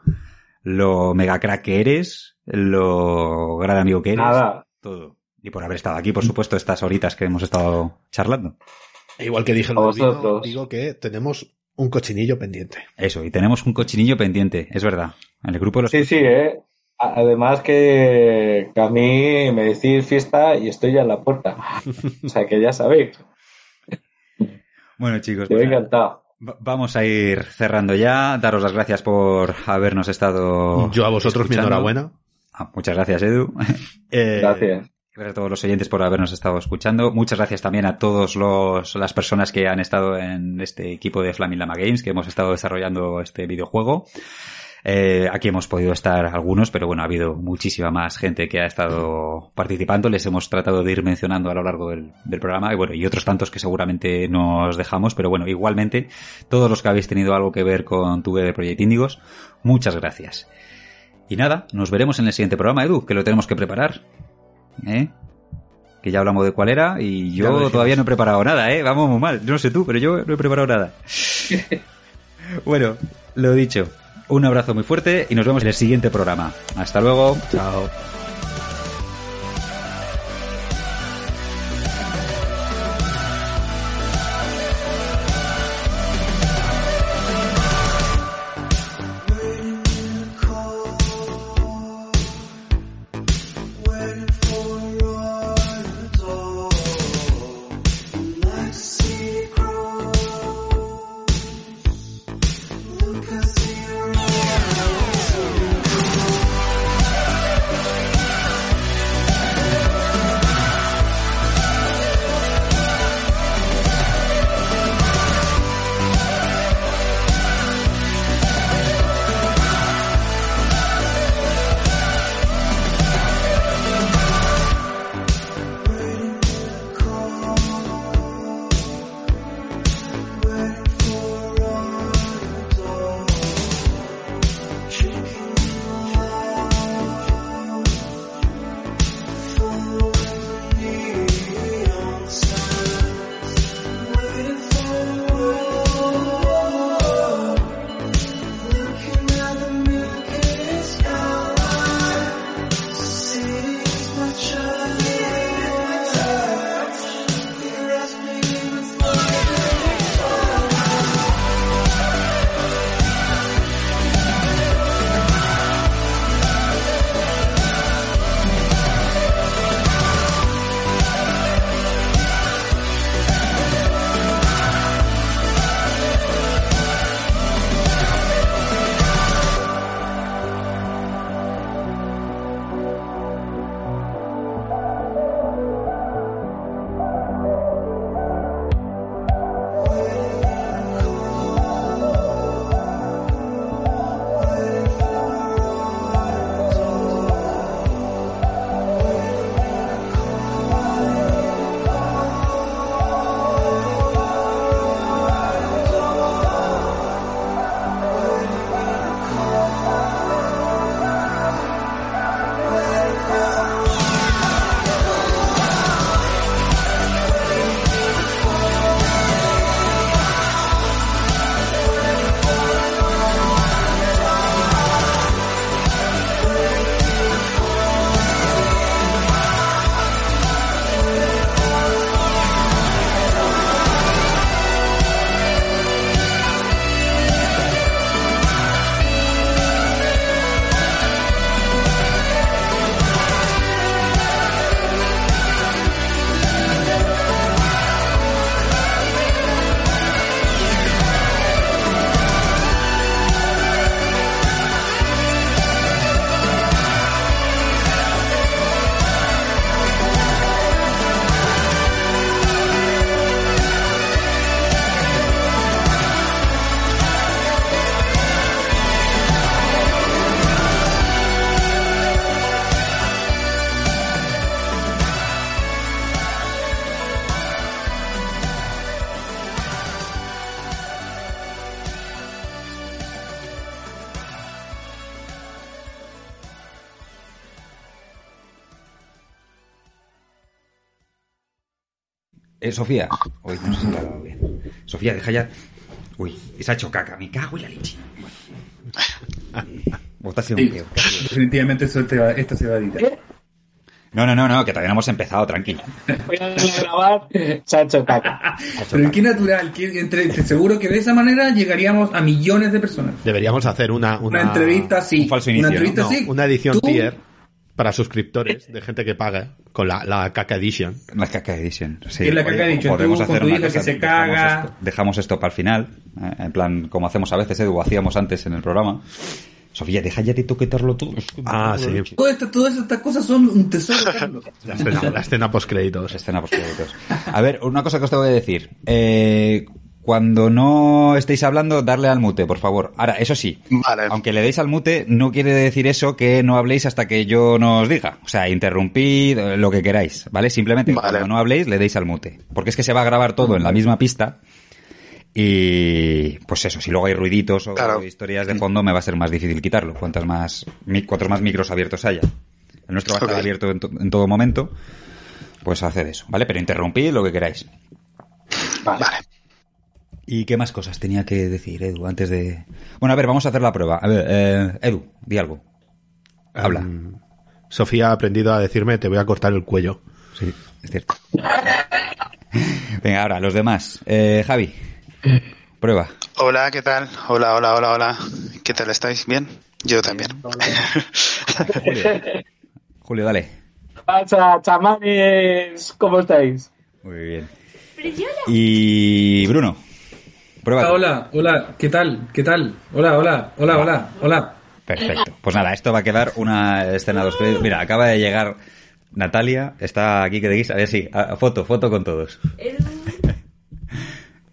lo mega crack que eres, lo gran amigo que eres, Nada. todo. Y por haber estado aquí, por supuesto, estas horitas que hemos estado charlando. E igual que dije lo vino, digo que tenemos un cochinillo pendiente. Eso, y tenemos un cochinillo pendiente, es verdad. En el grupo de los... Sí, sí, eh. Además que, que a mí me decís fiesta y estoy ya en la puerta. O sea que ya sabéis. Bueno, chicos, Yo pues he encantado. va- vamos a ir cerrando ya. Daros las gracias por habernos estado... Yo a vosotros mi enhorabuena. Ah, muchas gracias, Edu. [laughs] Eh, Gracias. Gracias a todos los oyentes por habernos estado escuchando. Muchas gracias también a todas las personas que han estado en este equipo de Flaming Lama Games, que hemos estado desarrollando este videojuego. Eh, aquí hemos podido estar algunos, pero bueno, ha habido muchísima más gente que ha estado participando. Les hemos tratado de ir mencionando a lo largo del, del programa y bueno, y otros tantos que seguramente nos dejamos, pero bueno, igualmente, todos los que habéis tenido algo que ver con tu de Project Índigos, muchas gracias. Y nada, nos veremos en el siguiente programa, Edu, que lo tenemos que preparar. ¿Eh? Que ya hablamos de cuál era y yo todavía no he preparado nada, ¿eh? Vamos muy mal. Yo no sé tú, pero yo no he preparado nada. [laughs] bueno, lo dicho. Un abrazo muy fuerte y nos vemos en el siguiente programa. Hasta luego. Chao. Eh, Sofía. Uy, no sé si te ha dado bien. Sofía, deja ya. Uy, se ha hecho caca. Me cago en la leche. Bueno. Sido un Sí, tío. definitivamente eso te va- esto se va a editar. No, no, no, no, que todavía no hemos empezado, tranquilo. Voy a grabar, se ha hecho caca. [laughs] Pero qué natural, que entre, te seguro que de esa manera llegaríamos a millones de personas. Deberíamos hacer una, Una, una, entrevista así. un falso una inicio, entrevista no, así. una edición Tú- tier para suscriptores de gente que paga con la, la caca edition. La caca edition. Sí, ¿Qué es la caca Oye, edition? Podemos Tú con hacer tu una hija que se dejamos caga. esto- Dejamos esto para el final. eh, en plan, como hacemos a veces, Edu, o hacíamos antes en el programa. Sofía, deja ya de toquetarlo me Ah, sí. Todas estas, todas estas cosas son un tesoro, [laughs] Carlos. La escena, la escena post créditos. Escena post créditos. A ver, una cosa que os tengo que decir. Eh, cuando no estéis hablando, darle al mute, por favor. Ahora, eso sí, Vale. aunque le deis al mute, no quiere decir eso que no habléis hasta que yo no os diga. O sea, interrumpid eh, lo que queráis, ¿vale? Simplemente Vale. cuando no habléis, le deis al mute. Porque es que se va a grabar todo en la misma pista. Y pues eso, si luego hay ruiditos o Claro. historias de fondo, me va a ser más difícil quitarlo. Cuantas más, cuantos más micros abiertos haya. El nuestro va a estar abierto en, to- en todo momento. Pues haced eso, ¿vale? Pero interrumpid lo que queráis. Vale. Vale. ¿Y qué más cosas tenía que decir, Edu, antes de...? Bueno, a ver, vamos a hacer la prueba. A ver, eh, Edu, di algo. Habla. Mm, Sofía ha aprendido a decirme te voy a cortar el cuello. Sí, es cierto. [laughs] Venga, ahora, los demás. Eh, Javi, prueba. Hola, ¿qué tal? Hola, hola, hola, hola. ¿Qué tal estáis? ¿Bien? Yo también. [laughs] Julio, Julio dale. pasa, chamanes? ¿Cómo estáis? Muy bien. Y Bruno, prueba. Hola, hola, hola, ¿qué tal? ¿Qué tal? Hola, hola, hola, hola, hola. Perfecto. Pues nada, esto va a quedar una escena dos créditos. Mira, acaba de llegar Natalia, está aquí que de guisa. A ver, sí, a- foto, foto con todos. [laughs]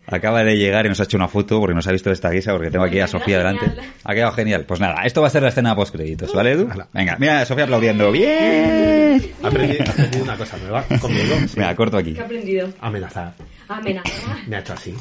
Acaba de llegar y nos ha hecho una foto porque nos ha visto esta guisa porque tengo aquí a Sofía delante. Ha quedado genial. Pues nada, esto va a ser la escena post créditos, ¿vale, Edu? Venga, mira a Sofía aplaudiendo. ¡Bien! Ha aprendido, ha aprendido una cosa nueva conmigo. Mira, corto aquí. ¿Qué ha aprendido? Amenazar. Amenazar. Me ha hecho así.